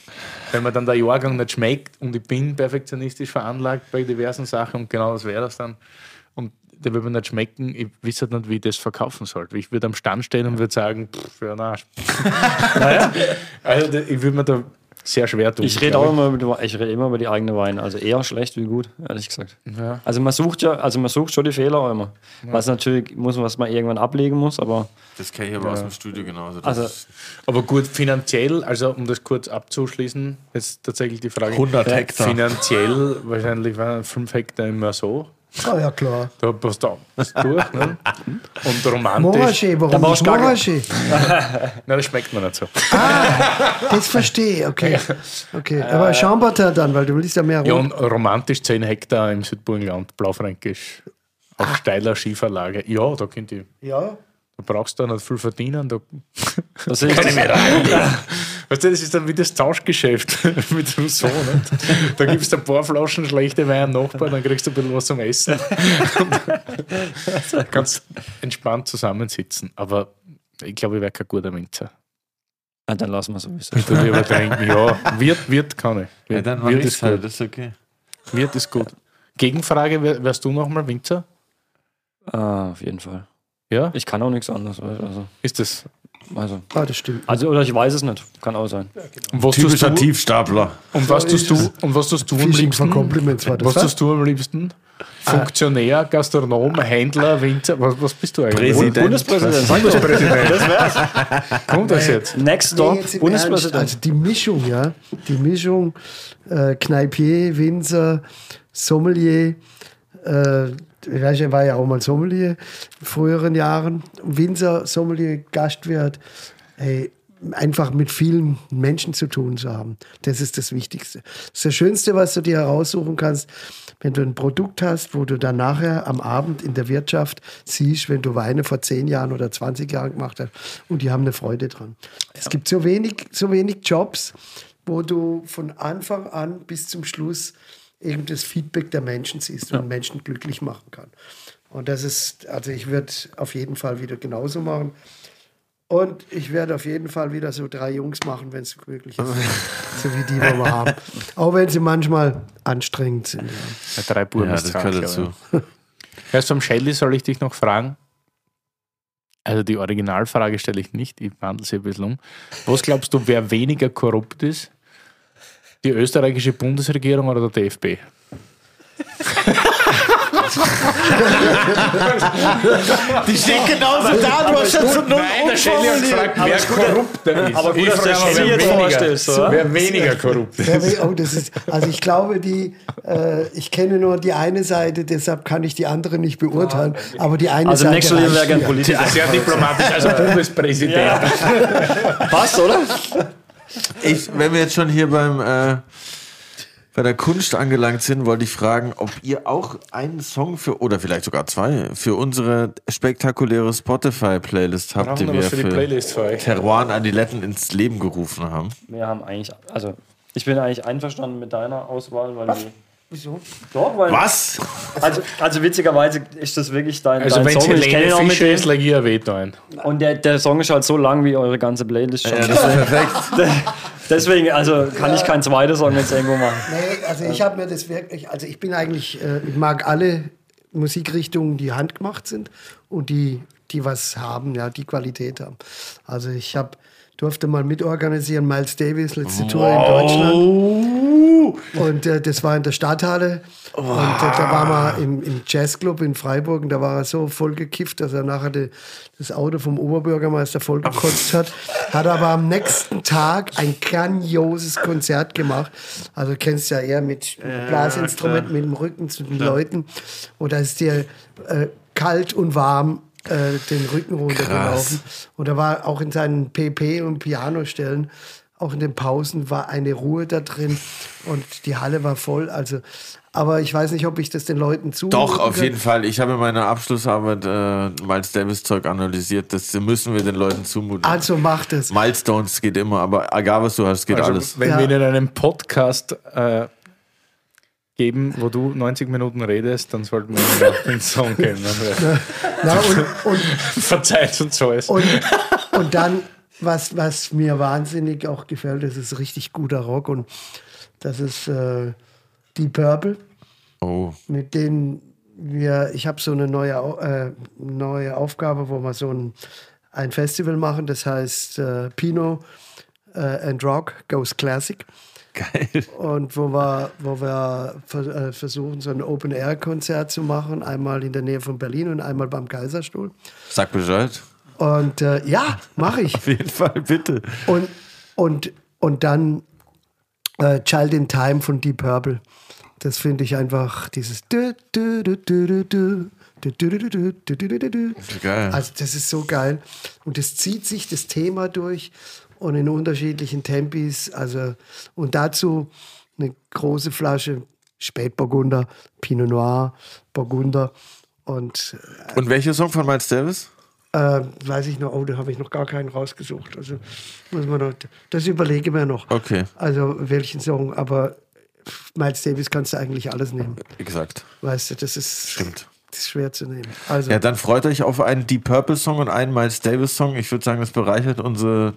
Wenn mir dann der Jahrgang nicht schmeckt und ich bin perfektionistisch veranlagt bei diversen Sachen und genau das wäre das dann. Und der würde mir nicht schmecken, ich weiß halt nicht, wie ich das verkaufen soll. Ich würde am Stand stehen und würde sagen, pff, für einen Arsch. Also da- ich würde mir da sehr schwer tun. Ich rede auch immer über, die- ich rede immer über die eigene Weine. Also eher schlecht wie gut, ehrlich gesagt. Ja. Also man sucht ja, also man sucht schon die Fehler auch immer. Was natürlich muss, was man irgendwann ablegen muss, aber Das kenne ich aber aus dem Studio genauso. Das Also- ist Aber gut, finanziell, also um das kurz abzuschließen, ist tatsächlich die Frage. 100 Hektar. Finanziell wahrscheinlich waren 5 Hektar immer so. Ah ja, klar. Da passt da was durch. Ne? Und romantisch. Moraschee, Da warum brauchst nicht du Moraschee? Nein, das schmeckt mir nicht so. Das verstehe ich, okay. okay. Aber Chambertin dann, weil du willst ja mehr Ja, Rot. und romantisch 10 Hektar im Südburgenland, Blaufränkisch, auf steiler Schieferlage. Ja, da könnt ihr. Ja. Da brauchst du nicht viel verdienen. Da das ist Weißt du, das ist dann wie das Tauschgeschäft mit dem Sohn. Nicht? Da gibst du ein paar Flaschen schlechte Wein am Nachbar, dann kriegst du ein bisschen was zum Essen. Kannst entspannt zusammensitzen. Aber ich glaube, ich wäre kein guter Winzer. Ah, dann lassen wir sowieso. Ich tue übertrinken. Ja, wird, wird kann ich. ja, Wird, dann ich's ist halt, gut. das ist okay. Wird ist gut. Gegenfrage, wär- wärst du nochmal Winzer? Ah, auf jeden Fall. Ja? Ich kann auch nichts anderes. Also, Ist das? Also, Ah, das stimmt. also oder ich weiß es nicht. Kann auch sein. Und was tust Typischer du, Tiefstapler. und was So tust du, und was tust du am liebsten? Compliments war das. Was was? tust du am liebsten? Funktionär, Gastronom, Händler, Winzer? Was, was bist du eigentlich? Präsident. Bundespräsident. Bundespräsident. Das wär's. Kommt das jetzt? Next Nee, Stop, jetzt im Ernst, Bundespräsident. also die Mischung, ja. Die Mischung äh, Kneipier, Winzer, Sommelier. Äh, ich war ja auch mal Sommelier in früheren Jahren. Winzer, Sommelier, Gastwirt. Hey, einfach mit vielen Menschen zu tun zu haben. Das ist das Wichtigste. Das ist das Schönste, was du dir heraussuchen kannst, wenn du ein Produkt hast, wo du dann nachher am Abend in der Wirtschaft siehst, wenn du Weine vor 10 Jahren oder 20 Jahren gemacht hast und die haben eine Freude dran. Es gibt so wenig, so wenig Jobs, wo du von Anfang an bis zum Schluss eben das Feedback der Menschen siehst und Menschen glücklich machen kann. Und das ist, also ich würde auf jeden Fall wieder genauso machen. Und ich werde auf jeden Fall wieder so drei Jungs machen, wenn es möglich ist. so wie die, die wir haben. Auch wenn sie manchmal anstrengend sind. Ja. Ja, drei Buben Ja, das gehört dazu. Erst vom Shelly soll ich dich noch fragen. Also die Originalfrage stelle ich nicht, ich wandle sie ein bisschen um. Was glaubst du, wer weniger korrupt ist? Die österreichische Bundesregierung oder der DFB? Die steht genauso da, du hast schon so null Nein, der gefragt, wer korrupter ist. aber gut, Ich dass du weniger- vorstellst, oder? Wer weniger korrupt ist. Ja, oh, das ist, also ich glaube, die, äh, ich kenne nur die eine Seite, deshalb kann ich die andere nicht beurteilen. Aber die eine Also Seite. nächstes Jahr wäre gern. Politiker. Sehr diplomatisch, also Bundespräsident. Passt, oder? Ich, wenn wir jetzt schon hier beim, äh, bei der Kunst angelangt sind, wollte ich fragen, ob ihr auch einen Song für, oder vielleicht sogar zwei, für unsere spektakuläre Spotify-Playlist habt, die wir was für die für Playlist für und Adiletten ins Leben gerufen haben. Wir haben eigentlich, also ich bin eigentlich einverstanden mit deiner Auswahl, weil die, Wieso? Doch, weil, Was? Also, also witzigerweise ist das wirklich dein, Also dein Song. Ich kenne ihn Helene auch mit Fischer ist, dem. lege ich ein Veto ein. Und der, der Song ist halt so lang wie eure ganze Playlist schon. Ja, das ist perfekt. Deswegen, also kann ich keinen zweiten Song jetzt irgendwo machen. Nee, also ich habe mir das wirklich, also ich bin eigentlich, äh, ich mag alle Musikrichtungen, die handgemacht sind und die, die was haben, ja, die Qualität haben. Also ich habe durfte mal mitorganisieren, Miles Davis, letzte Tour in Deutschland. Und äh, das war in der Stadthalle. Und äh, da waren wir im, im Jazzclub in Freiburg und da war er so voll gekifft, dass er nachher de, das Auto vom Oberbürgermeister vollgekotzt hat. Hat aber am nächsten Tag ein grandioses Konzert gemacht. Also du kennst ja eher mit Blasinstrumenten, mit dem Rücken zu den Leuten. Und da ist dir äh, kalt und warm äh, den Rücken runtergelaufen. Und er war auch in seinen PP und Pianostellen auch in den Pausen war eine Ruhe da drin und die Halle war voll. Also, aber ich weiß nicht, ob ich das den Leuten zu. Doch, auf jeden Fall. Ich habe in meiner Abschlussarbeit äh, Miles Davis Zeug analysiert. Das müssen wir den Leuten zumuten. Also macht es. Milestones geht immer, aber egal was du hast, geht Also, alles. wenn Ja. wir in einem Podcast äh, geben, wo du 90 Minuten redest, dann sollten wir den Song geben. Na, und, und, Verzeiht uns alles. und, und dann, was, was mir wahnsinnig auch gefällt, das ist richtig guter Rock und das ist äh, Deep Purple. Oh, mit denen wir, ich habe so eine neue, äh, neue Aufgabe, wo wir so ein, ein Festival machen, das heißt äh, Pino äh, and Rock Goes Classic. Geil. Und wo wir, wo wir ver, äh, versuchen, so ein Open-Air-Konzert zu machen, einmal in der Nähe von Berlin und einmal beim Kaiserstuhl. Sag Bescheid. Und äh, ja, mache ich. Auf jeden Fall, bitte. Und, und, und dann äh, Child in Time von Deep Purple. Das finde ich einfach dieses. Geil. Also, das ist so geil. Und es zieht sich das Thema durch und in unterschiedlichen Tempis. Also, und dazu eine große Flasche Spätburgunder, Pinot Noir, Burgunder. Und Und welcher Song von Miles Davis? äh, weiß ich noch, oh, da habe ich noch gar keinen rausgesucht. Also muss man noch, das überlege mir noch. Okay. Also welchen Song, aber Miles Davis kannst du eigentlich alles nehmen. Exakt. Weißt du, das ist, Stimmt. Schwer zu nehmen. Also, Ja, dann freut euch auf einen Deep Purple Song und einen Miles Davis Song. Ich würde sagen, das bereichert unsere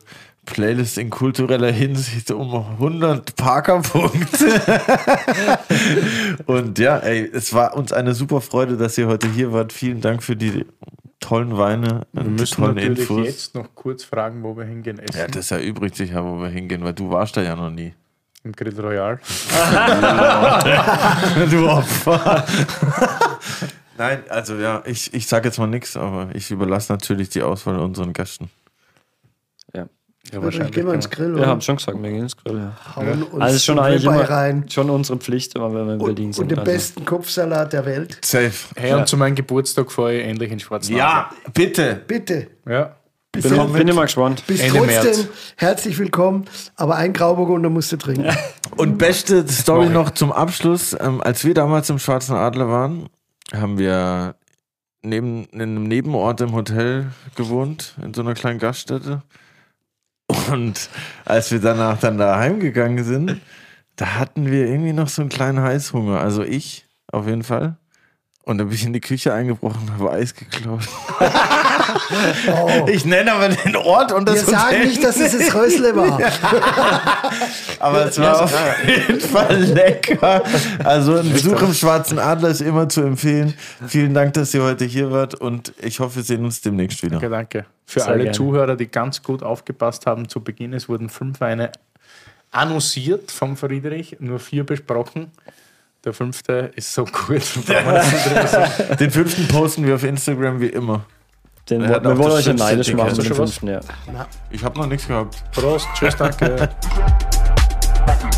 Playlist in kultureller Hinsicht um 100 Parker-Punkte. und ja, ey, es war uns eine super Freude, dass ihr heute hier wart. Vielen Dank für die tollen Weine Wir und die müssen tollen natürlich Infos. jetzt noch kurz fragen, wo wir hingehen essen. Ja, das erübrigt sich ja, wo wir hingehen, weil du warst da ja noch nie. Im Grill Royal. du Opfer. Nein, also ja, ich, ich sage jetzt mal nichts, aber ich überlasse natürlich die Auswahl unseren Gästen. Ja. Ja, also ich gehe mal ins Grill Wir und haben schon gesagt, wir gehen ins Grill. Ja. hauen uns Also schon eigentlich immer rein. schon unsere Pflicht, immer wenn wir in Berlin Und, sind. und den also. besten Kopfsalat der Welt. Safe. Hey, und zu meinem Geburtstag fahre ich endlich in Schwarz. Ja, bitte. Bitte. Ja. Bis, Bin, dann- bin immer gespannt. bis Ende trotzdem März. herzlich willkommen, aber ein Grauburgunder musst du trinken. Und beste Story noch zum Abschluss. Ähm, als wir damals im Schwarzen Adler waren, haben wir neben, in einem Nebenort im Hotel gewohnt, in so einer kleinen Gaststätte. Und als wir danach dann da heimgegangen sind, da hatten wir irgendwie noch so einen kleinen Heißhunger. Also ich, auf jeden Fall. Und dann bin ich in die Küche eingebrochen und habe Eis geklaut. Ich nenne aber den Ort und das Wir sagen Hotel nicht, dass es das Rösle war. Aber es war auf jeden Fall lecker. Also ein Besuch im Schwarzen Adler ist immer zu empfehlen. Vielen Dank, dass ihr heute hier wart und ich hoffe, wir sehen uns demnächst wieder. Danke, danke. Für Sehr alle gerne. Zuhörer, die ganz gut aufgepasst haben zu Beginn, es wurden fünf Weine annonciert vom Friedrich, nur vier besprochen. Der fünfte ist so gut. sagen. Den fünften posten wir auf Instagram wie immer. Den, wir wollen euch ja neidisch machen. Hast du schon was? Ich habe noch nichts gehabt. Prost, tschüss, danke.